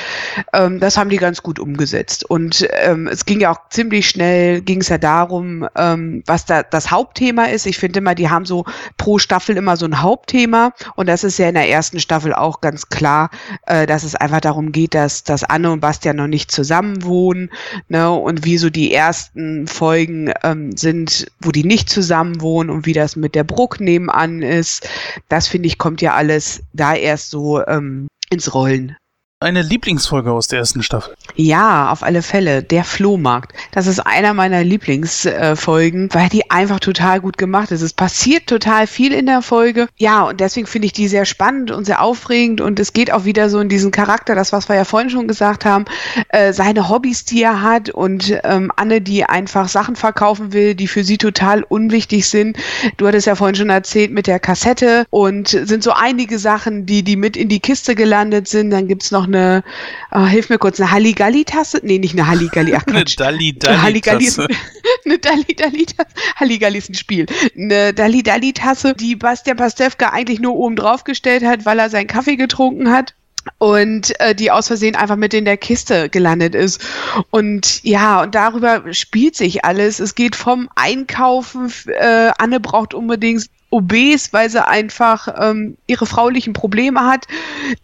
Ähm, das haben die ganz gut umgesetzt. Und ähm, es ging ja auch ziemlich schnell, ging es ja darum, ähm, was da das Hauptthema ist. Ich finde immer, die haben so pro Staffel immer so ein Hauptthema Thema. Und das ist ja in der ersten Staffel auch ganz klar, äh, dass es einfach darum geht, dass, dass Anne und Bastian noch nicht zusammen wohnen. Ne? Und wie so die ersten Folgen ähm, sind, wo die nicht zusammen wohnen und wie das mit der Bruck nebenan ist. Das finde ich, kommt ja alles da erst so ähm, ins Rollen eine Lieblingsfolge aus der ersten Staffel? Ja, auf alle Fälle. Der Flohmarkt. Das ist einer meiner Lieblingsfolgen, weil die einfach total gut gemacht ist. Es passiert total viel in der Folge. Ja, und deswegen finde ich die sehr spannend und sehr aufregend. Und es geht auch wieder so in diesen Charakter, das, was wir ja vorhin schon gesagt haben, äh, seine Hobbys, die er hat und ähm, Anne, die einfach Sachen verkaufen will, die für sie total unwichtig sind. Du hattest ja vorhin schon erzählt mit der Kassette und sind so einige Sachen, die, die mit in die Kiste gelandet sind. Dann gibt es noch eine eine, oh, hilf mir kurz, eine Halligalli-Tasse? Nee, nicht eine Halligalli, ach [LAUGHS] Eine Dalli-Dalli-Tasse. [LAUGHS] eine Dalli-Dalli-Tasse. Halligalli ist ein Spiel. Eine Dalli-Dalli-Tasse, die Bastian Pastewka eigentlich nur oben drauf gestellt hat, weil er seinen Kaffee getrunken hat und äh, die aus Versehen einfach mit in der Kiste gelandet ist. Und ja, und darüber spielt sich alles. Es geht vom Einkaufen, äh, Anne braucht unbedingt obes, weil sie einfach ähm, ihre fraulichen Probleme hat,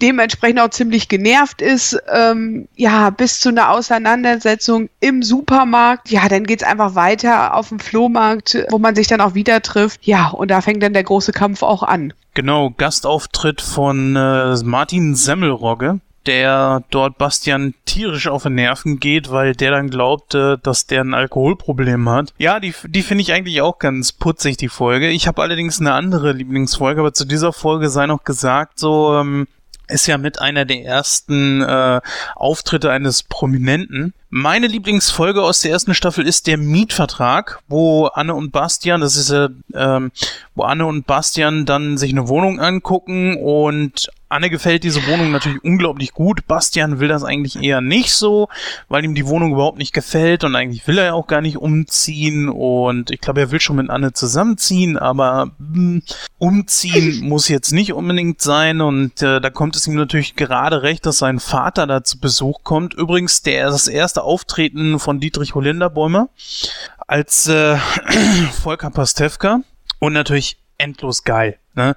dementsprechend auch ziemlich genervt ist, ähm, ja, bis zu einer Auseinandersetzung im Supermarkt. Ja, dann geht's einfach weiter auf dem Flohmarkt, wo man sich dann auch wieder trifft. Ja, und da fängt dann der große Kampf auch an. Genau, Gastauftritt von äh, Martin Semmelrogge der dort Bastian tierisch auf den Nerven geht, weil der dann glaubte, dass der ein Alkoholproblem hat. Ja, die, die finde ich eigentlich auch ganz putzig, die Folge. Ich habe allerdings eine andere Lieblingsfolge, aber zu dieser Folge sei noch gesagt, so ähm, ist ja mit einer der ersten äh, Auftritte eines Prominenten. Meine Lieblingsfolge aus der ersten Staffel ist der Mietvertrag, wo Anne und Bastian, das ist äh, ähm, wo Anne und Bastian dann sich eine Wohnung angucken und Anne gefällt diese Wohnung natürlich unglaublich gut. Bastian will das eigentlich eher nicht so, weil ihm die Wohnung überhaupt nicht gefällt und eigentlich will er ja auch gar nicht umziehen und ich glaube, er will schon mit Anne zusammenziehen, aber mh, hm, umziehen [LAUGHS] muss jetzt nicht unbedingt sein und äh, da kommt es ihm natürlich gerade recht, dass sein Vater da zu Besuch kommt. Übrigens, der das erste Auftreten von Dietrich Holinderbäumer als äh, [CLEARS THROAT] Volker Pastewka und natürlich endlos geil. Ne?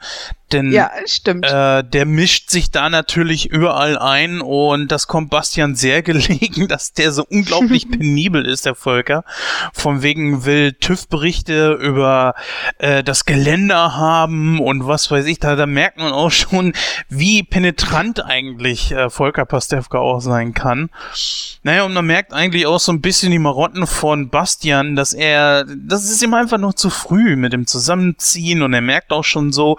Denn ja, stimmt. Äh, der mischt sich da natürlich überall ein und das kommt Bastian sehr [LAUGHS] gelegen, dass der so unglaublich [LAUGHS] penibel ist, der Volker. Von wegen will TÜV-Berichte über äh, das Geländer haben und was weiß ich, da, da merkt man auch schon, wie penetrant eigentlich äh, Volker Pastewka auch sein kann. Naja, und man merkt eigentlich auch so ein bisschen die Marotten von Bastian, dass er, das ist ihm einfach noch zu früh mit dem Zusammenziehen und er merkt auch schon so, so,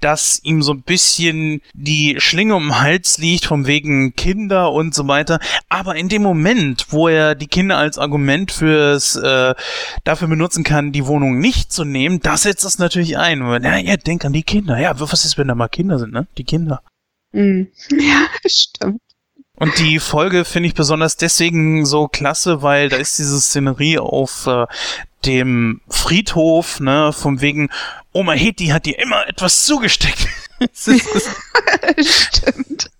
dass ihm so ein bisschen die Schlinge um den Hals liegt, von wegen Kinder und so weiter. Aber in dem Moment, wo er die Kinder als Argument fürs äh, dafür benutzen kann, die Wohnung nicht zu nehmen, da setzt das natürlich ein. Ja, ja, denk an die Kinder. Ja, was ist, wenn da mal Kinder sind, ne? Die Kinder. Mhm. [LAUGHS] Ja, stimmt. Und die Folge finde ich besonders deswegen so klasse, weil da ist diese Szenerie auf äh, dem Friedhof, ne, vom wegen, Oma Heti hat dir immer etwas zugesteckt. [LAUGHS] [LAUGHS] Stimmt.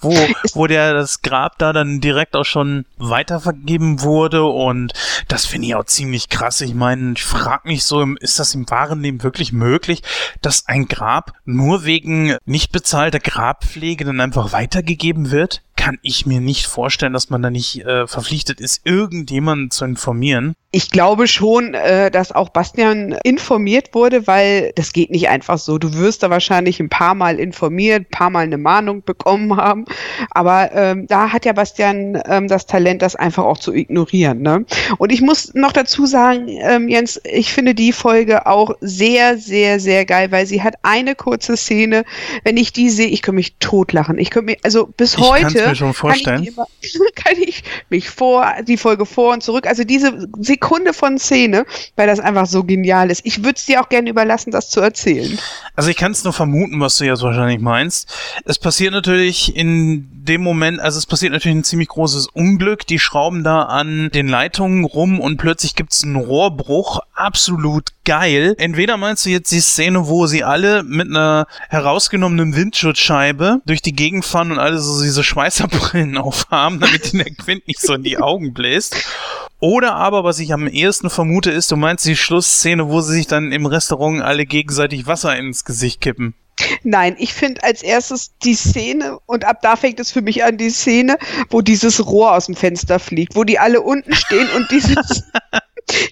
wo, wo der das Grab da dann direkt auch schon weitervergeben wurde und das finde ich auch ziemlich krass. Ich meine, ich frage mich so, ist das im wahren Leben wirklich möglich, dass ein Grab nur wegen nicht bezahlter Grabpflege dann einfach weitergegeben wird? Kann ich mir nicht vorstellen, dass man da nicht äh, verpflichtet ist, irgendjemanden zu informieren. Ich glaube schon, äh, dass auch Bastian informiert wurde, weil das geht nicht einfach so. Du wirst da wahrscheinlich ein paar Mal informiert, ein paar Mal eine Mahnung bekommen haben. Aber ähm, da hat ja Bastian ähm, das Talent, das einfach auch zu ignorieren. Ne? Und ich muss noch dazu sagen, ähm, Jens, ich finde die Folge auch sehr, sehr, sehr geil, weil sie hat eine kurze Szene. Wenn ich die sehe, ich könnte mich totlachen. Ich könnte mir, also bis ich heute mir schon vorstellen. Kann ich, immer, [LAUGHS] kann ich mich vor, die Folge vor und zurück, also diese Sekunde von Szene, weil das einfach so genial ist. Ich würde es dir auch gerne überlassen, das zu erzählen. Also ich kann es nur vermuten, was du jetzt wahrscheinlich meinst. Es passiert natürlich in dem Moment, also es passiert natürlich ein ziemlich großes Unglück. Die schrauben da an den Leitungen rum und plötzlich gibt es einen Rohrbruch. absolut geil. Entweder meinst du jetzt die Szene, wo sie alle mit einer herausgenommenen Windschutzscheibe durch die Gegend fahren und alle so diese Schweißerbrillen [LAUGHS] aufhaben, damit ihnen der Quint nicht so in die Augen bläst. Oder aber, was ich am ehesten vermute, ist, du meinst die Schlussszene, wo sie sich dann im Restaurant alle gegenseitig Wasser ins Gesicht kippen. Nein, ich finde als erstes die Szene, und ab da fängt es für mich an, die Szene, wo dieses Rohr aus dem Fenster fliegt, wo die alle unten stehen und dieses [LAUGHS]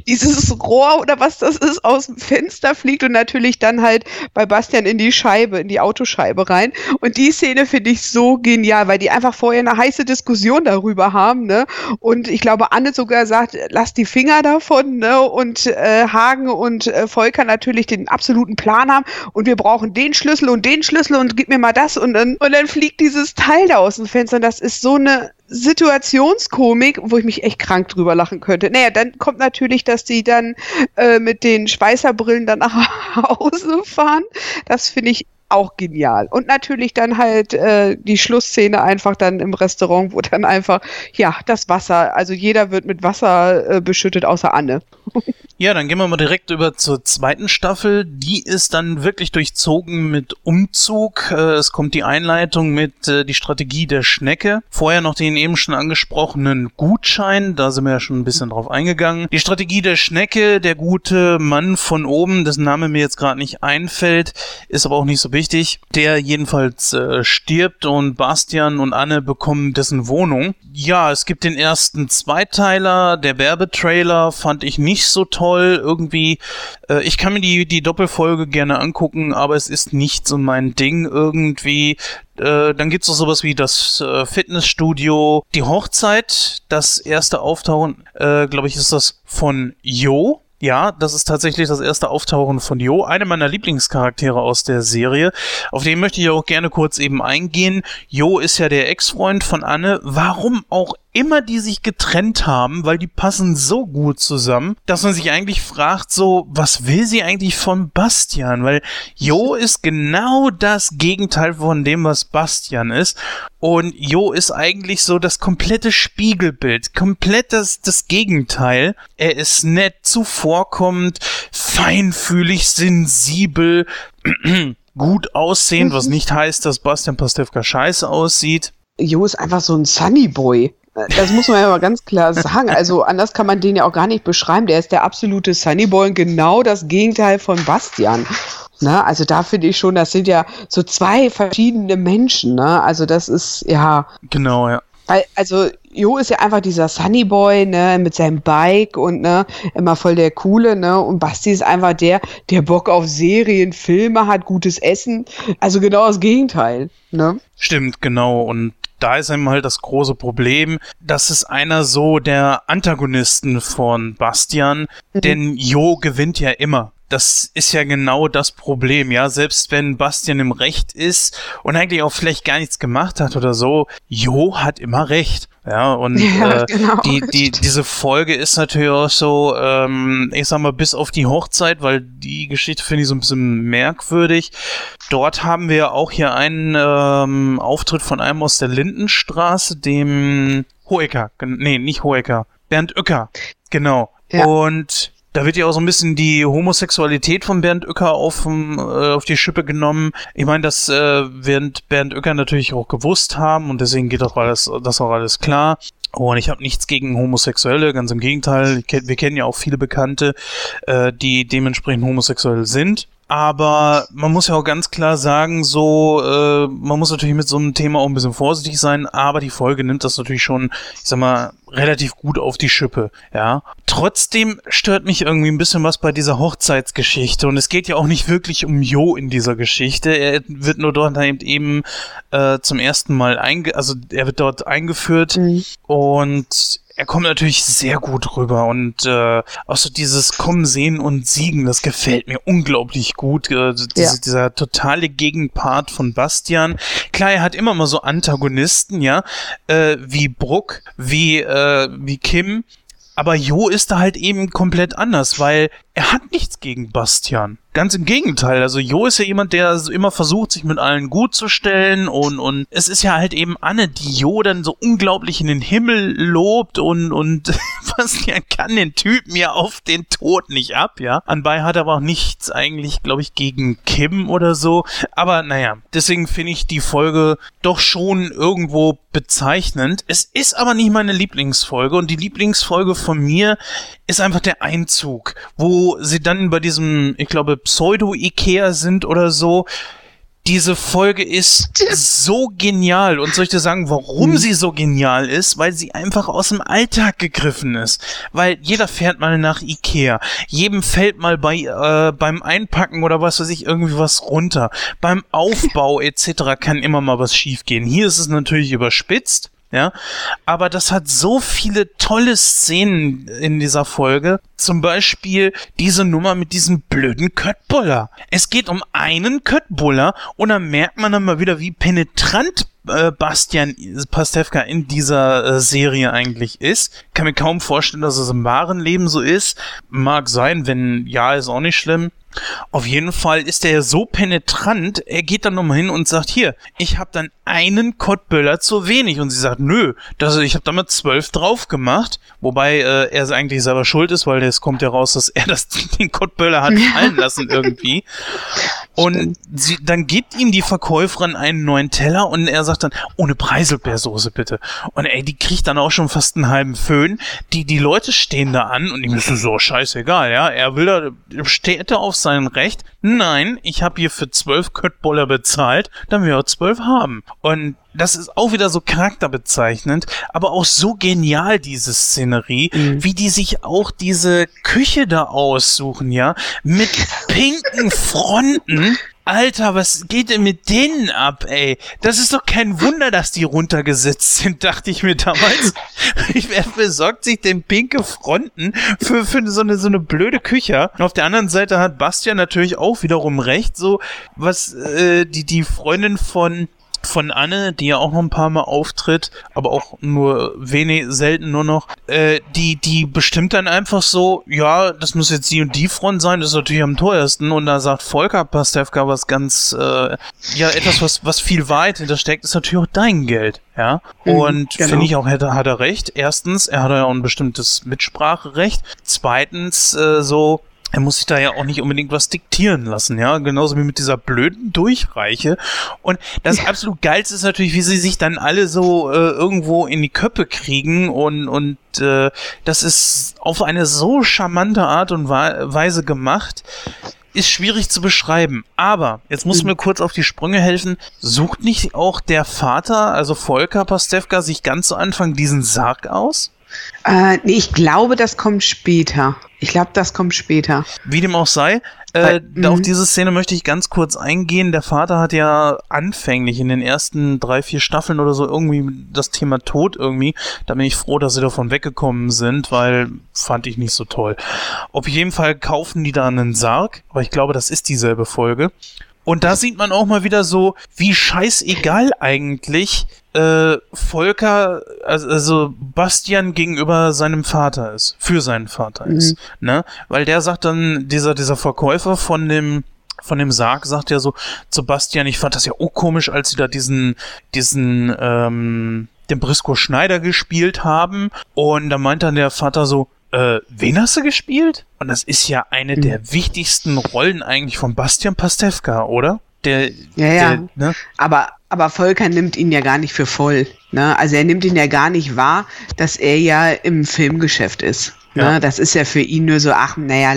dieses Rohr oder was das ist aus dem Fenster fliegt und natürlich dann halt bei Bastian in die Scheibe, in die Autoscheibe rein. Und die Szene finde ich so genial, weil die einfach vorher eine heiße Diskussion darüber haben, ne? Und ich glaube, Anne sogar sagt, lass die Finger davon, ne? Und äh, Hagen und äh, Volker natürlich den absoluten Plan haben und wir brauchen den Schlüssel und den Schlüssel und gib mir mal das und dann, und dann fliegt dieses Teil da aus dem Fenster. Und das ist so eine Situationskomik, wo ich mich echt krank drüber lachen könnte. Naja, dann kommt natürlich, dass die dann äh, mit den Schweißerbrillen dann [LAUGHS] nach Hause fahren. Das finde ich auch genial. Und natürlich dann halt äh, die Schlussszene einfach dann im Restaurant, wo dann einfach, ja, das Wasser, also jeder wird mit Wasser äh, beschüttet, außer Anne. [LAUGHS] Ja, dann gehen wir mal direkt über zur zweiten Staffel. Die ist dann wirklich durchzogen mit Umzug. Äh, es kommt die Einleitung mit äh, die Strategie der Schnecke. Vorher noch den eben schon angesprochenen Gutschein. Da sind wir ja schon ein bisschen drauf eingegangen. Die Strategie der Schnecke, der gute Mann von oben, dessen Name mir jetzt gerade nicht einfällt, ist aber auch nicht so wichtig. Der jedenfalls äh, stirbt und Bastian und Anne bekommen dessen Wohnung. Ja, es gibt den ersten Zweiteiler. Der Werbetrailer fand ich nicht so toll. Irgendwie, äh, ich kann mir die, die Doppelfolge gerne angucken, aber es ist nicht so mein Ding irgendwie. Äh, dann gibt's noch sowas wie das äh, Fitnessstudio, die Hochzeit, das erste Auftauchen, äh, glaube ich, ist das von Jo. Ja, das ist tatsächlich das erste Auftauchen von Jo, eine meiner Lieblingscharaktere aus der Serie. Auf den möchte ich auch gerne kurz eben eingehen. Jo ist ja der Ex-Freund von Anne. Warum auch immer die sich getrennt haben, weil die passen so gut zusammen, dass man sich eigentlich fragt, so, was will sie eigentlich von Bastian? Weil Jo ist genau das Gegenteil von dem, was Bastian ist. Und Jo ist eigentlich so das komplette Spiegelbild, komplett das, das Gegenteil. Er ist nett, zuvorkommend, feinfühlig, sensibel, [CLEARS THROAT] gut aussehend, was mhm. nicht heißt, dass Bastian Pastewka scheiße aussieht. Jo ist einfach so ein Sunny Boy. Das muss man ja mal ganz klar sagen. Also anders kann man den ja auch gar nicht beschreiben. Der ist der absolute Sunnyboy und genau das Gegenteil von Bastian. Ne? Also da finde ich schon, das sind ja so zwei verschiedene Menschen. Ne? Also das ist ja. Genau, ja. Weil, also Jo ist ja einfach dieser Sunnyboy, ne, mit seinem Bike und ne, immer voll der Coole, ne? Und Basti ist einfach der, der Bock auf Serien, Filme hat, gutes Essen. Also genau das Gegenteil, ne? Stimmt, genau. Und da ist eben halt das große Problem. Das ist einer so der Antagonisten von Bastian, mhm. denn Jo gewinnt ja immer das ist ja genau das Problem, ja. Selbst wenn Bastian im Recht ist und eigentlich auch vielleicht gar nichts gemacht hat oder so, Jo hat immer recht. Ja, und ja, äh, genau. die, die, diese Folge ist natürlich auch so, ähm, ich sag mal, bis auf die Hochzeit, weil die Geschichte finde ich so ein bisschen merkwürdig. Dort haben wir auch hier einen ähm, Auftritt von einem aus der Lindenstraße, dem Hoeker. Nee, nicht Hoeker. Bernd Uecker. Genau. Ja. Und da wird ja auch so ein bisschen die Homosexualität von Bernd Uecker auf, äh, auf die Schippe genommen. Ich meine, das äh, wird Bernd Uecker natürlich auch gewusst haben und deswegen geht auch alles, das auch alles klar. Und ich habe nichts gegen Homosexuelle, ganz im Gegenteil. Wir kennen ja auch viele Bekannte, äh, die dementsprechend homosexuell sind. Aber man muss ja auch ganz klar sagen, so, äh, man muss natürlich mit so einem Thema auch ein bisschen vorsichtig sein, aber die Folge nimmt das natürlich schon, ich sag mal, relativ gut auf die Schippe, ja. Trotzdem stört mich irgendwie ein bisschen was bei dieser Hochzeitsgeschichte und es geht ja auch nicht wirklich um Jo in dieser Geschichte. Er wird nur dort eben äh, zum ersten Mal einge, also er wird dort eingeführt mhm. und er kommt natürlich sehr gut rüber und äh, auch so dieses Kommen, Sehen und Siegen, das gefällt mir unglaublich gut. Äh, diese, ja. Dieser totale Gegenpart von Bastian. Klar, er hat immer mal so Antagonisten, ja, äh, wie Bruck, wie, äh, wie Kim, aber Jo ist da halt eben komplett anders, weil er hat nichts gegen Bastian. Ganz im Gegenteil. Also Jo ist ja jemand, der immer versucht, sich mit allen gut zu stellen und, und es ist ja halt eben Anne, die Jo dann so unglaublich in den Himmel lobt und, und [LAUGHS] Bastian kann den Typen ja auf den Tod nicht ab, ja. Anbei hat er aber auch nichts eigentlich, glaube ich, gegen Kim oder so. Aber naja, deswegen finde ich die Folge doch schon irgendwo bezeichnend. Es ist aber nicht meine Lieblingsfolge und die Lieblingsfolge von mir ist einfach der Einzug, wo sie dann bei diesem, ich glaube, Pseudo-Ikea sind oder so. Diese Folge ist so genial. Und soll ich dir sagen, warum mhm. sie so genial ist? Weil sie einfach aus dem Alltag gegriffen ist. Weil jeder fährt mal nach Ikea. Jedem fällt mal bei, äh, beim Einpacken oder was weiß ich irgendwie was runter. Beim Aufbau etc. kann immer mal was schiefgehen. Hier ist es natürlich überspitzt ja. Aber das hat so viele tolle Szenen in dieser Folge. Zum Beispiel diese Nummer mit diesem blöden Köttbuller. Es geht um einen Köttbuller und dann merkt man dann mal wieder, wie penetrant äh, Bastian Pastewka in dieser äh, Serie eigentlich ist. Kann mir kaum vorstellen, dass es im wahren Leben so ist. Mag sein, wenn ja, ist auch nicht schlimm. Auf jeden Fall ist er so penetrant, er geht dann nochmal hin und sagt, hier, ich habe dann einen Kottböller zu wenig. Und sie sagt, nö, das, ich habe damit zwölf drauf gemacht. Wobei äh, er eigentlich selber schuld ist, weil es kommt ja raus, dass er das, [LAUGHS] den Kottböller hat fallen lassen irgendwie. Und sie, dann gibt ihm die Verkäuferin einen neuen Teller und er sagt dann, ohne Preiselbeersoße bitte. Und ey, die kriegt dann auch schon fast einen halben Föhn. Die, die Leute stehen da an und ihm ist so scheißegal, ja. Er will da, steht da auf sein Recht. Nein, ich habe hier für zwölf Köttboller bezahlt, dann wir auch zwölf haben. Und das ist auch wieder so charakterbezeichnend, aber auch so genial, diese Szenerie, mhm. wie die sich auch diese Küche da aussuchen, ja, mit pinken Fronten. Alter, was geht denn mit denen ab, ey? Das ist doch kein Wunder, dass die runtergesetzt sind, [LAUGHS] dachte ich mir damals. [LAUGHS] Wer besorgt sich denn pinke Fronten für, für so, eine, so eine blöde Küche? Und auf der anderen Seite hat Bastian natürlich auch wiederum recht, so was äh, die, die Freundin von von Anne, die ja auch noch ein paar Mal auftritt, aber auch nur wenig, selten nur noch, äh, die, die bestimmt dann einfach so, ja, das muss jetzt die und die Front sein, das ist natürlich am teuersten und da sagt Volker Pastewka was ganz, äh, ja, etwas, was, was viel weit hintersteckt, ist natürlich auch dein Geld, ja. Mhm, und genau. finde ich auch, hat, hat er recht. Erstens, er hat ja auch ein bestimmtes Mitspracherecht. Zweitens, äh, so, er muss sich da ja auch nicht unbedingt was diktieren lassen, ja, genauso wie mit dieser blöden Durchreiche. Und das ja. absolut geilste ist natürlich, wie sie sich dann alle so äh, irgendwo in die Köppe kriegen und und äh, das ist auf eine so charmante Art und Weise gemacht. Ist schwierig zu beschreiben. Aber, jetzt muss mhm. mir kurz auf die Sprünge helfen. Sucht nicht auch der Vater, also Volker Pastewka, sich ganz zu Anfang diesen Sarg aus? Äh, nee, ich glaube, das kommt später. Ich glaube, das kommt später. Wie dem auch sei, äh, Weil, auf mhm. diese Szene möchte ich ganz kurz eingehen. Der Vater hat ja anfänglich in den ersten drei, vier Staffeln oder so irgendwie das Thema Tod irgendwie. Da bin ich froh, dass sie davon weggekommen sind, weil fand ich nicht so toll. Auf jeden Fall kaufen die da einen Sarg, aber ich glaube, das ist dieselbe Folge. Und da sieht man auch mal wieder so, wie scheißegal eigentlich äh, Volker, also, also Bastian gegenüber seinem Vater ist, für seinen Vater ist. Mhm. Ne? Weil der sagt dann, dieser, dieser Verkäufer von dem von dem Sarg sagt ja so zu Bastian, ich fand das ja auch komisch, als sie da diesen, diesen, ähm, den Brisco Schneider gespielt haben. Und da meint dann der Vater so, äh, wen hast du gespielt? Und das ist ja eine mhm. der wichtigsten Rollen eigentlich von Bastian Pastewka, oder? Der, ja, ja. Der, ne? Aber, aber Volker nimmt ihn ja gar nicht für voll. Ne? Also er nimmt ihn ja gar nicht wahr, dass er ja im Filmgeschäft ist. Ja. Ne, das ist ja für ihn nur so, ach, naja,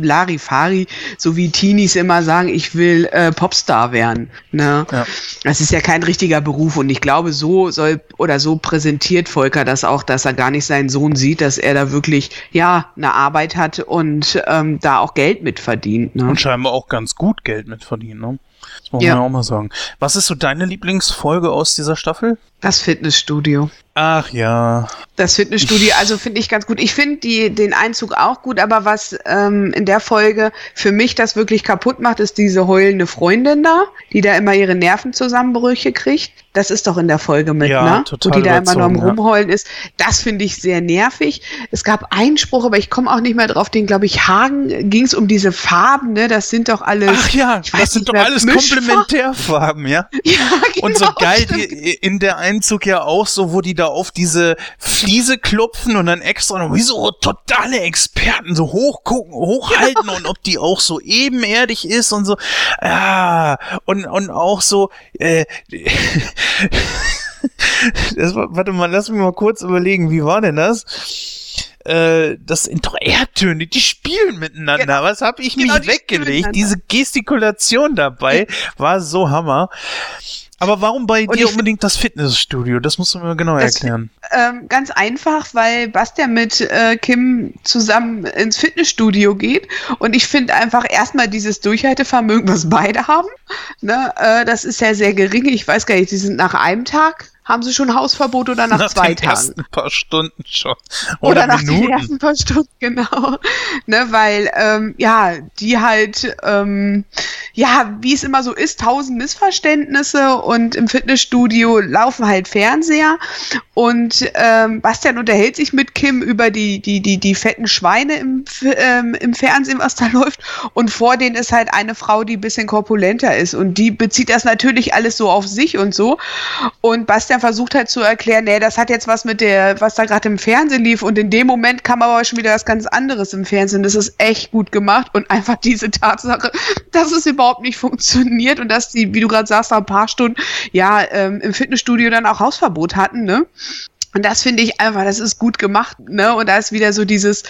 Larifari, so wie Teenies immer sagen, ich will äh, Popstar werden. Ne? Ja. Das ist ja kein richtiger Beruf und ich glaube, so soll oder so präsentiert Volker das auch, dass er gar nicht seinen Sohn sieht, dass er da wirklich, ja, eine Arbeit hat und ähm, da auch Geld mit verdient. Ne? Und scheinbar auch ganz gut Geld mit verdient, ne? Das muss ja. man ja auch mal sagen. Was ist so deine Lieblingsfolge aus dieser Staffel? Das Fitnessstudio. Ach ja. Das Fitnessstudio, also finde ich ganz gut. Ich finde den Einzug auch gut, aber was ähm, in der Folge für mich das wirklich kaputt macht, ist diese heulende Freundin da, die da immer ihre Nervenzusammenbrüche kriegt. Das ist doch in der Folge mit, ja, ne? Total Wo die da immer noch am Rumheulen ist. Das finde ich sehr nervig. Es gab einen Spruch, aber ich komme auch nicht mehr drauf, den glaube ich Hagen ging es um diese Farben, ne? Das sind doch alles. Ach ja, das sind doch alles Komplementärfarben, ja? [LAUGHS] ja genau, Und so geil die, in der Einzug ja auch so, wo die da auf diese Fliese klopfen und dann extra noch wie so totale Experten so hochgucken, hochhalten ja. und ob die auch so ebenerdig ist und so. Ja, und, und auch so, äh, [LAUGHS] das war, warte mal, lass mich mal kurz überlegen, wie war denn das? Äh, das sind doch Erdtöne, die spielen miteinander. Genau. Was habe ich genau, mich die weggelegt? Diese Gestikulation dabei war so Hammer. Aber warum bei und dir unbedingt das Fitnessstudio? Das musst du mir genau erklären. Ähm, ganz einfach, weil Bastian mit äh, Kim zusammen ins Fitnessstudio geht und ich finde einfach erstmal dieses Durchhaltevermögen, was beide haben. Ne, äh, das ist ja sehr gering. Ich weiß gar nicht, die sind nach einem Tag haben sie schon Hausverbot oder nach, nach zwei den Tagen? Ersten paar Stunden schon. Oder, oder nach Minuten. den ersten paar Stunden, [LAUGHS] genau. Ne, weil, ähm, ja, die halt, ähm, ja, wie es immer so ist, tausend Missverständnisse und im Fitnessstudio laufen halt Fernseher und ähm, Bastian unterhält sich mit Kim über die, die, die, die fetten Schweine im, ähm, im Fernsehen, was da [LAUGHS] läuft. Und vor denen ist halt eine Frau, die ein bisschen korpulenter ist. Und die bezieht das natürlich alles so auf sich und so. Und Bastian versucht halt zu erklären, nee, das hat jetzt was mit der, was da gerade im Fernsehen lief. Und in dem Moment kam aber schon wieder was ganz anderes im Fernsehen. Das ist echt gut gemacht. Und einfach diese Tatsache, dass es überhaupt nicht funktioniert und dass die, wie du gerade sagst, nach ein paar Stunden ja ähm, im Fitnessstudio dann auch Hausverbot hatten, ne? Und das finde ich einfach, das ist gut gemacht, ne? Und da ist wieder so dieses,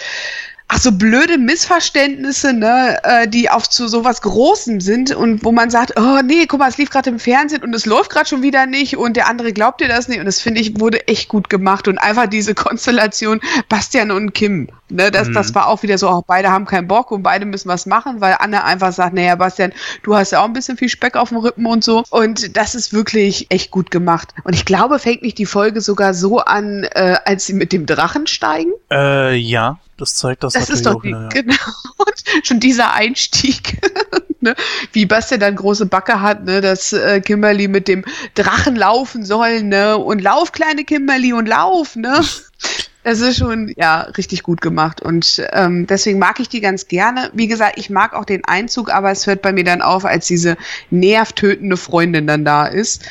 ach so blöde Missverständnisse, ne, äh, die auf zu sowas Großem sind und wo man sagt, oh nee, guck mal, es lief gerade im Fernsehen und es läuft gerade schon wieder nicht und der andere glaubt dir das nicht und das finde ich wurde echt gut gemacht und einfach diese Konstellation Bastian und Kim, ne, das, mhm. das war auch wieder so, auch beide haben keinen Bock und beide müssen was machen, weil Anne einfach sagt, naja, Bastian, du hast ja auch ein bisschen viel Speck auf dem Rippen und so und das ist wirklich echt gut gemacht und ich glaube, fängt nicht die Folge sogar so an, äh, als sie mit dem Drachen steigen? Äh, ja. Das zeigt das, das ist doch die, ja. genau. Und [LAUGHS] schon dieser Einstieg, [LAUGHS] ne? wie Bastian dann große Backe hat, ne? dass äh, Kimberly mit dem Drachen laufen soll, ne? Und lauf, kleine Kimberly, und lauf, ne? [LAUGHS] Es ist schon, ja, richtig gut gemacht. Und ähm, deswegen mag ich die ganz gerne. Wie gesagt, ich mag auch den Einzug, aber es hört bei mir dann auf, als diese nervtötende Freundin dann da ist.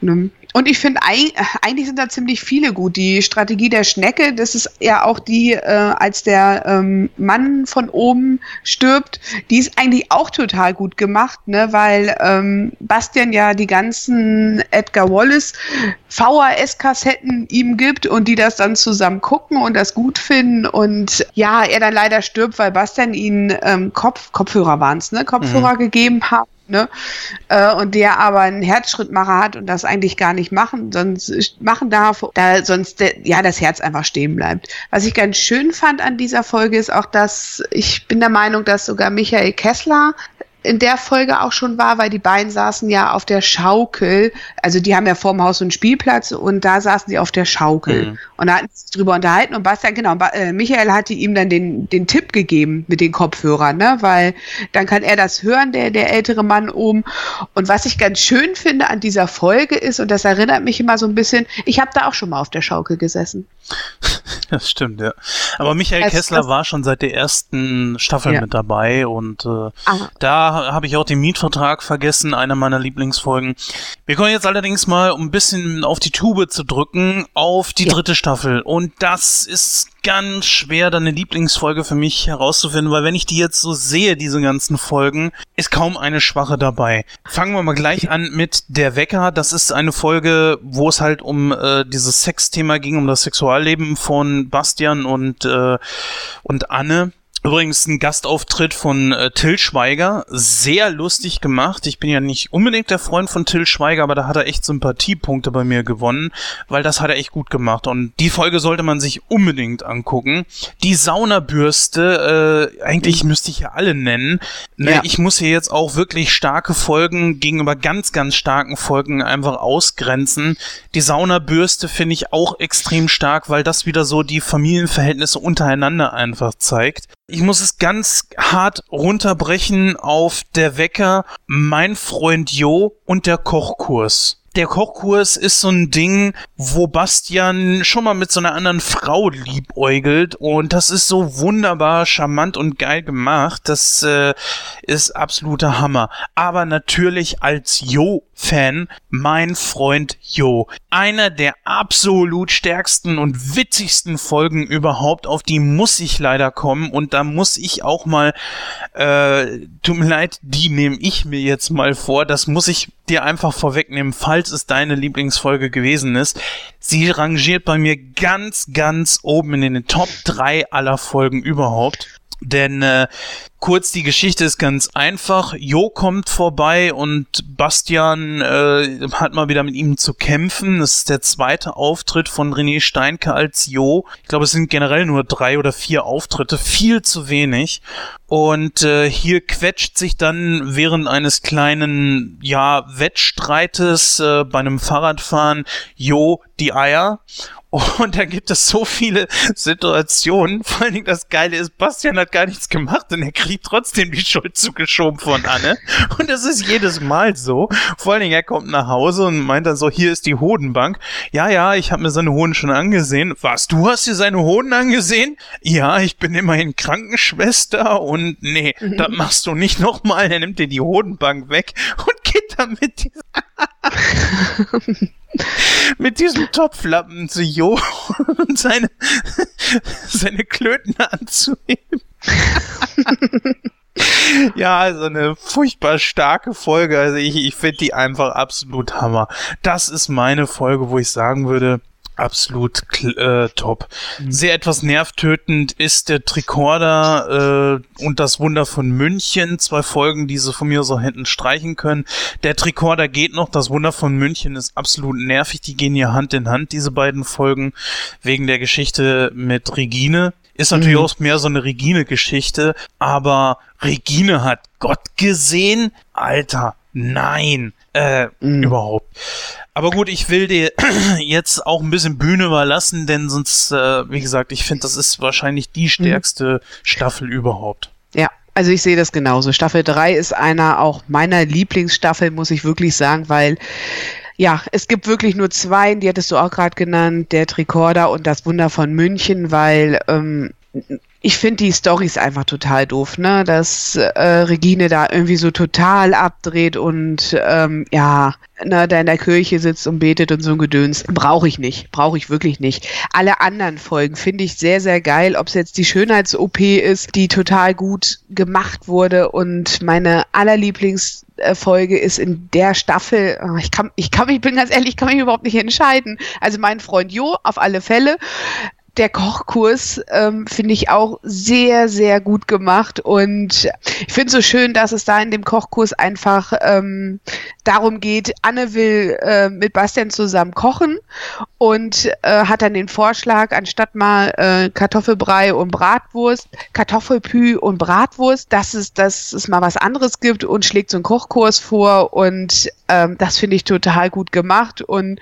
Ne? Und ich finde, eigentlich sind da ziemlich viele gut. Die Strategie der Schnecke, das ist ja auch die, äh, als der ähm, Mann von oben stirbt, die ist eigentlich auch total gut gemacht, ne? weil ähm, Bastian ja die ganzen Edgar Wallace VHS-Kassetten ihm gibt und die das dann zusammen gucken und das gut finden. Und ja, er dann leider stirbt, weil Bastian ihn ähm, Kopf, Kopfhörer waren es, ne? Kopfhörer mhm. gegeben hat Ne? Äh, und der aber einen Herzschrittmacher hat und das eigentlich gar nicht machen, sonst machen darf, da sonst ja das Herz einfach stehen bleibt. Was ich ganz schön fand an dieser Folge ist auch, dass ich bin der Meinung, dass sogar Michael Kessler in der Folge auch schon war, weil die beiden saßen ja auf der Schaukel. Also die haben ja vorm Haus einen Spielplatz und da saßen sie auf der Schaukel. Mhm. Und da hatten sie sich drüber unterhalten und Bastian, genau, äh, Michael hatte ihm dann den, den Tipp gegeben mit den Kopfhörern, ne? Weil dann kann er das hören, der, der ältere Mann oben. Und was ich ganz schön finde an dieser Folge ist, und das erinnert mich immer so ein bisschen, ich habe da auch schon mal auf der Schaukel gesessen. [LAUGHS] Das stimmt, ja. Aber Michael das, Kessler das, war schon seit der ersten Staffel ja. mit dabei und äh, da habe ich auch den Mietvertrag vergessen, einer meiner Lieblingsfolgen. Wir kommen jetzt allerdings mal, um ein bisschen auf die Tube zu drücken, auf die ja. dritte Staffel. Und das ist ganz schwer, da eine Lieblingsfolge für mich herauszufinden, weil wenn ich die jetzt so sehe, diese ganzen Folgen, ist kaum eine schwache dabei. Fangen wir mal gleich an mit Der Wecker. Das ist eine Folge, wo es halt um äh, dieses Sexthema ging, um das Sexualleben von Bastian und, äh, und Anne. Übrigens ein Gastauftritt von äh, Till Schweiger, sehr lustig gemacht. Ich bin ja nicht unbedingt der Freund von Till Schweiger, aber da hat er echt Sympathiepunkte bei mir gewonnen, weil das hat er echt gut gemacht. Und die Folge sollte man sich unbedingt angucken. Die Saunabürste, äh, eigentlich müsste ich ja alle nennen. Ne, ja. Ich muss hier jetzt auch wirklich starke Folgen gegenüber ganz, ganz starken Folgen einfach ausgrenzen. Die Saunabürste finde ich auch extrem stark, weil das wieder so die Familienverhältnisse untereinander einfach zeigt. Ich muss es ganz hart runterbrechen auf der Wecker, mein Freund Jo und der Kochkurs der Kochkurs ist so ein Ding, wo Bastian schon mal mit so einer anderen Frau liebäugelt und das ist so wunderbar charmant und geil gemacht. Das äh, ist absoluter Hammer. Aber natürlich als Jo-Fan, mein Freund Jo. Einer der absolut stärksten und witzigsten Folgen überhaupt, auf die muss ich leider kommen und da muss ich auch mal, äh, tut mir leid, die nehme ich mir jetzt mal vor. Das muss ich dir einfach vorwegnehmen, falls es deine Lieblingsfolge gewesen ist. Sie rangiert bei mir ganz, ganz oben in den Top 3 aller Folgen überhaupt. Denn äh, kurz, die Geschichte ist ganz einfach. Jo kommt vorbei und Bastian äh, hat mal wieder mit ihm zu kämpfen. Das ist der zweite Auftritt von René Steinke als Jo. Ich glaube, es sind generell nur drei oder vier Auftritte. Viel zu wenig. Und äh, hier quetscht sich dann während eines kleinen, ja, Wettstreites äh, bei einem Fahrradfahren Jo die Eier und da gibt es so viele Situationen. Vor allen Dingen das Geile ist, Bastian hat gar nichts gemacht und er kriegt trotzdem die Schuld zugeschoben von Anne. Und das ist jedes Mal so. Vor allen Dingen, er kommt nach Hause und meint dann so, hier ist die Hodenbank. Ja, ja, ich habe mir seine Hoden schon angesehen. Was, du hast dir seine Hoden angesehen? Ja, ich bin immerhin Krankenschwester und nee, mhm. das machst du nicht nochmal. Er nimmt dir die Hodenbank weg und geht damit. [LAUGHS] mit diesem Topflappen zu Jo und seine, seine Klöten anzuheben. [LAUGHS] ja, also eine furchtbar starke Folge. Also ich, ich finde die einfach absolut Hammer. Das ist meine Folge, wo ich sagen würde, absolut äh, top. Mhm. Sehr etwas nervtötend ist der Tricorder äh, und das Wunder von München. Zwei Folgen, die sie von mir so hätten streichen können. Der Tricorder geht noch. Das Wunder von München ist absolut nervig. Die gehen hier Hand in Hand, diese beiden Folgen, wegen der Geschichte mit Regine. Ist natürlich mhm. auch mehr so eine Regine-Geschichte, aber Regine hat Gott gesehen? Alter, nein, äh, mhm. überhaupt. Aber gut, ich will dir [CLEARS THROAT] jetzt auch ein bisschen Bühne überlassen, denn sonst, äh, wie gesagt, ich finde, das ist wahrscheinlich die mhm. stärkste mhm. Staffel überhaupt. Ja, also ich sehe das genauso. Staffel 3 ist einer auch meiner Lieblingsstaffel, muss ich wirklich sagen, weil ja, es gibt wirklich nur zwei, die hattest du auch gerade genannt, der Tricorder und das Wunder von München, weil ähm, ich finde die Storys einfach total doof, ne? Dass äh, Regine da irgendwie so total abdreht und ähm, ja, ne, da in der Kirche sitzt und betet und so ein Gedöns. Brauche ich nicht. Brauche ich wirklich nicht. Alle anderen Folgen finde ich sehr, sehr geil. Ob es jetzt die Schönheits-OP ist, die total gut gemacht wurde und meine allerlieblings Folge ist in der Staffel, ah, ich kann, ich kann mich, bin ganz ehrlich, ich kann mich überhaupt nicht entscheiden. Also mein Freund Jo auf alle Fälle der Kochkurs ähm, finde ich auch sehr, sehr gut gemacht. Und ich finde es so schön, dass es da in dem Kochkurs einfach ähm, darum geht, Anne will äh, mit Bastian zusammen kochen und äh, hat dann den Vorschlag, anstatt mal äh, Kartoffelbrei und Bratwurst, Kartoffelpü und Bratwurst, dass es, dass es mal was anderes gibt und schlägt so einen Kochkurs vor. Und ähm, das finde ich total gut gemacht. Und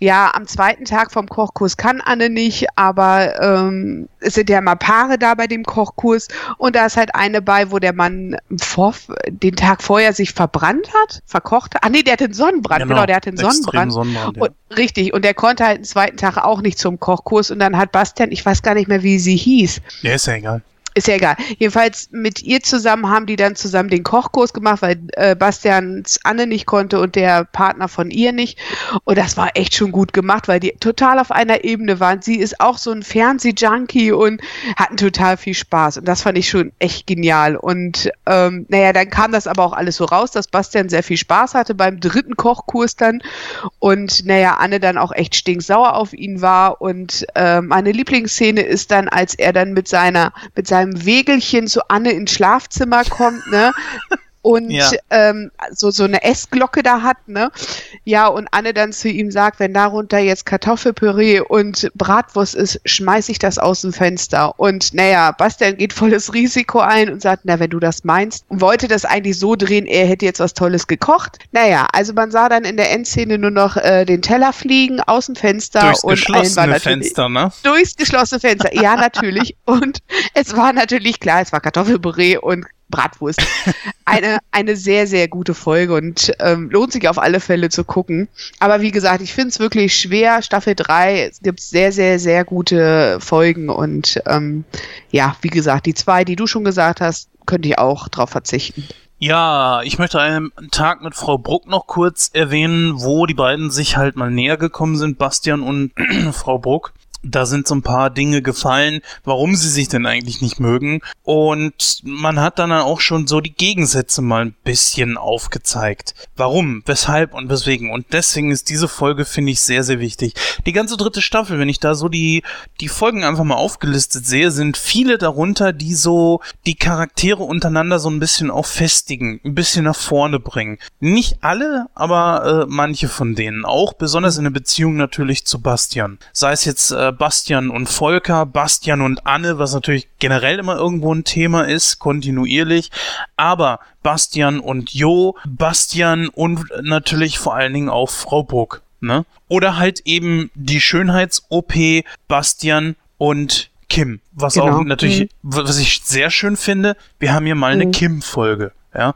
ja, am zweiten Tag vom Kochkurs kann Anne nicht, aber ähm, es sind ja mal Paare da bei dem Kochkurs und da ist halt eine bei, wo der Mann vor, den Tag vorher sich verbrannt hat, verkocht hat. Ah nee, der hat den Sonnenbrand, genau, genau der hat den Sonnenbrand. Sonnenbrand ja. und, richtig, und der konnte halt den zweiten Tag auch nicht zum Kochkurs und dann hat Bastian, ich weiß gar nicht mehr, wie sie hieß. Ja, ist ja egal ist ja egal. Jedenfalls mit ihr zusammen haben die dann zusammen den Kochkurs gemacht, weil äh, Bastians Anne nicht konnte und der Partner von ihr nicht. Und das war echt schon gut gemacht, weil die total auf einer Ebene waren. Sie ist auch so ein Fernseh-Junkie und hatten total viel Spaß. Und das fand ich schon echt genial. Und ähm, naja, dann kam das aber auch alles so raus, dass Bastian sehr viel Spaß hatte beim dritten Kochkurs dann. Und naja, Anne dann auch echt stinksauer auf ihn war. Und äh, meine Lieblingsszene ist dann, als er dann mit seiner, mit seiner seinem Wegelchen zu Anne ins Schlafzimmer kommt, ne? [LAUGHS] und ja. ähm, so, so eine Essglocke da hat, ne? Ja, und Anne dann zu ihm sagt, wenn darunter jetzt Kartoffelpüree und Bratwurst ist, schmeiße ich das aus dem Fenster. Und naja, Bastian geht volles Risiko ein und sagt, na, wenn du das meinst, und wollte das eigentlich so drehen, er hätte jetzt was Tolles gekocht. Naja, also man sah dann in der Endszene nur noch äh, den Teller fliegen aus dem Fenster durchs und geschlossene Fenster, ne? Durchs geschlossene Fenster, ja, natürlich. [LAUGHS] und es war natürlich klar, es war Kartoffelpüree und Bratwurst. Eine, eine sehr, sehr gute Folge und ähm, lohnt sich auf alle Fälle zu gucken. Aber wie gesagt, ich finde es wirklich schwer. Staffel 3, es gibt sehr, sehr, sehr gute Folgen und ähm, ja, wie gesagt, die zwei, die du schon gesagt hast, könnte ich auch drauf verzichten. Ja, ich möchte einen Tag mit Frau Bruck noch kurz erwähnen, wo die beiden sich halt mal näher gekommen sind, Bastian und [CLEARS THROAT] Frau Bruck da sind so ein paar Dinge gefallen, warum sie sich denn eigentlich nicht mögen. Und man hat dann auch schon so die Gegensätze mal ein bisschen aufgezeigt. Warum, weshalb und weswegen. Und deswegen ist diese Folge, finde ich, sehr, sehr wichtig. Die ganze dritte Staffel, wenn ich da so die, die Folgen einfach mal aufgelistet sehe, sind viele darunter, die so die Charaktere untereinander so ein bisschen auch festigen, ein bisschen nach vorne bringen. Nicht alle, aber äh, manche von denen. Auch besonders in der Beziehung natürlich zu Bastian. Sei es jetzt äh, Bastian und Volker, Bastian und Anne, was natürlich generell immer irgendwo ein Thema ist, kontinuierlich, aber Bastian und Jo, Bastian und natürlich vor allen Dingen auch Frau Bruck, ne? Oder halt eben die Schönheits-OP Bastian und Kim, was genau. auch natürlich, mhm. was ich sehr schön finde, wir haben hier mal eine mhm. Kim-Folge. Ja.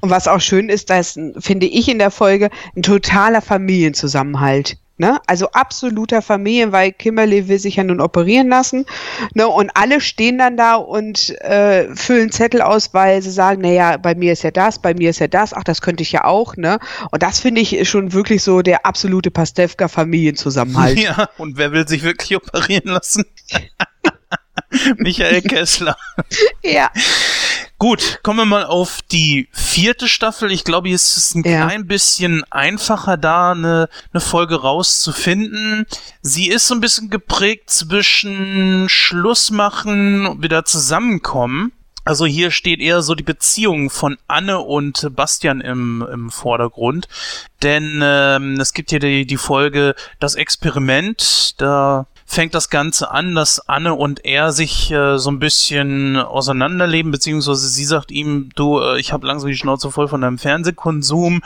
Und was auch schön ist, dass, finde ich in der Folge, ein totaler Familienzusammenhalt. Ne? Also absoluter Familien, weil Kimberly will sich ja nun operieren lassen. Ne? Und alle stehen dann da und äh, füllen Zettel aus, weil sie sagen, naja, bei mir ist ja das, bei mir ist ja das, ach, das könnte ich ja auch. Ne? Und das finde ich schon wirklich so der absolute Pastewka-Familienzusammenhalt. Ja, und wer will sich wirklich operieren lassen? [LAUGHS] Michael Kessler. ja. Gut, kommen wir mal auf die vierte Staffel. Ich glaube, hier ist es ein ja. klein bisschen einfacher, da eine, eine Folge rauszufinden. Sie ist so ein bisschen geprägt zwischen Schlussmachen und wieder zusammenkommen. Also hier steht eher so die Beziehung von Anne und Bastian im, im Vordergrund. Denn ähm, es gibt hier die, die Folge Das Experiment. Da fängt das Ganze an, dass Anne und er sich äh, so ein bisschen auseinanderleben, beziehungsweise sie sagt ihm, du, äh, ich habe langsam die Schnauze voll von deinem Fernsehkonsum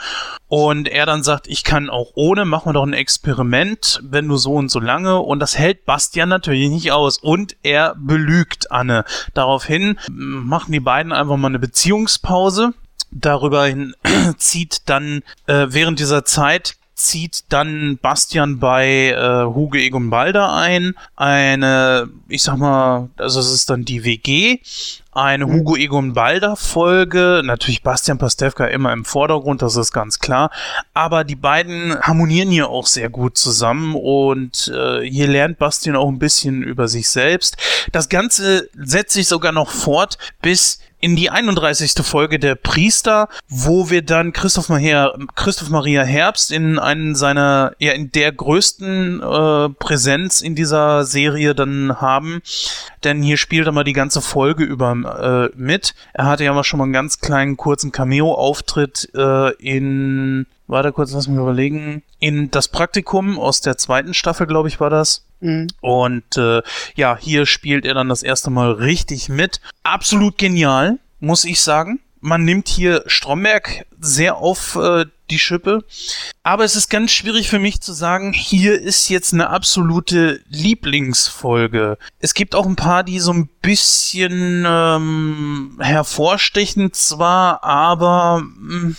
und er dann sagt, ich kann auch ohne, machen wir doch ein Experiment, wenn du so und so lange und das hält Bastian natürlich nicht aus und er belügt Anne. Daraufhin machen die beiden einfach mal eine Beziehungspause. Darüber hin [CLEARS THROAT] zieht dann äh, während dieser Zeit zieht dann Bastian bei äh, Hugo Egon Balder ein. Eine, ich sag mal, also es ist dann die WG, eine Hugo Egon Balder Folge. Natürlich Bastian Pastewka immer im Vordergrund, das ist ganz klar. Aber die beiden harmonieren hier auch sehr gut zusammen und äh, hier lernt Bastian auch ein bisschen über sich selbst. Das Ganze setzt sich sogar noch fort bis in die 31. Folge der Priester, wo wir dann Christoph Maria, Christoph Maria Herbst in einen seiner, ja, in der größten äh, Präsenz in dieser Serie dann haben. Denn hier spielt er mal die ganze Folge über äh, mit. Er hatte ja mal schon mal einen ganz kleinen, kurzen Cameo-Auftritt äh, in Warte kurz, lass mich überlegen. In das Praktikum aus der zweiten Staffel, glaube ich, war das. Mhm. Und äh, ja, hier spielt er dann das erste Mal richtig mit. Absolut genial, muss ich sagen. Man nimmt hier Stromberg sehr auf äh, die Schippe. Aber es ist ganz schwierig für mich zu sagen, hier ist jetzt eine absolute Lieblingsfolge. Es gibt auch ein paar, die so ein bisschen ähm, hervorstechen zwar, aber mh, mm,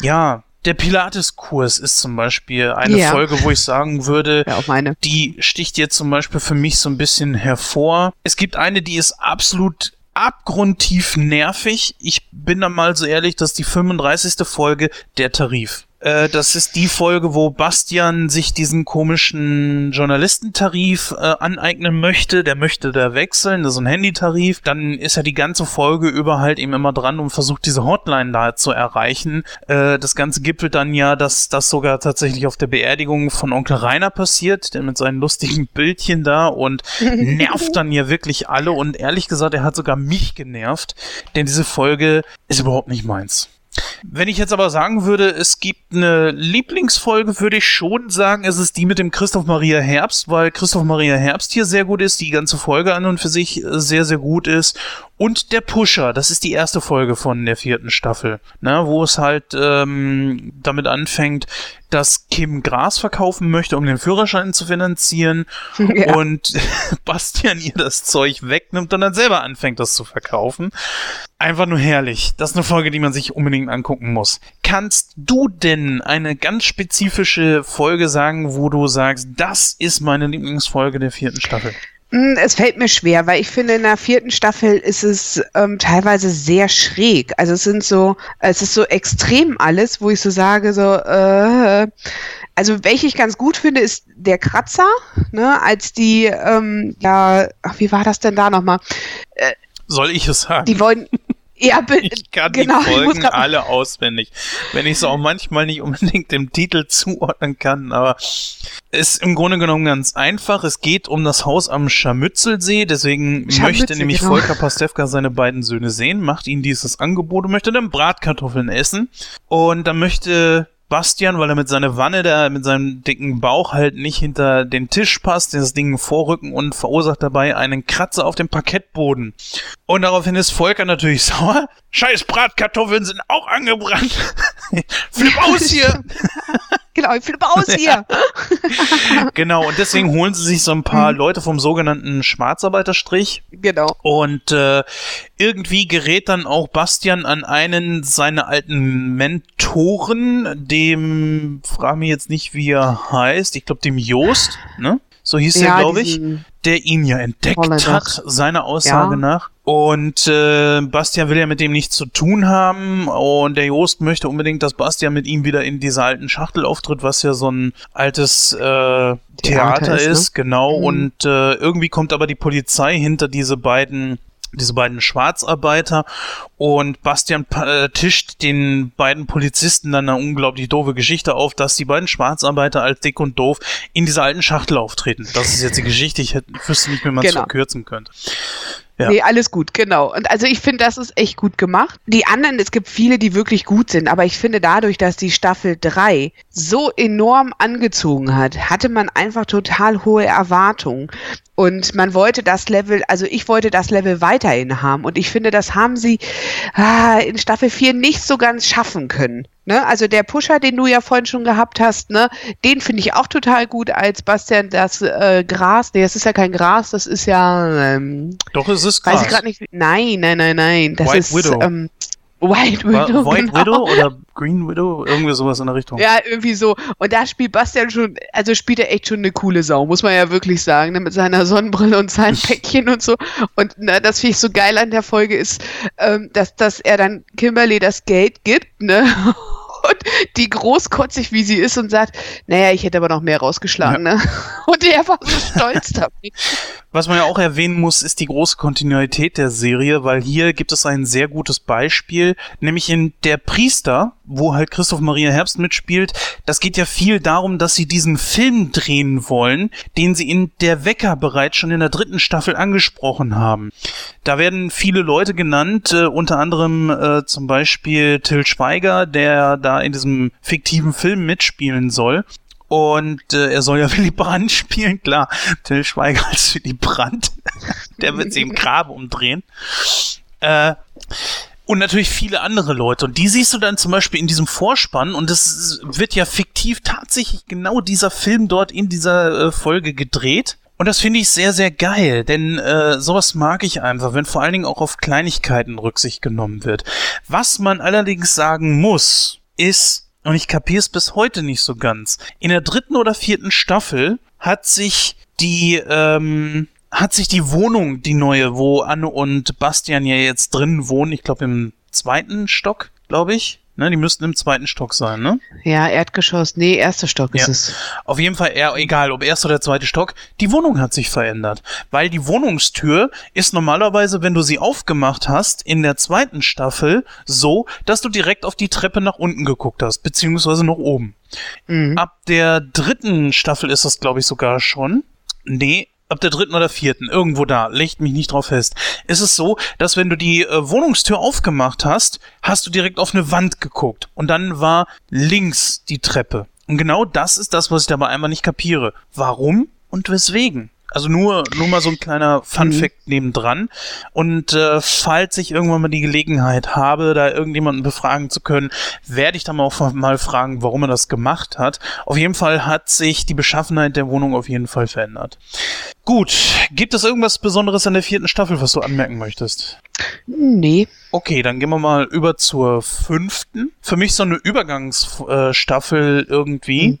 ja, der Pilates-Kurs ist zum Beispiel eine ja. Folge, wo ich sagen würde, [LAUGHS] ja, die sticht jetzt zum Beispiel für mich so ein bisschen hervor. Es gibt eine, die ist absolut abgrundtief nervig. Ich bin da mal so ehrlich, dass die 35. Folge der Tarif. Äh, das ist die Folge, wo Bastian sich diesen komischen Journalistentarif äh, aneignen möchte. Der möchte da wechseln, das ist ein Handytarif. Dann ist er die ganze Folge über halt eben immer dran und versucht diese Hotline da zu erreichen. Äh, das Ganze gipfelt dann ja, dass das sogar tatsächlich auf der Beerdigung von Onkel Rainer passiert, der mit seinen lustigen [LAUGHS] Bildchen da und [LAUGHS] nervt dann ja wirklich alle und ehrlich gesagt, er hat sogar mich genervt, denn diese Folge ist überhaupt nicht meins. Wenn ich jetzt aber sagen würde, es gibt eine Lieblingsfolge, würde ich schon sagen, es ist die mit dem Christoph Maria Herbst, weil Christoph Maria Herbst hier sehr gut ist, die ganze Folge an und für sich sehr, sehr gut ist. Und der Pusher, das ist die erste Folge von der vierten Staffel, ne, wo es halt ähm, damit anfängt, dass Kim Gras verkaufen möchte, um den Führerschein zu finanzieren [LAUGHS] ja. und [LAUGHS] Bastian ihr das Zeug wegnimmt und dann selber anfängt, das zu verkaufen. Einfach nur herrlich. Das ist eine Folge, die man sich unbedingt angucken muss. Kannst du denn eine ganz spezifische Folge sagen, wo du sagst, das ist meine Lieblingsfolge der vierten Staffel? Hm, es fällt mir schwer, weil ich finde, in der vierten Staffel ist es ähm, teilweise sehr schräg. Also es sind so, es ist so extrem alles, wo ich so sage, so, äh, also welche ich ganz gut finde, ist der Kratzer, ne, als die, ähm, ja, ach, wie war das denn da nochmal? Äh, Soll ich es sagen? Die wollen, ja, ich kann genau, die Folgen alle auswendig. Wenn ich es auch manchmal nicht unbedingt dem Titel zuordnen kann, aber ist im Grunde genommen ganz einfach. Es geht um das Haus am Scharmützelsee, deswegen Scharmützel, möchte nämlich genau. Volker Pastewka seine beiden Söhne sehen, macht ihnen dieses Angebot und möchte dann Bratkartoffeln essen. Und dann möchte Bastian, weil er mit seiner Wanne da, mit seinem dicken Bauch halt nicht hinter den Tisch passt, das Ding vorrücken und verursacht dabei einen Kratzer auf dem Parkettboden. Und daraufhin ist Volker natürlich [LAUGHS] sauer. Scheiß Bratkartoffeln sind auch angebrannt. [LAUGHS] Flipp aus hier! [LAUGHS] genau, ich flippe aus [LAUGHS] hier. [LAUGHS] genau, und deswegen holen sie sich so ein paar mhm. Leute vom sogenannten Schwarzarbeiterstrich. Genau. Und äh, irgendwie gerät dann auch Bastian an einen seiner alten Mentoren, dem, frage mich jetzt nicht, wie er heißt, ich glaube dem Jost, ne? So hieß ja, er, glaube ich, der ihn ja entdeckt hat, seiner Aussage ja. nach. Und äh, Bastian will ja mit dem nichts zu tun haben und der Jost möchte unbedingt, dass Bastian mit ihm wieder in dieser alten Schachtel auftritt, was ja so ein altes äh, Theater, Theater ist, ist ne? genau. Mhm. Und äh, irgendwie kommt aber die Polizei hinter diese beiden diese beiden Schwarzarbeiter und Bastian äh, tischt den beiden Polizisten dann eine unglaublich doofe Geschichte auf, dass die beiden Schwarzarbeiter als dick und doof in dieser alten Schachtel auftreten. Das ist jetzt die Geschichte, ich hätte, wüsste nicht, wie man es genau. verkürzen könnte. Ja. Nee, alles gut, genau. Und also ich finde, das ist echt gut gemacht. Die anderen, es gibt viele, die wirklich gut sind, aber ich finde dadurch, dass die Staffel 3 so enorm angezogen hat, hatte man einfach total hohe Erwartungen. Und man wollte das Level, also ich wollte das Level weiterhin haben. Und ich finde, das haben sie ah, in Staffel 4 nicht so ganz schaffen können. Ne? Also der Pusher, den du ja vorhin schon gehabt hast, ne, den finde ich auch total gut als Bastian das äh, Gras. Nee, das ist ja kein Gras, das ist ja. Ähm, Doch, es ist Gras. Weiß ich gerade nicht. Nein, nein, nein, nein. Das White ist Widow. Ähm, White Widow. White genau. Widow oder Green Widow? Irgendwie sowas in der Richtung. Ja, irgendwie so. Und da spielt Bastian schon, also spielt er echt schon eine coole Sau, muss man ja wirklich sagen, ne? mit seiner Sonnenbrille und seinem [LAUGHS] Päckchen und so. Und na, das finde ich so geil an der Folge ist, ähm, dass, dass er dann Kimberly das Geld gibt, ne? [LAUGHS] und die großkotzig, wie sie ist und sagt, naja, ich hätte aber noch mehr rausgeschlagen, ja. ne? [LAUGHS] Und er war so stolz damit. Was man ja auch erwähnen muss, ist die große Kontinuität der Serie, weil hier gibt es ein sehr gutes Beispiel, nämlich in Der Priester, wo halt Christoph Maria Herbst mitspielt. Das geht ja viel darum, dass sie diesen Film drehen wollen, den sie in Der Wecker bereits schon in der dritten Staffel angesprochen haben. Da werden viele Leute genannt, äh, unter anderem äh, zum Beispiel Till Schweiger, der da in diesem fiktiven Film mitspielen soll. Und äh, er soll ja [LAUGHS] Willy Brandt spielen, klar. Till Schweiger als Willy Brandt. [LAUGHS] Der wird sie im Grabe umdrehen. Äh, und natürlich viele andere Leute. Und die siehst du dann zum Beispiel in diesem Vorspann. Und es wird ja fiktiv tatsächlich genau dieser Film dort in dieser äh, Folge gedreht. Und das finde ich sehr, sehr geil, denn äh, sowas mag ich einfach, wenn vor allen Dingen auch auf Kleinigkeiten Rücksicht genommen wird. Was man allerdings sagen muss, ist, und ich kapiere es bis heute nicht so ganz. In der dritten oder vierten Staffel hat sich die, ähm, hat sich die Wohnung, die neue, wo Anne und Bastian ja jetzt drin wohnen, ich glaube im zweiten Stock, glaube ich. Ne, die müssten im zweiten Stock sein, ne? Ja, Erdgeschoss. Nee, erster Stock ist es. Auf jeden Fall, eher, egal ob erster oder zweiter Stock, die Wohnung hat sich verändert. Weil die Wohnungstür ist normalerweise, wenn du sie aufgemacht hast, in der zweiten Staffel so, dass du direkt auf die Treppe nach unten geguckt hast, beziehungsweise nach oben. Mhm. Ab der dritten Staffel ist das, glaube ich, sogar schon. Nee, ab der dritten oder vierten, irgendwo da, legt mich nicht drauf fest, ist es so, dass wenn du die äh, Wohnungstür aufgemacht hast, hast du direkt auf eine Wand geguckt und dann war links die Treppe. Und genau das ist das, was ich dabei einmal nicht kapiere. Warum und weswegen? Also nur, nur mal so ein kleiner Fun-Fact mhm. nebendran. Und äh, falls ich irgendwann mal die Gelegenheit habe, da irgendjemanden befragen zu können, werde ich dann auch mal fragen, warum er das gemacht hat. Auf jeden Fall hat sich die Beschaffenheit der Wohnung auf jeden Fall verändert. Gut, gibt es irgendwas Besonderes an der vierten Staffel, was du anmerken möchtest? Nee. Okay, dann gehen wir mal über zur fünften. Für mich so eine Übergangsstaffel irgendwie. Mhm.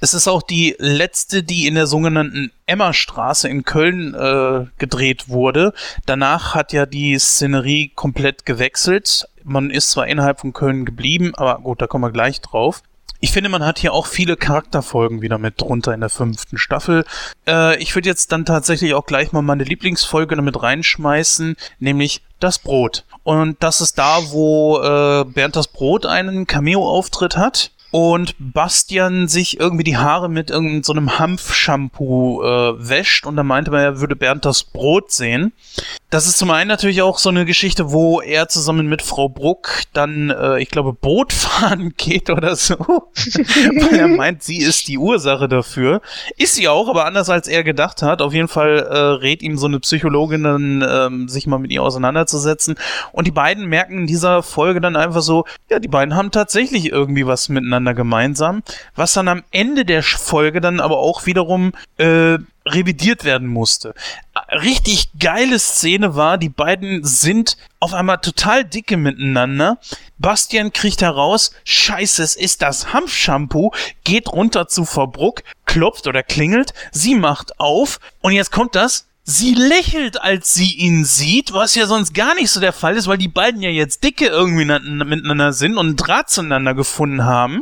Es ist auch die letzte, die in der sogenannten Emmerstraße in Köln äh, gedreht wurde. Danach hat ja die Szenerie komplett gewechselt. Man ist zwar innerhalb von Köln geblieben, aber gut, da kommen wir gleich drauf. Ich finde, man hat hier auch viele Charakterfolgen wieder mit drunter in der fünften Staffel. Äh, ich würde jetzt dann tatsächlich auch gleich mal meine Lieblingsfolge damit reinschmeißen, nämlich das Brot. Und das ist da, wo äh, Bernd das Brot einen Cameo-Auftritt hat und Bastian sich irgendwie die Haare mit irgendeinem so Hanfshampoo äh, wäscht und dann meinte man, er würde Bernd das Brot sehen. Das ist zum einen natürlich auch so eine Geschichte, wo er zusammen mit Frau Bruck dann, äh, ich glaube, Boot [LAUGHS] fahren geht oder so. [LAUGHS] Weil er meint, sie ist die Ursache dafür. Ist sie auch, aber anders als er gedacht hat. Auf jeden Fall äh, rät ihm so eine Psychologin dann, ähm, sich mal mit ihr auseinanderzusetzen. Und die beiden merken in dieser Folge dann einfach so, ja, die beiden haben tatsächlich irgendwie was miteinander gemeinsam. Was dann am Ende der Folge dann aber auch wiederum äh, revidiert werden musste. Richtig geile Szene war, die beiden sind auf einmal total dicke miteinander. Bastian kriegt heraus, scheiße, es ist das Hanfshampoo, geht runter zu Verbruck, klopft oder klingelt, sie macht auf und jetzt kommt das, Sie lächelt, als sie ihn sieht, was ja sonst gar nicht so der Fall ist, weil die beiden ja jetzt dicke irgendwie miteinander sind und einen Draht zueinander gefunden haben.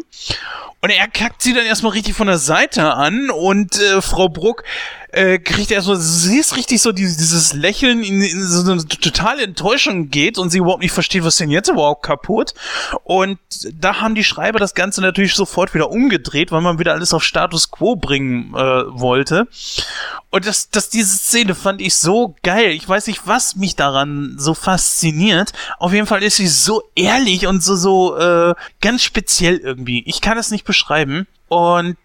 Und er kackt sie dann erstmal richtig von der Seite an und äh, Frau Bruck äh, kriegt erstmal, sie ist richtig so dieses Lächeln in, in so eine totale Enttäuschung geht und sie überhaupt nicht versteht, was denn jetzt überhaupt kaputt. Und da haben die Schreiber das Ganze natürlich sofort wieder umgedreht, weil man wieder alles auf Status Quo bringen äh, wollte. Und das, das, diese Szene fand ich so geil. Ich weiß nicht, was mich daran so fasziniert. Auf jeden Fall ist sie so ehrlich und so, so äh, ganz speziell irgendwie. Ich kann es nicht beschreiben. Und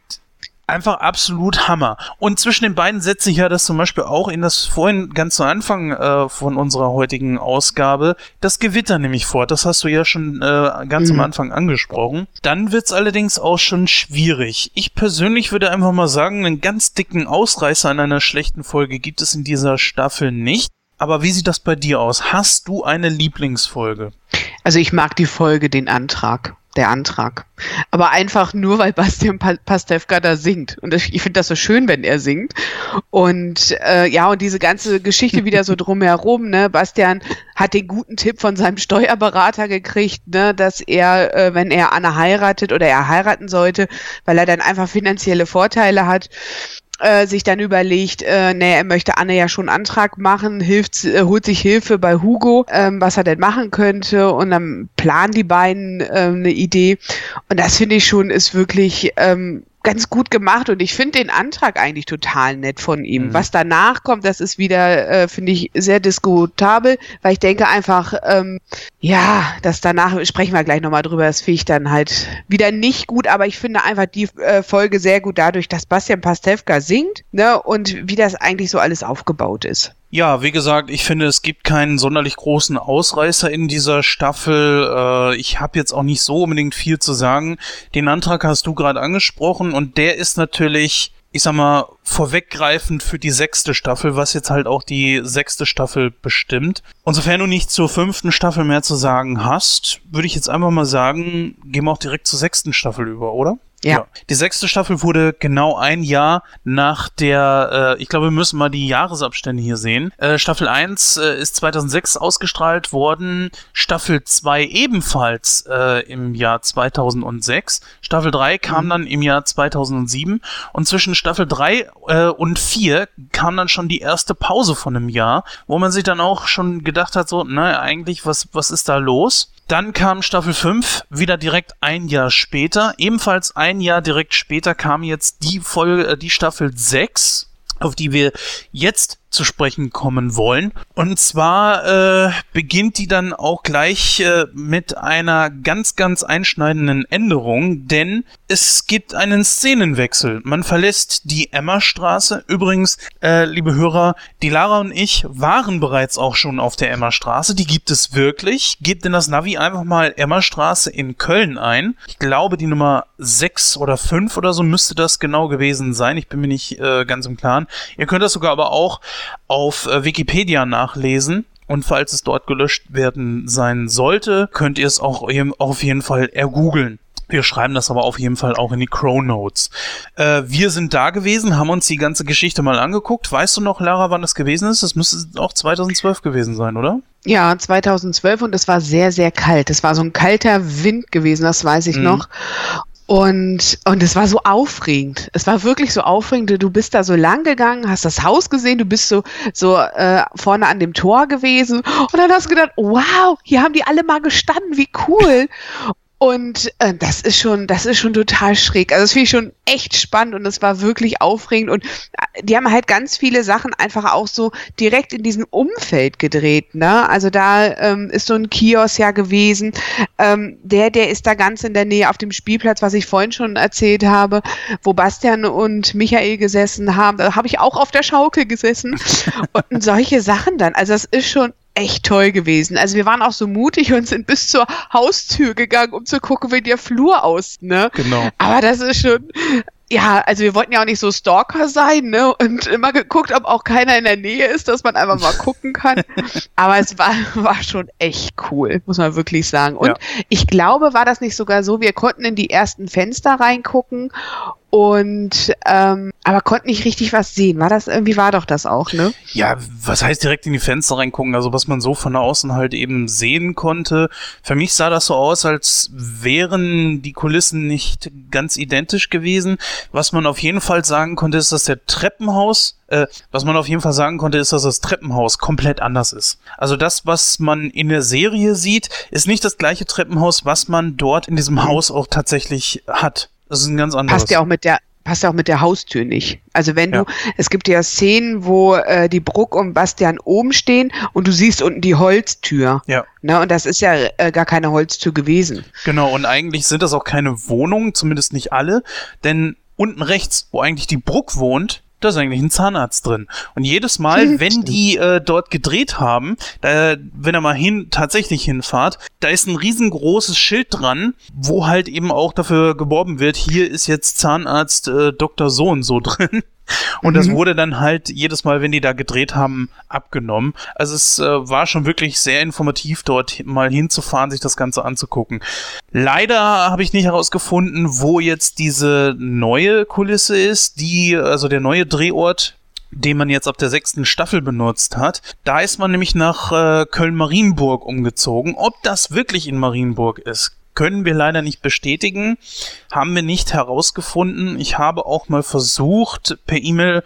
einfach absolut Hammer. Und zwischen den beiden setze ich ja das zum Beispiel auch in das vorhin ganz zu Anfang äh, von unserer heutigen Ausgabe, das Gewitter nämlich fort. Das hast du ja schon äh, ganz mhm. am Anfang angesprochen. Dann wird's allerdings auch schon schwierig. Ich persönlich würde einfach mal sagen, einen ganz dicken Ausreißer an einer schlechten Folge gibt es in dieser Staffel nicht. Aber wie sieht das bei dir aus? Hast du eine Lieblingsfolge? Also ich mag die Folge Den Antrag der Antrag. Aber einfach nur, weil Bastian Pastewka da singt. Und ich finde das so schön, wenn er singt. Und äh, ja, und diese ganze Geschichte wieder so [LAUGHS] drumherum, ne? Bastian hat den guten Tipp von seinem Steuerberater gekriegt, ne, dass er, äh, wenn er Anne heiratet oder er heiraten sollte, weil er dann einfach finanzielle Vorteile hat, äh, sich dann überlegt, äh, nee, er möchte Anne ja schon einen Antrag machen, hilft, äh, holt sich Hilfe bei Hugo, ähm, was er denn machen könnte. Und dann planen die beiden äh, eine Idee. Und das finde ich schon ist wirklich ähm, ganz gut gemacht und ich finde den Antrag eigentlich total nett von ihm. Mhm. Was danach kommt, das ist wieder, äh, finde ich, sehr diskutabel, weil ich denke einfach, ähm, ja, das danach sprechen wir gleich nochmal drüber, das finde ich dann halt wieder nicht gut, aber ich finde einfach die äh, Folge sehr gut dadurch, dass Bastian Pastewka singt, ne, und wie das eigentlich so alles aufgebaut ist. Ja, wie gesagt, ich finde, es gibt keinen sonderlich großen Ausreißer in dieser Staffel. Äh, ich habe jetzt auch nicht so unbedingt viel zu sagen. Den Antrag hast du gerade angesprochen und der ist natürlich, ich sag mal, vorweggreifend für die sechste Staffel, was jetzt halt auch die sechste Staffel bestimmt. Und sofern du nicht zur fünften Staffel mehr zu sagen hast, würde ich jetzt einfach mal sagen, gehen wir auch direkt zur sechsten Staffel über, oder? Ja. ja. Die sechste Staffel wurde genau ein Jahr nach der, äh, ich glaube, wir müssen mal die Jahresabstände hier sehen. Äh, Staffel 1 äh, ist 2006 ausgestrahlt worden, Staffel 2 ebenfalls äh, im Jahr 2006. Staffel 3 kam mhm. dann im Jahr 2007 und zwischen Staffel 3 äh, und 4 kam dann schon die erste Pause von einem Jahr, wo man sich dann auch schon gedacht hat, so, na, eigentlich, was, was ist da los? Dann kam Staffel 5, wieder direkt ein Jahr später. Ebenfalls ein Jahr direkt später kam jetzt die Folge, äh, die Staffel 6, auf die wir jetzt zu sprechen kommen wollen. Und zwar äh, beginnt die dann auch gleich äh, mit einer ganz, ganz einschneidenden Änderung, denn es gibt einen Szenenwechsel. Man verlässt die Emmerstraße. Übrigens, äh, liebe Hörer, die Lara und ich waren bereits auch schon auf der Emmerstraße. Die gibt es wirklich. Gebt in das Navi einfach mal Emmerstraße in Köln ein. Ich glaube, die Nummer 6 oder 5 oder so müsste das genau gewesen sein. Ich bin mir nicht äh, ganz im Klaren. Ihr könnt das sogar aber auch auf äh, Wikipedia nachlesen. Und falls es dort gelöscht werden sein sollte, könnt ihr es auch auf jeden Fall ergoogeln. Wir schreiben das aber auf jeden Fall auch in die Crow Notes. Äh, wir sind da gewesen, haben uns die ganze Geschichte mal angeguckt. Weißt du noch, Lara, wann das gewesen ist? Das müsste auch 2012 gewesen sein, oder? Ja, 2012 und es war sehr, sehr kalt. Es war so ein kalter Wind gewesen, das weiß ich mhm. noch. Und, und es war so aufregend. Es war wirklich so aufregend. Du bist da so lang gegangen, hast das Haus gesehen, du bist so, so äh, vorne an dem Tor gewesen und dann hast du gedacht, wow, hier haben die alle mal gestanden, wie cool. Und äh, das ist schon, das ist schon total schräg. Also das finde ich schon echt spannend und es war wirklich aufregend. Und äh, die haben halt ganz viele Sachen einfach auch so direkt in diesem Umfeld gedreht. Ne? Also da ähm, ist so ein Kiosk ja gewesen. Ähm, der, der ist da ganz in der Nähe auf dem Spielplatz, was ich vorhin schon erzählt habe, wo Bastian und Michael gesessen haben. Da habe ich auch auf der Schaukel gesessen. und solche Sachen dann. Also das ist schon echt toll gewesen. Also wir waren auch so mutig und sind bis zur Haustür gegangen, um zu gucken, wie der Flur aus, ne? Genau. Aber das ist schon, ja, also wir wollten ja auch nicht so Stalker sein, ne? Und immer geguckt, ob auch keiner in der Nähe ist, dass man einfach mal gucken kann. [LAUGHS] Aber es war, war schon echt cool, muss man wirklich sagen. Und ja. ich glaube, war das nicht sogar so, wir konnten in die ersten Fenster reingucken und ähm, aber konnten nicht richtig was sehen. War das irgendwie war doch das auch, ne? Ja, was heißt direkt in die Fenster reingucken? Also was man so von außen halt eben sehen konnte. Für mich sah das so aus, als wären die Kulissen nicht ganz identisch gewesen. Was man auf jeden Fall sagen konnte, ist, dass der Treppenhaus äh, was man auf jeden Fall sagen konnte, ist, dass das Treppenhaus komplett anders ist. Also das, was man in der Serie sieht, ist nicht das gleiche Treppenhaus, was man dort in diesem mhm. Haus auch tatsächlich hat. Das ist ein ganz anderes. Passt ja auch mit der passt ja auch mit der Haustür nicht. Also wenn ja. du, es gibt ja Szenen, wo äh, die Bruck und Bastian oben stehen und du siehst unten die Holztür. Ja. Ne, und das ist ja äh, gar keine Holztür gewesen. Genau, und eigentlich sind das auch keine Wohnungen, zumindest nicht alle, denn unten rechts, wo eigentlich die Bruck wohnt, da ist eigentlich ein Zahnarzt drin. Und jedes Mal, [LAUGHS] wenn die äh, dort gedreht haben, da, wenn er mal hin, tatsächlich hinfahrt, da ist ein riesengroßes Schild dran, wo halt eben auch dafür geworben wird, hier ist jetzt Zahnarzt äh, Dr. So und so [LAUGHS] drin. Und mhm. das wurde dann halt jedes Mal, wenn die da gedreht haben, abgenommen. Also es äh, war schon wirklich sehr informativ, dort mal hinzufahren, sich das Ganze anzugucken. Leider habe ich nicht herausgefunden, wo jetzt diese neue Kulisse ist, die, also der neue Drehort, den man jetzt ab der sechsten Staffel benutzt hat. Da ist man nämlich nach äh, Köln-Marienburg umgezogen. Ob das wirklich in Marienburg ist, können wir leider nicht bestätigen, haben wir nicht herausgefunden. Ich habe auch mal versucht, per E-Mail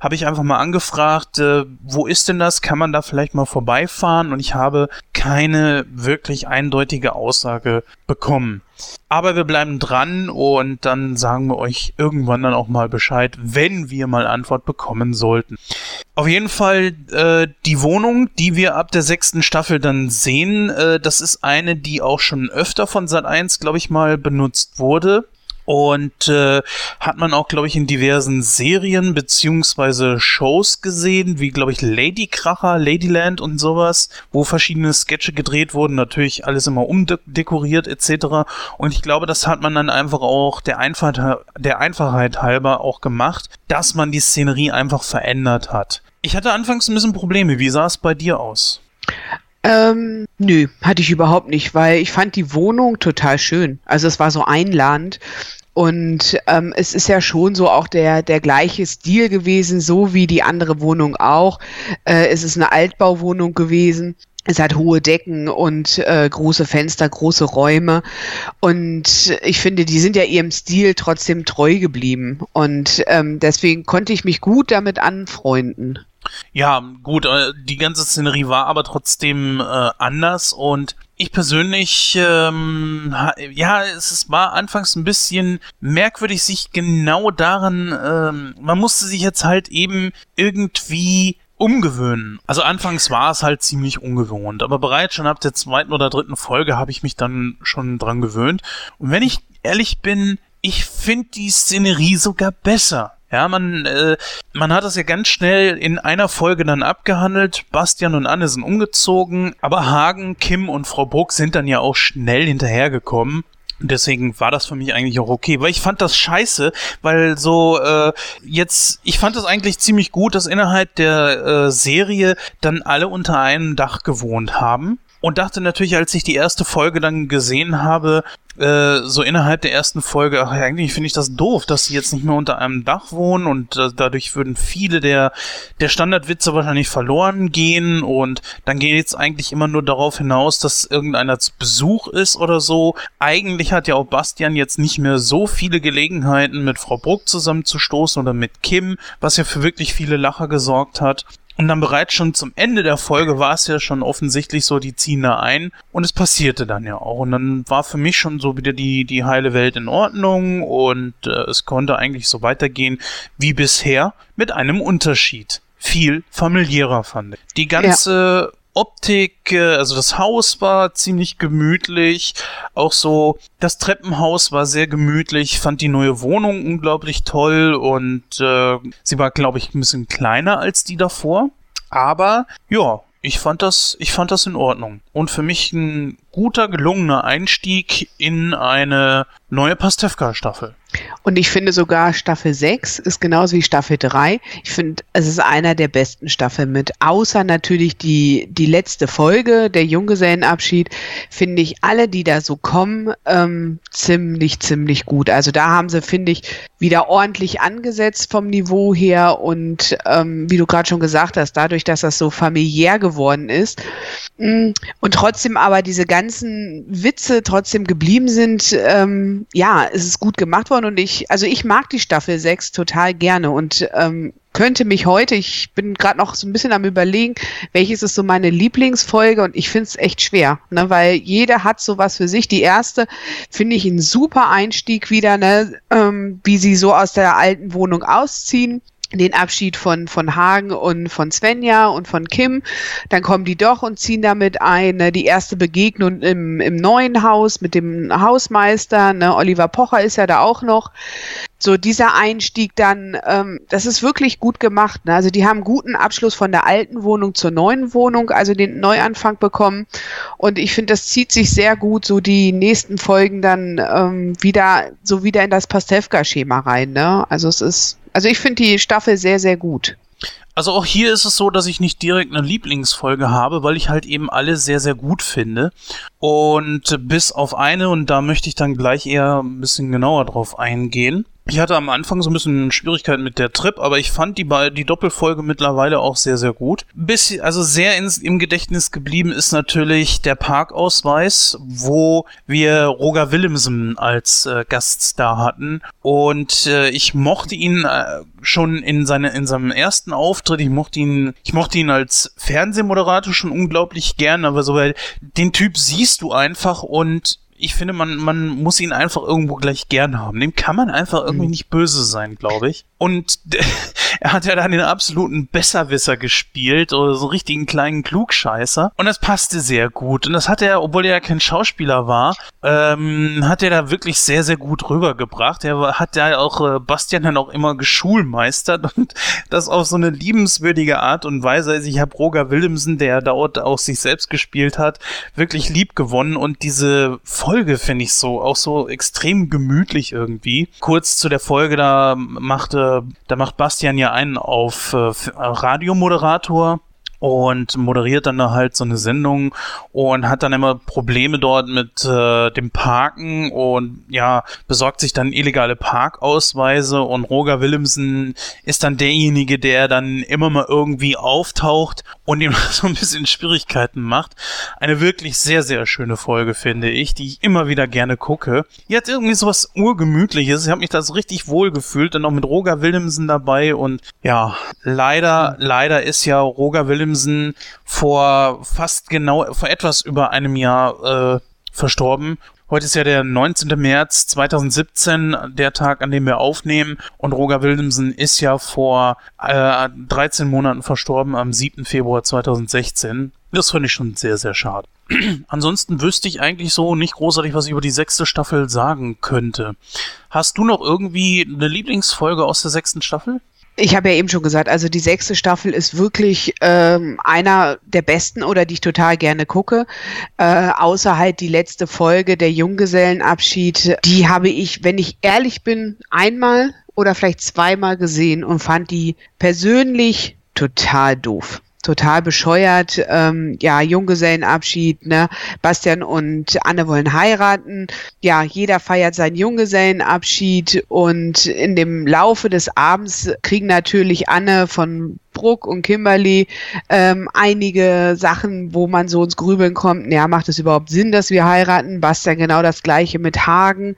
habe ich einfach mal angefragt, äh, wo ist denn das? Kann man da vielleicht mal vorbeifahren? Und ich habe keine wirklich eindeutige Aussage bekommen. Aber wir bleiben dran und dann sagen wir euch irgendwann dann auch mal Bescheid, wenn wir mal Antwort bekommen sollten. Auf jeden Fall äh, die Wohnung, die wir ab der sechsten Staffel dann sehen, äh, das ist eine, die auch schon öfter von Sat 1, glaube ich mal, benutzt wurde. Und äh, hat man auch, glaube ich, in diversen Serien beziehungsweise Shows gesehen, wie, glaube ich, Ladykracher, Ladyland und sowas, wo verschiedene Sketche gedreht wurden, natürlich alles immer umdekoriert etc. Und ich glaube, das hat man dann einfach auch der Einfachheit, der Einfachheit halber auch gemacht, dass man die Szenerie einfach verändert hat. Ich hatte anfangs ein bisschen Probleme. Wie sah es bei dir aus? Ähm, nö, hatte ich überhaupt nicht, weil ich fand die Wohnung total schön. Also es war so einladend Und ähm, es ist ja schon so auch der, der gleiche Stil gewesen, so wie die andere Wohnung auch. Äh, es ist eine Altbauwohnung gewesen. Es hat hohe Decken und äh, große Fenster, große Räume. Und ich finde, die sind ja ihrem Stil trotzdem treu geblieben. Und ähm, deswegen konnte ich mich gut damit anfreunden. Ja, gut, äh, die ganze Szenerie war aber trotzdem äh, anders und ich persönlich, ähm, ja, es war anfangs ein bisschen merkwürdig, sich genau daran, ähm, man musste sich jetzt halt eben irgendwie umgewöhnen. Also anfangs war es halt ziemlich ungewohnt, aber bereits schon ab der zweiten oder dritten Folge habe ich mich dann schon dran gewöhnt. Und wenn ich ehrlich bin, ich finde die Szenerie sogar besser. Ja, man, äh, man hat das ja ganz schnell in einer Folge dann abgehandelt. Bastian und Anne sind umgezogen, aber Hagen, Kim und Frau Bruck sind dann ja auch schnell hinterhergekommen. Deswegen war das für mich eigentlich auch okay, weil ich fand das scheiße, weil so äh, jetzt, ich fand das eigentlich ziemlich gut, dass innerhalb der äh, Serie dann alle unter einem Dach gewohnt haben und dachte natürlich, als ich die erste Folge dann gesehen habe, äh, so innerhalb der ersten Folge, ach, eigentlich finde ich das doof, dass sie jetzt nicht mehr unter einem Dach wohnen und äh, dadurch würden viele der, der Standardwitze wahrscheinlich verloren gehen und dann geht es eigentlich immer nur darauf hinaus, dass irgendeiner zu Besuch ist oder so. Eigentlich hat ja auch Bastian jetzt nicht mehr so viele Gelegenheiten, mit Frau Bruck zusammenzustoßen oder mit Kim, was ja für wirklich viele Lacher gesorgt hat. Und dann bereits schon zum Ende der Folge war es ja schon offensichtlich so, die ziehen da ein. Und es passierte dann ja auch. Und dann war für mich schon so wieder die, die heile Welt in Ordnung. Und äh, es konnte eigentlich so weitergehen wie bisher mit einem Unterschied. Viel familiärer fand ich. Die ganze ja. Optik, äh, also das Haus war ziemlich gemütlich. Auch so, das Treppenhaus war sehr gemütlich. Fand die neue Wohnung unglaublich toll und äh, sie war, glaube ich, ein bisschen kleiner als die davor. Aber ja, ich fand das, ich fand das in Ordnung. Und für mich ein guter, gelungener Einstieg in eine neue Pastewka-Staffel. Und ich finde sogar Staffel 6 ist genauso wie Staffel 3. Ich finde, es ist einer der besten Staffeln mit. Außer natürlich die, die letzte Folge, der Junggesellenabschied, finde ich alle, die da so kommen, ähm, ziemlich, ziemlich gut. Also da haben sie, finde ich, wieder ordentlich angesetzt vom Niveau her. Und ähm, wie du gerade schon gesagt hast, dadurch, dass das so familiär geworden ist mm, und trotzdem aber diese ganzen Witze trotzdem geblieben sind, ähm, ja, es ist gut gemacht worden und ich, also ich mag die Staffel 6 total gerne und ähm, könnte mich heute, ich bin gerade noch so ein bisschen am überlegen, welches ist so meine Lieblingsfolge und ich finde es echt schwer, ne, weil jeder hat sowas für sich. Die erste finde ich ein super Einstieg wieder, ne, ähm, wie sie so aus der alten Wohnung ausziehen den Abschied von, von Hagen und von Svenja und von Kim. Dann kommen die doch und ziehen damit ein. Ne? Die erste Begegnung im, im neuen Haus mit dem Hausmeister. Ne? Oliver Pocher ist ja da auch noch. So dieser Einstieg dann, ähm, das ist wirklich gut gemacht. Ne? Also die haben guten Abschluss von der alten Wohnung zur neuen Wohnung, also den Neuanfang bekommen. Und ich finde, das zieht sich sehr gut so die nächsten Folgen dann ähm, wieder so wieder in das Pastewka-Schema rein. Ne? Also es ist also ich finde die Staffel sehr, sehr gut. Also auch hier ist es so, dass ich nicht direkt eine Lieblingsfolge habe, weil ich halt eben alle sehr, sehr gut finde. Und bis auf eine, und da möchte ich dann gleich eher ein bisschen genauer drauf eingehen. Ich hatte am Anfang so ein bisschen Schwierigkeiten mit der Trip, aber ich fand die, die Doppelfolge mittlerweile auch sehr, sehr gut. Bisschen, also sehr ins, im Gedächtnis geblieben ist natürlich der Parkausweis, wo wir Roger Willemsen als äh, Gaststar hatten. Und äh, ich mochte ihn äh, schon in, seine, in seinem ersten Auftritt, ich mochte ihn, ich mochte ihn als Fernsehmoderator schon unglaublich gern, aber so, weil den Typ siehst du einfach und ich finde, man, man muss ihn einfach irgendwo gleich gern haben. Dem kann man einfach irgendwie mhm. nicht böse sein, glaube ich. Und [LAUGHS] er hat ja dann den absoluten Besserwisser gespielt oder so einen richtigen kleinen Klugscheißer. Und das passte sehr gut. Und das hat er, obwohl er ja kein Schauspieler war, ähm, hat er da wirklich sehr, sehr gut rübergebracht. Er hat ja auch äh, Bastian dann auch immer geschulmeistert [LAUGHS] und das auf so eine liebenswürdige Art und Weise. Also ich habe Roger Willemsen, der dort auch sich selbst gespielt hat, wirklich lieb gewonnen und diese Folge finde ich so, auch so extrem gemütlich irgendwie. Kurz zu der Folge, da machte, da macht Bastian ja einen auf äh, Radiomoderator und moderiert dann da halt so eine Sendung und hat dann immer Probleme dort mit äh, dem Parken und ja, besorgt sich dann illegale Parkausweise und Roger Willemsen ist dann derjenige, der dann immer mal irgendwie auftaucht und ihm [LAUGHS] so ein bisschen Schwierigkeiten macht. Eine wirklich sehr, sehr schöne Folge, finde ich, die ich immer wieder gerne gucke. Die hat irgendwie sowas urgemütliches. Ich habe mich da so richtig wohl gefühlt, dann auch mit Roger Willemsen dabei und ja, leider, leider ist ja Roger Willemsen Williamson vor fast genau, vor etwas über einem Jahr äh, verstorben. Heute ist ja der 19. März 2017, der Tag, an dem wir aufnehmen. Und Roger Williamson ist ja vor äh, 13 Monaten verstorben, am 7. Februar 2016. Das finde ich schon sehr, sehr schade. [CLEARS THROAT] Ansonsten wüsste ich eigentlich so nicht großartig, was ich über die sechste Staffel sagen könnte. Hast du noch irgendwie eine Lieblingsfolge aus der sechsten Staffel? Ich habe ja eben schon gesagt, also die sechste Staffel ist wirklich ähm, einer der besten oder die ich total gerne gucke. Äh, außer halt die letzte Folge, der Junggesellenabschied, die habe ich, wenn ich ehrlich bin, einmal oder vielleicht zweimal gesehen und fand die persönlich total doof total bescheuert. Ähm, ja, Junggesellenabschied, ne? Bastian und Anne wollen heiraten. Ja, jeder feiert seinen Junggesellenabschied und in dem Laufe des Abends kriegen natürlich Anne von Bruck und Kimberly ähm, einige Sachen, wo man so ins Grübeln kommt. Ja, macht es überhaupt Sinn, dass wir heiraten? Bastian genau das gleiche mit Hagen.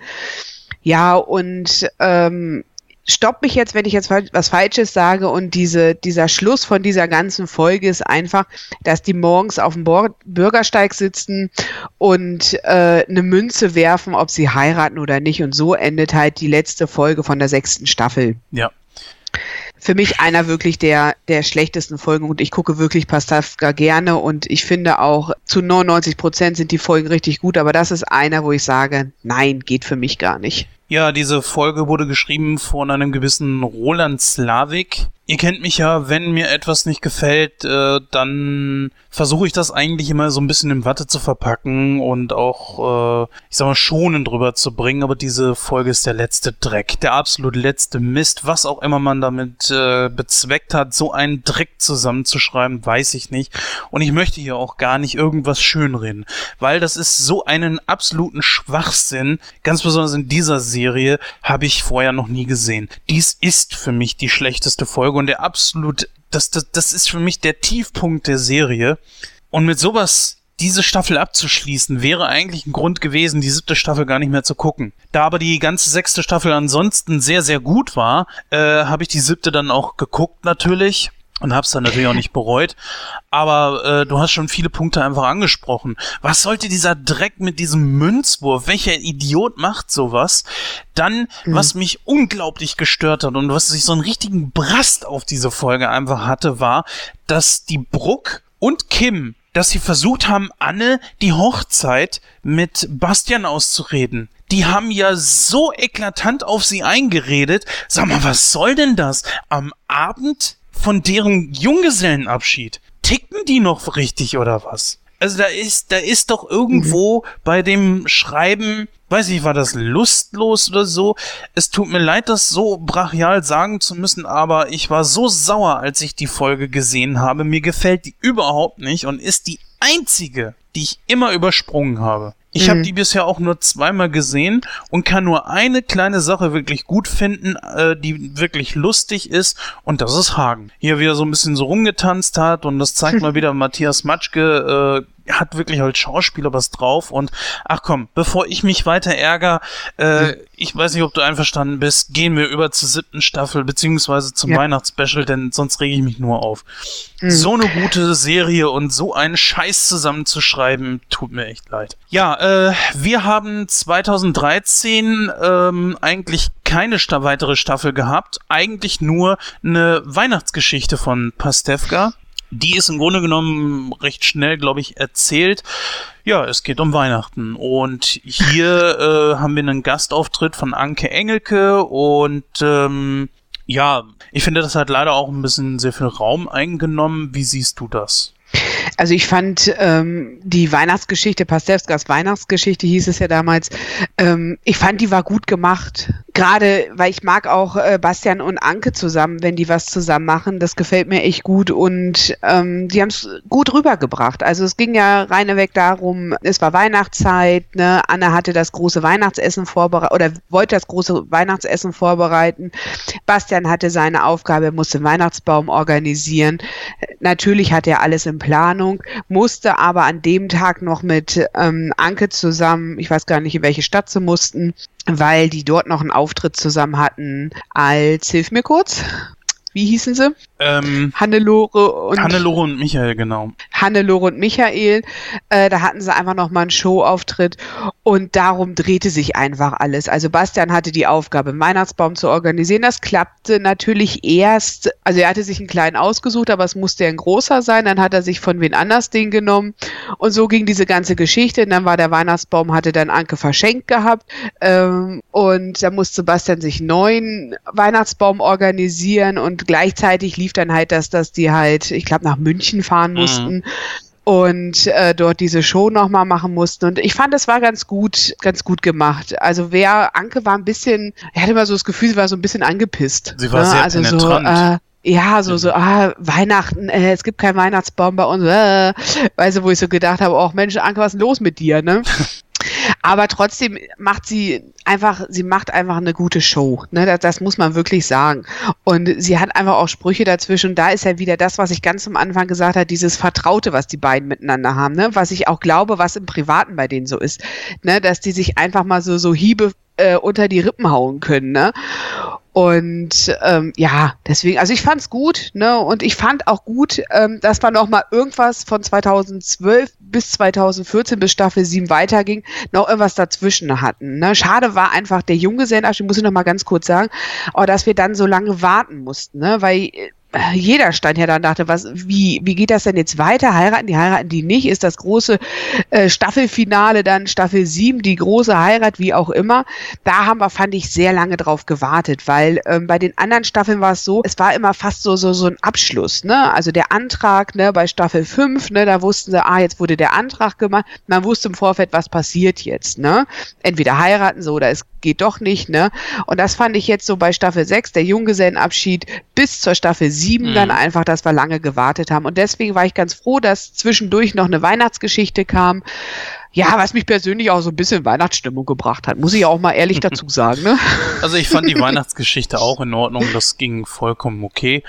Ja, und ähm, stopp mich jetzt, wenn ich jetzt was Falsches sage und diese, dieser Schluss von dieser ganzen Folge ist einfach, dass die morgens auf dem Bürgersteig sitzen und äh, eine Münze werfen, ob sie heiraten oder nicht. Und so endet halt die letzte Folge von der sechsten Staffel. Ja. Für mich einer wirklich der, der schlechtesten Folgen und ich gucke wirklich Pastafka gerne und ich finde auch zu 99 Prozent sind die Folgen richtig gut, aber das ist einer, wo ich sage, nein, geht für mich gar nicht. Ja, diese Folge wurde geschrieben von einem gewissen Roland Slavik. Ihr kennt mich ja, wenn mir etwas nicht gefällt, äh, dann versuche ich das eigentlich immer so ein bisschen in Watte zu verpacken und auch, äh, ich sag mal, schonend drüber zu bringen. Aber diese Folge ist der letzte Dreck, der absolut letzte Mist. Was auch immer man damit äh, bezweckt hat, so einen Dreck zusammenzuschreiben, weiß ich nicht. Und ich möchte hier auch gar nicht irgendwas schönreden, weil das ist so einen absoluten Schwachsinn. Ganz besonders in dieser Serie habe ich vorher noch nie gesehen. Dies ist für mich die schlechteste Folge und der absolut, das, das, das ist für mich der Tiefpunkt der Serie. Und mit sowas diese Staffel abzuschließen, wäre eigentlich ein Grund gewesen, die siebte Staffel gar nicht mehr zu gucken. Da aber die ganze sechste Staffel ansonsten sehr, sehr gut war, äh, habe ich die siebte dann auch geguckt natürlich und hab's dann natürlich auch nicht bereut. Aber äh, du hast schon viele Punkte einfach angesprochen. Was sollte dieser Dreck mit diesem Münzwurf? Welcher Idiot macht sowas? Dann, mhm. was mich unglaublich gestört hat und was sich so einen richtigen Brast auf diese Folge einfach hatte, war, dass die Bruck und Kim dass sie versucht haben, Anne die Hochzeit mit Bastian auszureden. Die haben ja so eklatant auf sie eingeredet. Sag mal, was soll denn das? Am Abend von deren Junggesellenabschied. Ticken die noch richtig oder was? Also da ist, da ist doch irgendwo mhm. bei dem Schreiben, weiß ich, war das lustlos oder so. Es tut mir leid, das so brachial sagen zu müssen, aber ich war so sauer, als ich die Folge gesehen habe. Mir gefällt die überhaupt nicht und ist die einzige, die ich immer übersprungen habe. Ich mhm. habe die bisher auch nur zweimal gesehen und kann nur eine kleine Sache wirklich gut finden, äh, die wirklich lustig ist und das ist Hagen. Hier wieder so ein bisschen so rumgetanzt hat und das zeigt [LAUGHS] mal wieder Matthias Matschke, äh, hat wirklich als Schauspieler was drauf und ach komm, bevor ich mich weiter ärgere, äh, ich weiß nicht, ob du einverstanden bist, gehen wir über zur siebten Staffel beziehungsweise zum ja. Weihnachtsspecial, denn sonst rege ich mich nur auf. Mhm. So eine gute Serie und so einen Scheiß zusammenzuschreiben, tut mir echt leid. Ja, äh, wir haben 2013 ähm, eigentlich keine Sta weitere Staffel gehabt, eigentlich nur eine Weihnachtsgeschichte von Pastewka. Die ist im Grunde genommen recht schnell, glaube ich, erzählt. Ja, es geht um Weihnachten. Und hier äh, haben wir einen Gastauftritt von Anke Engelke und ähm, ja, ich finde, das hat leider auch ein bisschen sehr viel Raum eingenommen. Wie siehst du das? Also ich fand ähm, die Weihnachtsgeschichte, Pastewskas Weihnachtsgeschichte hieß es ja damals, ähm, ich fand die war gut gemacht. Gerade, weil ich mag auch äh, Bastian und Anke zusammen, wenn die was zusammen machen. Das gefällt mir echt gut und ähm, die haben es gut rübergebracht. Also es ging ja reineweg darum, es war Weihnachtszeit, ne? Anne hatte das große Weihnachtsessen vorbereitet oder wollte das große Weihnachtsessen vorbereiten. Bastian hatte seine Aufgabe, er musste den Weihnachtsbaum organisieren. Natürlich hat er alles in Planung, musste aber an dem Tag noch mit ähm, Anke zusammen, ich weiß gar nicht, in welche Stadt sie mussten, weil die dort noch einen Auftritt zusammen hatten als, hilf mir kurz, wie hießen sie? Ähm, Hannelore und Hannelore und Michael, genau. Hannelore und Michael. Äh, da hatten sie einfach nochmal einen Showauftritt und darum drehte sich einfach alles. Also Bastian hatte die Aufgabe, einen Weihnachtsbaum zu organisieren. Das klappte natürlich erst, also er hatte sich einen kleinen ausgesucht, aber es musste ein großer sein. Dann hat er sich von wen anders den genommen und so ging diese ganze Geschichte. Und dann war der Weihnachtsbaum, hatte dann Anke verschenkt gehabt ähm, und da musste Bastian sich einen neuen Weihnachtsbaum organisieren und gleichzeitig lief dann halt, dass, dass die halt, ich glaube, nach München fahren mhm. mussten. Mhm und äh, dort diese Show nochmal machen mussten. Und ich fand, das war ganz gut, ganz gut gemacht. Also wer, Anke war ein bisschen, er hatte immer so das Gefühl, sie war so ein bisschen angepisst. Sie war ne? sehr also penetrant. So, äh, ja, so, so, ah, Weihnachten, äh, es gibt keinen Weihnachtsbaum bei uns, äh, weißt du, wo ich so gedacht habe, auch Mensch, Anke, was ist denn los mit dir, ne? [LAUGHS] Aber trotzdem macht sie einfach, sie macht einfach eine gute Show. Ne? Das, das, muss man wirklich sagen. Und sie hat einfach auch Sprüche dazwischen. Da ist ja wieder das, was ich ganz am Anfang gesagt habe, dieses Vertraute, was die beiden miteinander haben. Ne? Was ich auch glaube, was im Privaten bei denen so ist. Ne? Dass die sich einfach mal so, so Hiebe äh, unter die Rippen hauen können. Ne? Und ähm, ja, deswegen, also ich fand's gut, ne? Und ich fand auch gut, ähm, dass man noch mal irgendwas von 2012 bis 2014 bis Staffel 7 weiterging, noch irgendwas dazwischen hatten. Ne? Schade war einfach der Junggesellenabschied, muss ich noch mal ganz kurz sagen, aber dass wir dann so lange warten mussten, ne? Weil äh, jeder stand ja dann dachte, was, wie, wie geht das denn jetzt weiter? Heiraten die, heiraten die nicht? Ist das große äh, Staffelfinale dann Staffel 7, die große Heirat, wie auch immer? Da haben wir, fand ich, sehr lange drauf gewartet, weil ähm, bei den anderen Staffeln war es so, es war immer fast so, so, so ein Abschluss, ne? Also der Antrag, ne, bei Staffel 5, ne, da wussten sie, ah, jetzt wurde der Antrag gemacht. Man wusste im Vorfeld, was passiert jetzt, ne? Entweder heiraten sie oder es geht doch nicht, ne? Und das fand ich jetzt so bei Staffel 6, der Junggesellenabschied, bis zur Staffel 7 mhm. dann einfach, dass wir lange gewartet haben. Und deswegen war ich ganz froh, dass zwischendurch noch eine Weihnachtsgeschichte kam. Ja, was mich persönlich auch so ein bisschen in Weihnachtsstimmung gebracht hat, muss ich auch mal ehrlich [LAUGHS] dazu sagen. Ne? Also ich fand die Weihnachtsgeschichte auch in Ordnung, das ging vollkommen okay.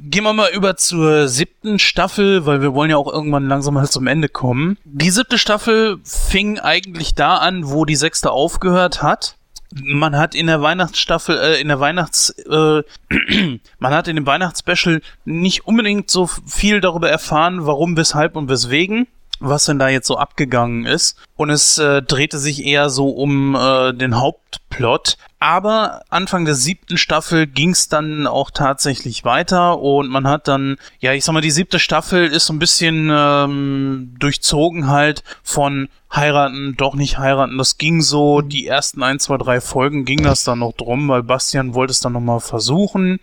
Gehen wir mal über zur siebten Staffel, weil wir wollen ja auch irgendwann langsam mal zum Ende kommen. Die siebte Staffel fing eigentlich da an, wo die sechste aufgehört hat man hat in der Weihnachtsstaffel, äh, in der Weihnachts, äh, [CLEARS THROAT] man hat in dem Weihnachtsspecial nicht unbedingt so viel darüber erfahren, warum, weshalb und weswegen, was denn da jetzt so abgegangen ist. Und es äh, drehte sich eher so um äh, den Hauptplot. Aber Anfang der siebten Staffel ging es dann auch tatsächlich weiter und man hat dann, ja, ich sag mal, die siebte Staffel ist so ein bisschen ähm, durchzogen halt von heiraten, doch nicht heiraten. Das ging so, die ersten ein, zwei, drei Folgen ging das dann noch drum, weil Bastian wollte es dann nochmal versuchen.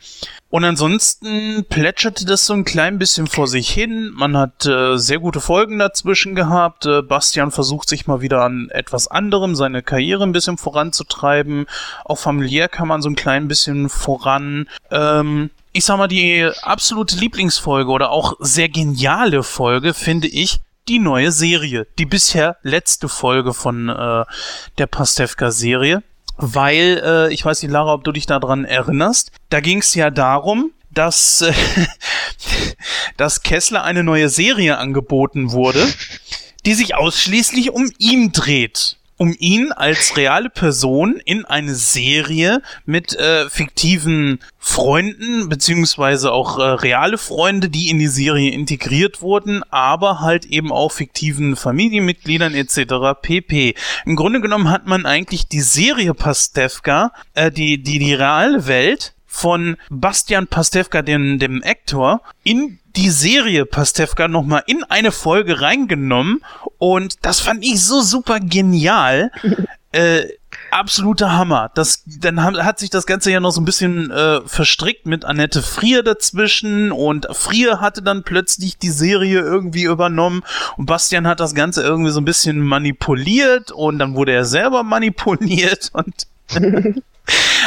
Und ansonsten plätscherte das so ein klein bisschen vor sich hin. Man hat äh, sehr gute Folgen dazwischen gehabt. Äh, Bastian versucht sich mal wieder an etwas anderem, seine Karriere ein bisschen voranzutreiben. Auch familiär kann man so ein klein bisschen voran. Ähm, ich sag mal, die absolute Lieblingsfolge oder auch sehr geniale Folge finde ich die neue Serie, die bisher letzte Folge von äh, der Pastewka-Serie. Weil, äh, ich weiß nicht, Lara, ob du dich daran erinnerst, da ging es ja darum, dass, äh, [LAUGHS] dass Kessler eine neue Serie angeboten wurde, die sich ausschließlich um ihn dreht um ihn als reale Person in eine Serie mit äh, fiktiven Freunden, beziehungsweise auch äh, reale Freunde, die in die Serie integriert wurden, aber halt eben auch fiktiven Familienmitgliedern etc. pp. Im Grunde genommen hat man eigentlich die Serie Pastewka, äh, die, die, die reale Welt von Bastian Pastewka, dem, dem Actor, in die Serie Pastewka nochmal in eine Folge reingenommen und das fand ich so super genial. [LAUGHS] äh, absoluter Hammer. Das, dann hat sich das Ganze ja noch so ein bisschen äh, verstrickt mit Annette Frier dazwischen und Frier hatte dann plötzlich die Serie irgendwie übernommen und Bastian hat das Ganze irgendwie so ein bisschen manipuliert und dann wurde er selber manipuliert und [LAUGHS]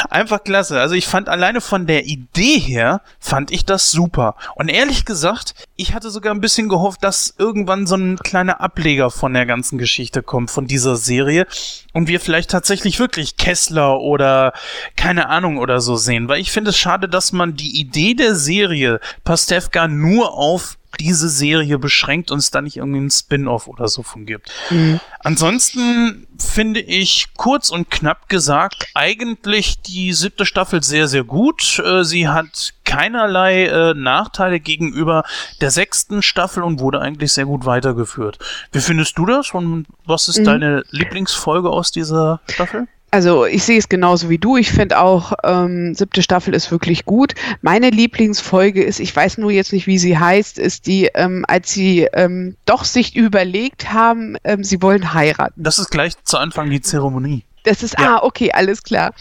Einfach klasse. Also ich fand alleine von der Idee her, fand ich das super. Und ehrlich gesagt, ich hatte sogar ein bisschen gehofft, dass irgendwann so ein kleiner Ableger von der ganzen Geschichte kommt, von dieser Serie. Und wir vielleicht tatsächlich wirklich Kessler oder keine Ahnung oder so sehen. Weil ich finde es schade, dass man die Idee der Serie Pastewka nur auf diese Serie beschränkt und es da nicht irgendwie einen Spin-off oder so von gibt. Mhm. Ansonsten finde ich kurz und knapp gesagt eigentlich die siebte Staffel sehr, sehr gut. Äh, sie hat keinerlei äh, Nachteile gegenüber der sechsten Staffel und wurde eigentlich sehr gut weitergeführt. Wie findest du das und was ist mhm. deine Lieblingsfolge aus dieser Staffel? Also ich sehe es genauso wie du. Ich finde auch, ähm, siebte Staffel ist wirklich gut. Meine Lieblingsfolge ist, ich weiß nur jetzt nicht, wie sie heißt, ist die, ähm, als sie ähm, doch sich überlegt haben, ähm, sie wollen heiraten. Das ist gleich zu Anfang die Zeremonie. Das ist, ja. ah, okay, alles klar.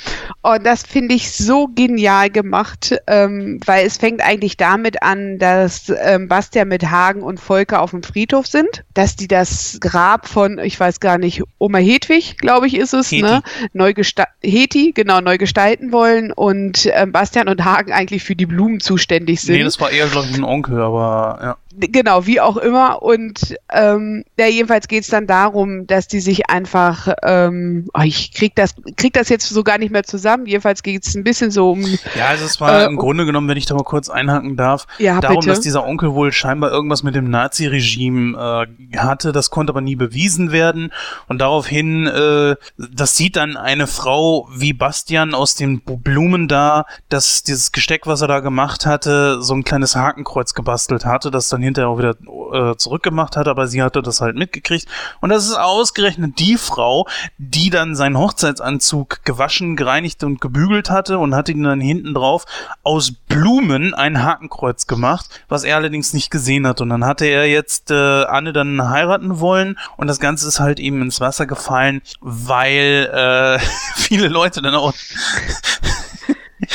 Und das finde ich so genial gemacht, ähm, weil es fängt eigentlich damit an, dass ähm, Bastian mit Hagen und Volker auf dem Friedhof sind, dass die das Grab von, ich weiß gar nicht, Oma Hedwig, glaube ich, ist es, Heti. ne? Neu Heti, genau, neu gestalten wollen und ähm, Bastian und Hagen eigentlich für die Blumen zuständig sind. Nee, das war eher, glaube ich, ein Onkel, aber ja. Genau, wie auch immer. Und ähm, ja, jedenfalls geht es dann darum, dass die sich einfach, ähm, oh, ich krieg das, krieg das jetzt so gar nicht mehr zusammen. Jedenfalls geht es ein bisschen so um. Ja, also es war äh, im Grunde genommen, wenn ich da mal kurz einhaken darf, ja, darum, bitte. dass dieser Onkel wohl scheinbar irgendwas mit dem Nazi-Regime äh, hatte. Das konnte aber nie bewiesen werden. Und daraufhin, äh, das sieht dann eine Frau wie Bastian aus den Blumen da, dass dieses Gesteck, was er da gemacht hatte, so ein kleines Hakenkreuz gebastelt hatte, das dann hinterher auch wieder äh, zurückgemacht hat, aber sie hatte das halt mitgekriegt. Und das ist ausgerechnet die Frau, die dann seinen Hochzeitsanzug gewaschen, gereinigt und gebügelt hatte und hat ihn dann hinten drauf aus Blumen ein Hakenkreuz gemacht, was er allerdings nicht gesehen hat. Und dann hatte er jetzt äh, Anne dann heiraten wollen und das Ganze ist halt eben ins Wasser gefallen, weil äh, [LAUGHS] viele Leute dann auch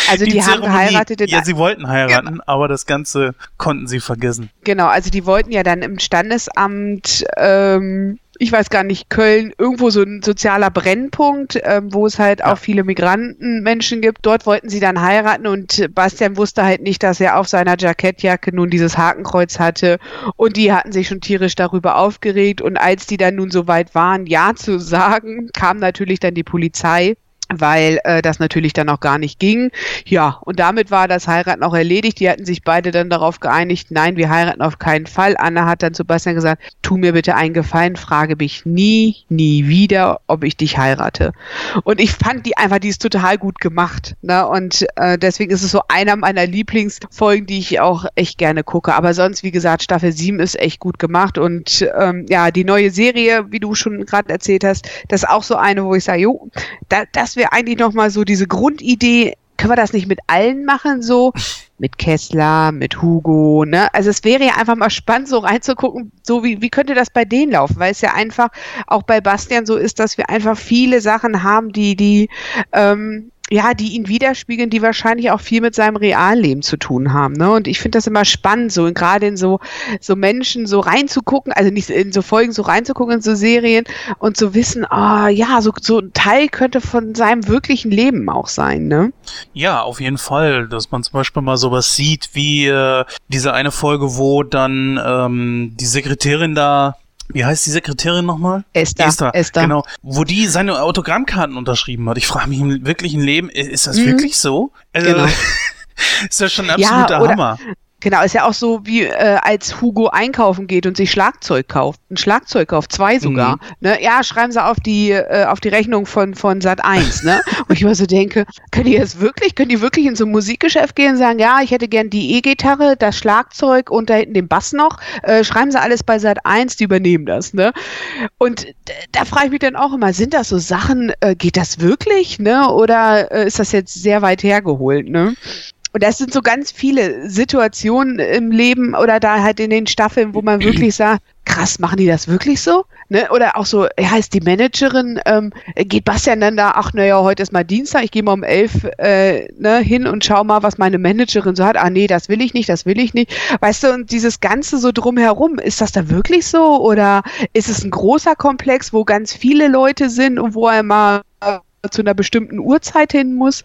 also die, die haben geheiratet. ja, sie wollten heiraten, genau. aber das Ganze konnten sie vergessen. Genau, also die wollten ja dann im Standesamt, ähm, ich weiß gar nicht, Köln, irgendwo so ein sozialer Brennpunkt, ähm, wo es halt ja. auch viele Migrantenmenschen gibt. Dort wollten sie dann heiraten und Bastian wusste halt nicht, dass er auf seiner Jackettjacke nun dieses Hakenkreuz hatte. Und die hatten sich schon tierisch darüber aufgeregt. Und als die dann nun so weit waren, Ja zu sagen, kam natürlich dann die Polizei weil äh, das natürlich dann auch gar nicht ging. Ja, und damit war das Heiraten auch erledigt. Die hatten sich beide dann darauf geeinigt, nein, wir heiraten auf keinen Fall. Anna hat dann zu Bastian gesagt, tu mir bitte einen Gefallen, frage mich nie, nie wieder, ob ich dich heirate. Und ich fand die einfach, die ist total gut gemacht. Ne? Und äh, deswegen ist es so einer meiner Lieblingsfolgen, die ich auch echt gerne gucke. Aber sonst, wie gesagt, Staffel 7 ist echt gut gemacht. Und ähm, ja, die neue Serie, wie du schon gerade erzählt hast, das ist auch so eine, wo ich sage, jo, da, das wäre eigentlich nochmal so diese Grundidee, können wir das nicht mit allen machen, so mit Kessler, mit Hugo, ne? Also es wäre ja einfach mal spannend, so reinzugucken, so wie, wie könnte das bei denen laufen, weil es ja einfach auch bei Bastian so ist, dass wir einfach viele Sachen haben, die, die, ähm, ja, die ihn widerspiegeln, die wahrscheinlich auch viel mit seinem Realleben zu tun haben. Ne? Und ich finde das immer spannend, so gerade in so, so Menschen so reinzugucken, also nicht in so Folgen so reinzugucken, in so Serien und zu wissen, ah, ja, so, so ein Teil könnte von seinem wirklichen Leben auch sein, ne? Ja, auf jeden Fall, dass man zum Beispiel mal sowas sieht, wie äh, diese eine Folge, wo dann ähm, die Sekretärin da wie heißt die Sekretärin nochmal? Esther. Esther. Esther. Genau. Wo die seine Autogrammkarten unterschrieben hat. Ich frage mich im wirklichen Leben, ist das mhm. wirklich so? Also, genau. [LAUGHS] ist das schon ein absoluter ja, Hammer. Genau, ist ja auch so wie äh, als Hugo einkaufen geht und sich Schlagzeug kauft, ein Schlagzeug kauft, zwei sogar. Mhm. Ne? Ja, schreiben sie auf die äh, auf die Rechnung von von Sat 1, ne? und ich immer so denke, können die das wirklich, können die wirklich in so ein Musikgeschäft gehen und sagen, ja, ich hätte gern die E-Gitarre, das Schlagzeug und da hinten den Bass noch. Äh, schreiben sie alles bei Sat 1, die übernehmen das, ne? Und da frage ich mich dann auch immer, sind das so Sachen, äh, geht das wirklich, ne? Oder äh, ist das jetzt sehr weit hergeholt, ne? Und das sind so ganz viele Situationen im Leben oder da halt in den Staffeln, wo man wirklich [CLEARS THROAT] sagt, krass, machen die das wirklich so? Ne? Oder auch so, ja, ist die Managerin, ähm, geht Bastian dann da, ach naja, heute ist mal Dienstag, ich gehe mal um elf äh, ne, hin und schau mal, was meine Managerin so hat. Ah nee, das will ich nicht, das will ich nicht. Weißt du, und dieses Ganze so drumherum, ist das da wirklich so? Oder ist es ein großer Komplex, wo ganz viele Leute sind und wo er mal zu einer bestimmten Uhrzeit hin muss.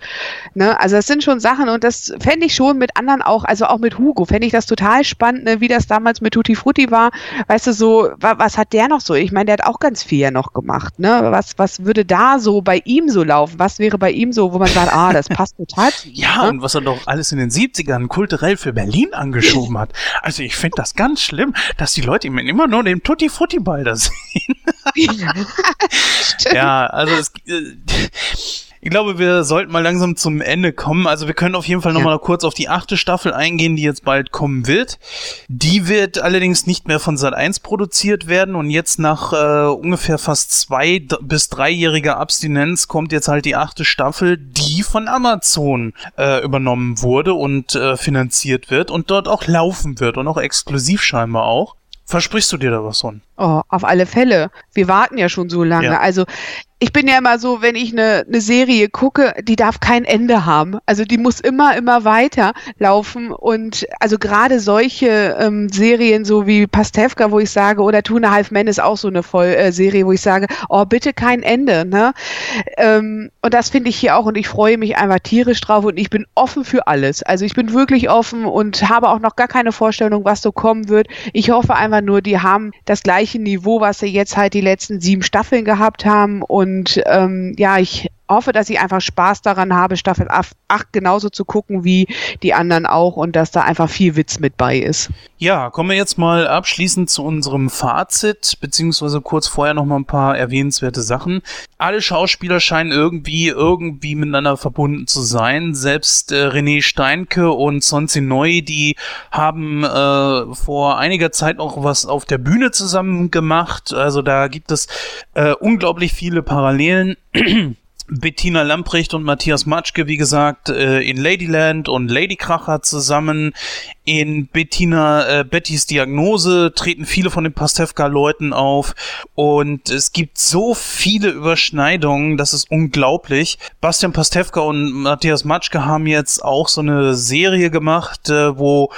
Ne? Also das sind schon Sachen und das fände ich schon mit anderen auch, also auch mit Hugo, fände ich das total spannend, ne? wie das damals mit Tutti Frutti war. Weißt du, so, wa was hat der noch so? Ich meine, der hat auch ganz viel ja noch gemacht. Ne? Was, was würde da so bei ihm so laufen? Was wäre bei ihm so, wo man sagt, ah, das passt total zu ihm, Ja, ne? und was er doch alles in den 70ern kulturell für Berlin angeschoben hat. Also ich finde das ganz schlimm, dass die Leute ihm immer nur den Tutti Frutti Ball da sehen. [LAUGHS] ja, also es, äh, ich glaube, wir sollten mal langsam zum Ende kommen. Also wir können auf jeden Fall nochmal ja. kurz auf die achte Staffel eingehen, die jetzt bald kommen wird. Die wird allerdings nicht mehr von Sat 1 produziert werden und jetzt nach äh, ungefähr fast zwei bis dreijähriger Abstinenz kommt jetzt halt die achte Staffel, die von Amazon äh, übernommen wurde und äh, finanziert wird und dort auch laufen wird und auch exklusiv scheinbar auch. Versprichst du dir da was von? Oh, auf alle Fälle. Wir warten ja schon so lange. Ja. Also ich bin ja immer so, wenn ich eine, eine Serie gucke, die darf kein Ende haben. Also die muss immer, immer weiter laufen. Und also gerade solche ähm, Serien, so wie Pastewka, wo ich sage, oder Tuna Half Men ist auch so eine Voll äh, Serie, wo ich sage, oh, bitte kein Ende. Ne? Ähm, und das finde ich hier auch und ich freue mich einfach tierisch drauf und ich bin offen für alles. Also ich bin wirklich offen und habe auch noch gar keine Vorstellung, was so kommen wird. Ich hoffe einfach nur, die haben das gleiche Niveau, was sie jetzt halt die letzten sieben Staffeln gehabt haben und und ähm, ja, ich hoffe, dass ich einfach Spaß daran habe, Staffel 8 genauso zu gucken wie die anderen auch und dass da einfach viel Witz mit bei ist. Ja, kommen wir jetzt mal abschließend zu unserem Fazit, beziehungsweise kurz vorher noch mal ein paar erwähnenswerte Sachen. Alle Schauspieler scheinen irgendwie, irgendwie miteinander verbunden zu sein. Selbst äh, René Steinke und Sonzi Neu, die haben äh, vor einiger Zeit noch was auf der Bühne zusammen gemacht. Also da gibt es äh, unglaublich viele Parallelen. [CLEARS THROAT] Bettina Lamprecht und Matthias Matschke, wie gesagt, äh, in Ladyland und Ladykracher zusammen. In Bettina, äh, Bettys Diagnose treten viele von den Pastewka-Leuten auf und es gibt so viele Überschneidungen, das ist unglaublich. Bastian Pastewka und Matthias Matschke haben jetzt auch so eine Serie gemacht, äh, wo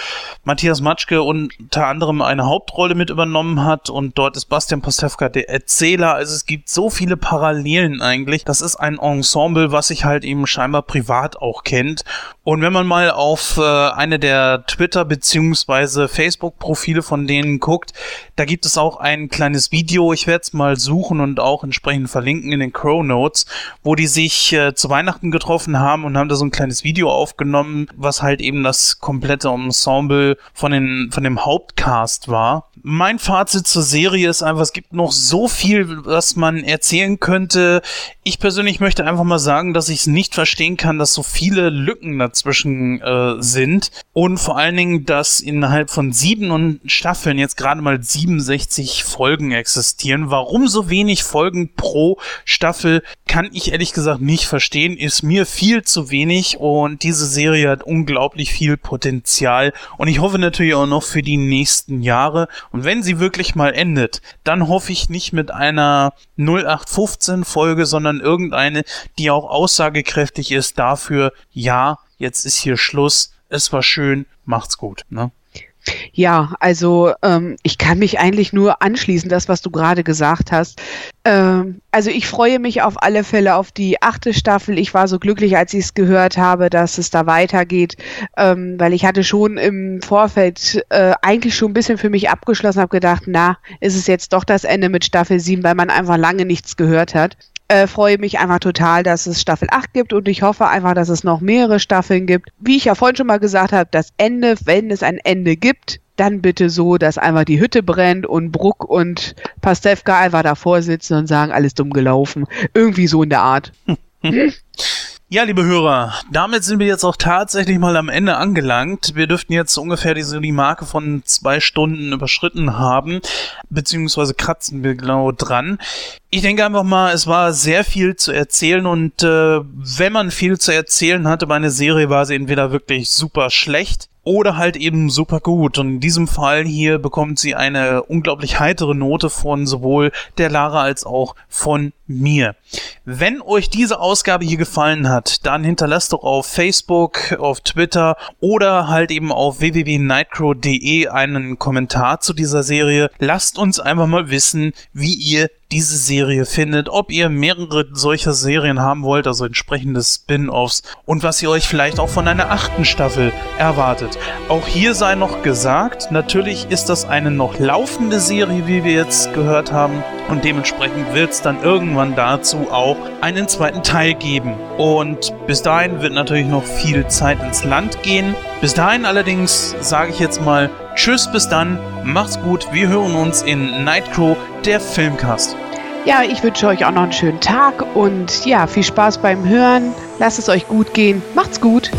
Matthias Matschke unter anderem eine Hauptrolle mit übernommen hat und dort ist Bastian Pastewka der Erzähler. Also es gibt so viele Parallelen eigentlich. Das ist ein Ensemble, was sich halt eben scheinbar privat auch kennt. Und wenn man mal auf äh, eine der Twitter- beziehungsweise Facebook-Profile von denen guckt, da gibt es auch ein kleines Video, ich werde es mal suchen und auch entsprechend verlinken in den Crow Notes, wo die sich äh, zu Weihnachten getroffen haben und haben da so ein kleines Video aufgenommen, was halt eben das komplette Ensemble von, den, von dem Hauptcast war. Mein Fazit zur Serie ist einfach, es gibt noch so viel, was man erzählen könnte. Ich persönlich möchte einfach mal sagen, dass ich es nicht verstehen kann, dass so viele Lücken dazwischen äh, sind. Und vor allen Dingen, dass innerhalb von sieben Staffeln jetzt gerade mal 67 Folgen existieren. Warum so wenig Folgen pro Staffel, kann ich ehrlich gesagt nicht verstehen. Ist mir viel zu wenig und diese Serie hat unglaublich viel Potenzial. Und ich hoffe natürlich auch noch für die nächsten Jahre. Und wenn sie wirklich mal endet, dann hoffe ich nicht mit einer 0815 Folge, sondern irgendeine, die auch aussagekräftig ist dafür, ja, jetzt ist hier Schluss, es war schön, macht's gut. Ne? Ja, also ähm, ich kann mich eigentlich nur anschließen, das, was du gerade gesagt hast. Ähm, also ich freue mich auf alle Fälle auf die achte Staffel. Ich war so glücklich, als ich es gehört habe, dass es da weitergeht, ähm, weil ich hatte schon im Vorfeld äh, eigentlich schon ein bisschen für mich abgeschlossen, habe gedacht, na, ist es jetzt doch das Ende mit Staffel 7, weil man einfach lange nichts gehört hat äh, freue mich einfach total, dass es Staffel 8 gibt und ich hoffe einfach, dass es noch mehrere Staffeln gibt. Wie ich ja vorhin schon mal gesagt habe, das Ende, wenn es ein Ende gibt, dann bitte so, dass einfach die Hütte brennt und Bruck und Pastewka einfach davor sitzen und sagen, alles dumm gelaufen. Irgendwie so in der Art. [LAUGHS] Ja, liebe Hörer, damit sind wir jetzt auch tatsächlich mal am Ende angelangt. Wir dürften jetzt ungefähr diese, die Marke von zwei Stunden überschritten haben, beziehungsweise kratzen wir genau dran. Ich denke einfach mal, es war sehr viel zu erzählen und äh, wenn man viel zu erzählen hatte bei einer Serie, war sie entweder wirklich super schlecht oder halt eben super gut. Und in diesem Fall hier bekommt sie eine unglaublich heitere Note von sowohl der Lara als auch von mir. Wenn euch diese Ausgabe hier gefallen hat, dann hinterlasst doch auf Facebook, auf Twitter oder halt eben auf www.nightcrow.de einen Kommentar zu dieser Serie. Lasst uns einfach mal wissen, wie ihr diese Serie findet, ob ihr mehrere solcher Serien haben wollt, also entsprechende Spin-offs und was ihr euch vielleicht auch von einer achten Staffel erwartet. Auch hier sei noch gesagt, natürlich ist das eine noch laufende Serie, wie wir jetzt gehört haben und dementsprechend wird es dann irgendwann dazu auch einen zweiten Teil geben. Und bis dahin wird natürlich noch viel Zeit ins Land gehen. Bis dahin allerdings sage ich jetzt mal Tschüss, bis dann, macht's gut, wir hören uns in Nightcrow, der Filmcast. Ja, ich wünsche euch auch noch einen schönen Tag und ja, viel Spaß beim Hören. Lasst es euch gut gehen. Macht's gut.